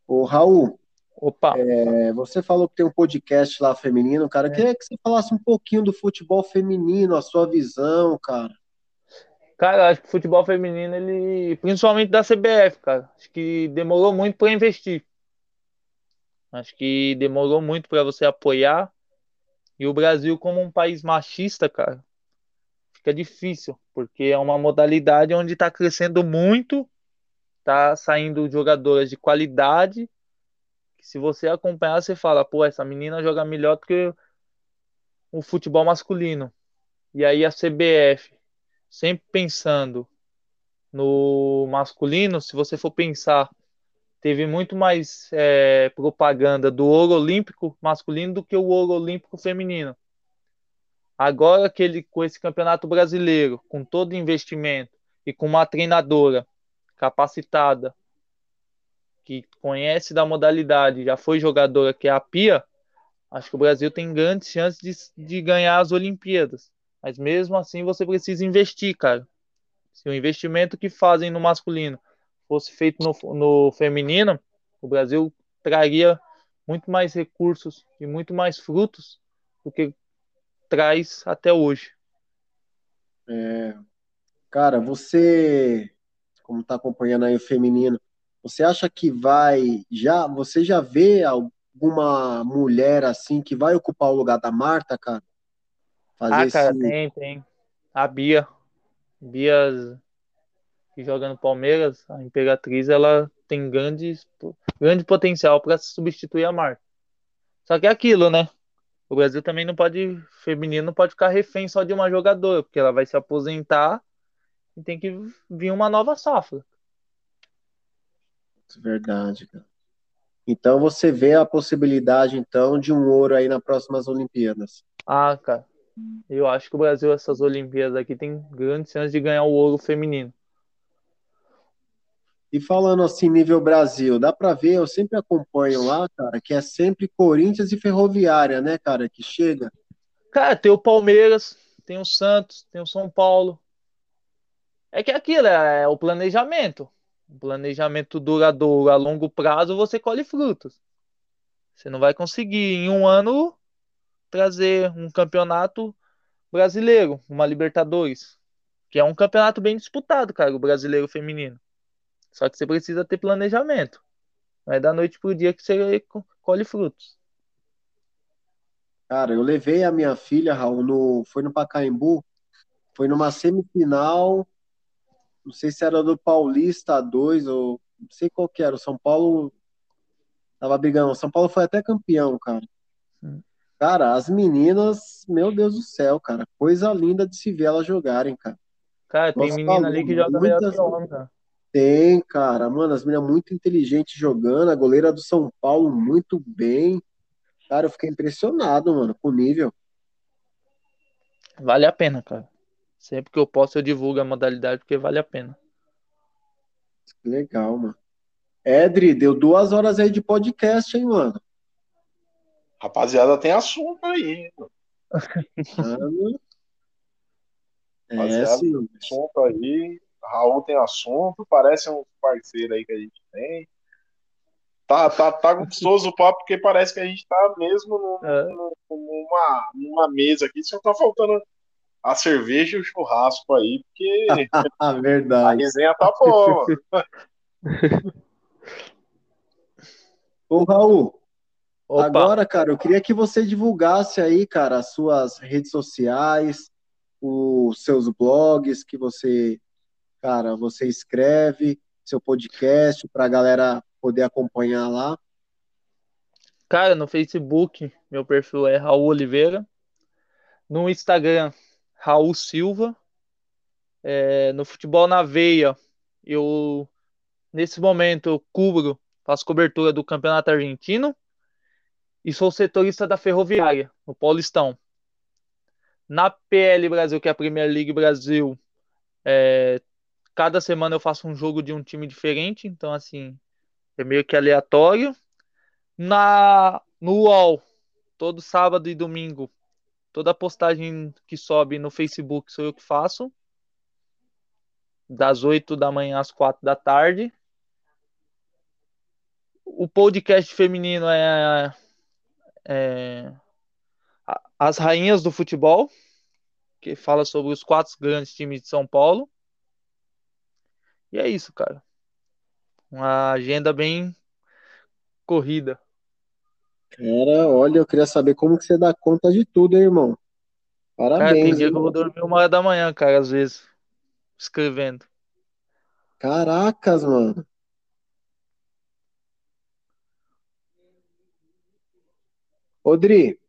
Ô, Raul, Opa. É, você falou que tem um podcast lá feminino, cara. É. Queria que você falasse um pouquinho do futebol feminino, a sua visão, cara. Cara, acho que o futebol feminino, ele. Principalmente da CBF, cara. Acho que demorou muito para investir. Acho que demorou muito para você apoiar. E o Brasil, como um país machista, cara, fica difícil, porque é uma modalidade onde está crescendo muito, tá saindo jogadoras de qualidade. Que se você acompanhar, você fala, pô, essa menina joga melhor do que o futebol masculino. E aí a CBF sempre pensando no masculino, se você for pensar, teve muito mais é, propaganda do ouro olímpico masculino do que o ouro olímpico feminino. Agora que ele, com esse campeonato brasileiro, com todo investimento e com uma treinadora capacitada, que conhece da modalidade, já foi jogadora, que é a Pia, acho que o Brasil tem grandes chances de, de ganhar as Olimpíadas. Mas mesmo assim você precisa investir, cara. Se o investimento que fazem no masculino fosse feito no, no feminino, o Brasil traria muito mais recursos e muito mais frutos do que traz até hoje. É, cara, você, como está acompanhando aí o feminino, você acha que vai já, você já vê alguma mulher assim que vai ocupar o lugar da Marta, cara? Fazer ah, cara, esse... tem, tem. A Bia. Bia que joga no Palmeiras, a Imperatriz, ela tem grande, grande potencial para substituir a Marta. Só que é aquilo, né? O Brasil também não pode, feminino não pode ficar refém só de uma jogadora, porque ela vai se aposentar tem que vir uma nova safra. Verdade, cara. Então você vê a possibilidade então de um ouro aí nas próximas Olimpíadas. Ah, cara. Eu acho que o Brasil, essas Olimpíadas aqui, tem grandes chances de ganhar o ouro feminino. E falando assim, nível Brasil, dá para ver, eu sempre acompanho lá, cara, que é sempre Corinthians e Ferroviária, né, cara, que chega. Cara, tem o Palmeiras, tem o Santos, tem o São Paulo. É que é aquilo é o planejamento. O planejamento duradouro a longo prazo, você colhe frutos. Você não vai conseguir em um ano trazer um campeonato brasileiro, uma Libertadores, que é um campeonato bem disputado, cara, o brasileiro feminino. Só que você precisa ter planejamento. Não é da noite pro dia que você colhe frutos. Cara, eu levei a minha filha, Raul, no, foi no Pacaembu, foi numa semifinal, não sei se era do Paulista 2 ou não sei qual que era, o São Paulo tava brigando, o São Paulo foi até campeão, cara. Cara, as meninas, meu Deus do céu, cara, coisa linda de se ver elas jogarem, cara. Cara, tem Nossa, menina ali que joga muitas... melhor que homem, cara. Tem, cara, mano, as meninas muito inteligentes jogando, a goleira do São Paulo muito bem. Cara, eu fiquei impressionado, mano, com o nível. Vale a pena, cara. Sempre que eu posso, eu divulgo a modalidade porque vale a pena. Legal, mano. Edri, deu duas horas aí de podcast, hein, mano? Rapaziada, tem assunto aí. Mano. É, Rapaziada, sim. tem assunto aí. Raul tem assunto, parece um parceiro aí que a gente tem. Tá, tá, tá gostoso o papo, porque parece que a gente tá mesmo num- É. num- numa, numa mesa aqui, só tá faltando a cerveja e o churrasco aí, porque Ah, a verdade. resenha tá boa. Ô, Raul, Opa, agora, cara, eu queria que você divulgasse aí, cara, as suas redes sociais, os seus blogs que você, cara, você escreve, seu podcast, pra galera poder acompanhar lá. cara, no Facebook, meu perfil é Raul Oliveira. No Instagram, Raul Silva. É, no Futebol na Veia, eu, nesse momento, eu cubro, faço cobertura do Campeonato Argentino e sou setorista da Ferroviária, no Paulistão. Na PL Brasil, que é a Premier League Brasil, é, cada semana eu faço um jogo de um time diferente, então, assim, é meio que aleatório. Na, no UOL, todo sábado e domingo, toda postagem que sobe no Facebook sou eu que faço. Das 8 da manhã às 4 da tarde. O podcast feminino é, é As Rainhas do Futebol, que fala sobre os quatro grandes times de São Paulo. E é isso, cara. Uma agenda bem corrida. Cara, olha, eu queria saber como que você dá conta de tudo, hein, irmão? Cara, tem Parabéns, dia hein? que eu vou dormir uma hora da manhã, cara, às vezes, escrevendo. Caracas, mano. Odri,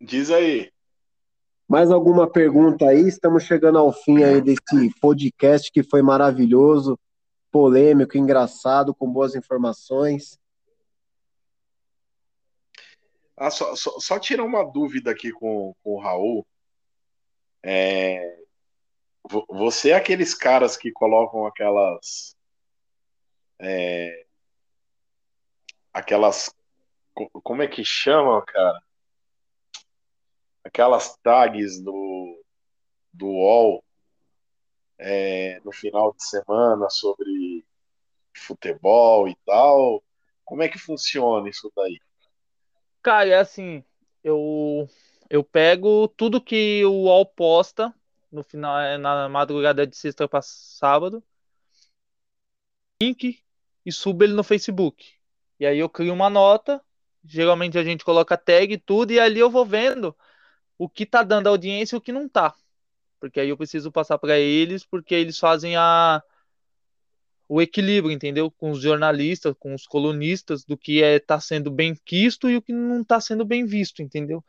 Diz aí. mais alguma pergunta aí? Estamos chegando ao fim aí desse podcast que foi maravilhoso, polêmico, engraçado, com boas informações. Ah, só, só, só tirar uma dúvida aqui com, com o Raul. É, vo- você é aqueles caras que colocam aquelas. é, aquelas. co- Como é que chama, cara? Aquelas tags do, do UOL é, no final de semana sobre futebol e tal. Como é que funciona isso daí? Cara, é assim, eu eu pego tudo que o UOL posta no final, é, na madrugada de sexta para sábado, link e subo ele no Facebook. E aí eu crio uma nota, geralmente a gente coloca tag e tudo, e ali eu vou vendo o que tá dando audiência e o que não tá. Porque aí eu preciso passar para eles, porque eles fazem a o equilíbrio, entendeu? Com os jornalistas, com os colunistas, do que é tá sendo bem quisto e o que não tá sendo bem visto, entendeu?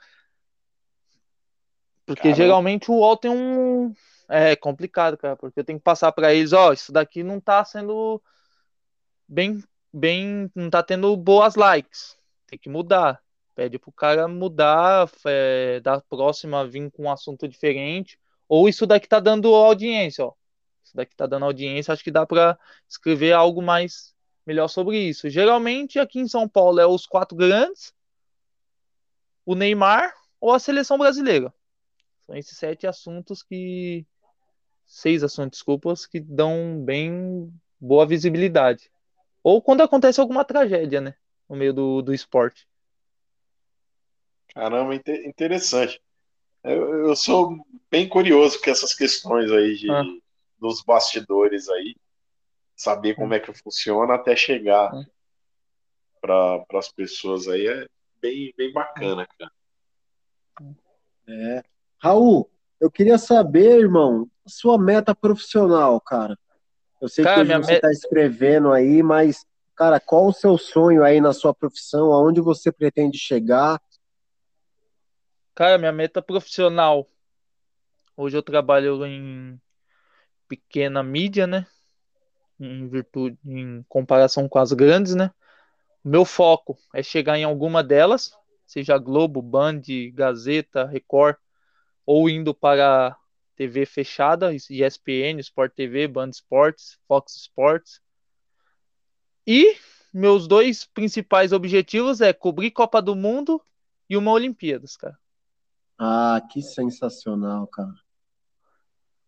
Porque Caramba. geralmente o UOL tem um. É complicado, cara, porque eu tenho que passar para eles, ó, isso daqui não tá sendo bem, bem, não tá tendo boas likes, tem que mudar. Pede pro cara mudar, é, da próxima vir com um assunto diferente, ou isso daqui tá dando audiência, ó. Isso daqui tá dando audiência, acho que dá para escrever algo mais melhor sobre isso. Geralmente aqui em São Paulo é os quatro grandes, o Neymar ou a seleção brasileira. São esses sete assuntos que. Seis assuntos, desculpas, que dão bem boa visibilidade. Ou quando acontece alguma tragédia, né? No meio do, do esporte. Caramba, inte- interessante. Eu, eu sou bem curioso com essas questões aí de, Ah. Dos bastidores aí, saber como é que funciona até chegar Ah. para as pessoas aí é bem, bem bacana, cara. É. Raul, eu queria saber, irmão, a sua meta profissional, cara. Eu sei Cara, que hoje você está escrevendo aí, mas, cara, qual o seu sonho aí na sua profissão? Aonde você pretende chegar? Cara, minha meta profissional. Hoje eu trabalho em pequena mídia, né? Em virtude, em comparação com as grandes, né? Meu foco é chegar em alguma delas, seja Globo, Band, Gazeta, Record, ou indo para TV fechada, ESPN, Sport TV, Band Sports, Fox Sports. E meus dois principais objetivos é cobrir Copa do Mundo e uma Olimpíadas, cara. Ah, que sensacional, cara.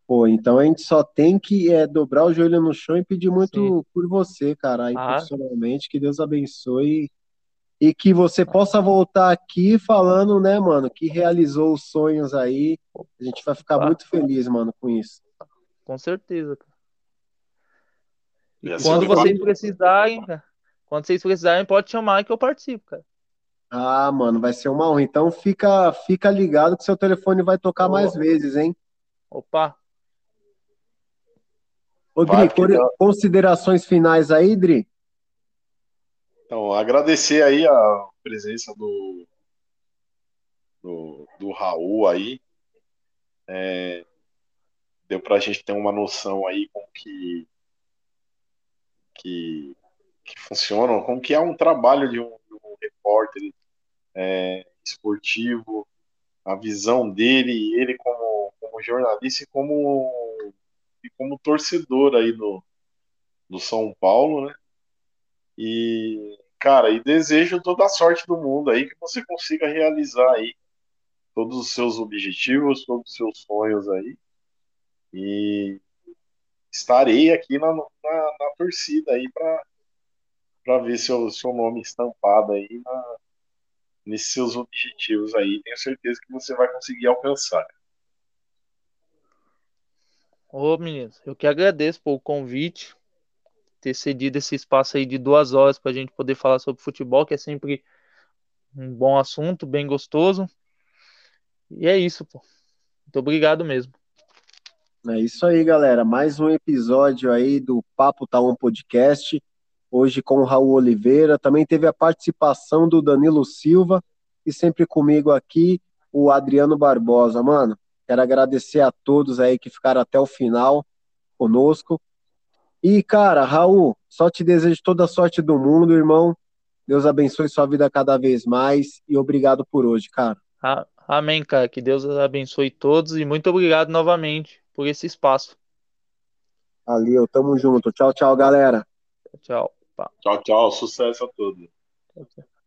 Pô, então a gente só tem que é, dobrar o joelho no chão e pedir muito Sim. por você, cara, aí ah. profissionalmente, que Deus abençoe e que você possa voltar aqui falando, né, mano, que realizou os sonhos aí. A gente vai ficar ah. muito feliz, mano, com isso. Com certeza. E quando vocês precisarem, quando vocês precisarem, pode chamar que eu participo, cara. Ah, mano, vai ser uma honra. Então fica, fica ligado que seu telefone vai tocar oh. mais vezes, hein? Opa, Ô, Dri, considerações finais aí, Dri? Então, agradecer aí a presença do, do, do Raul aí. É, deu para a gente ter uma noção aí como que, que, que funciona, como que é um trabalho de um, de um repórter é, esportivo, a visão dele, ele como, como jornalista e como e como torcedor aí do, do São Paulo, né? E, cara, e desejo toda a sorte do mundo aí que você consiga realizar aí todos os seus objetivos, todos os seus sonhos aí. E estarei aqui na, na, na torcida aí para ver seu, seu nome estampado aí na, nesses seus objetivos aí. Tenho certeza que você vai conseguir alcançar. Ô, meninos, eu que agradeço pelo convite, ter cedido esse espaço aí de duas horas para a gente poder falar sobre futebol, que é sempre um bom assunto, bem gostoso. E é isso, pô. Muito obrigado mesmo. É isso aí, galera. Mais um episódio aí do Papo Tá Um Podcast. Hoje com o Raul Oliveira. Também teve a participação do Danilo Silva e sempre comigo aqui o Adriano Barbosa. Mano, Quero agradecer a todos aí que ficaram até o final conosco. E, cara, Raul, só te desejo toda a sorte do mundo, irmão. Deus abençoe sua vida cada vez mais e obrigado por hoje, cara. Amém, cara. Que Deus abençoe todos e muito obrigado novamente por esse espaço. Valeu, tamo junto. Tchau, tchau, galera. Tchau. Tchau, tchau. Sucesso a todos. Tchau, tchau.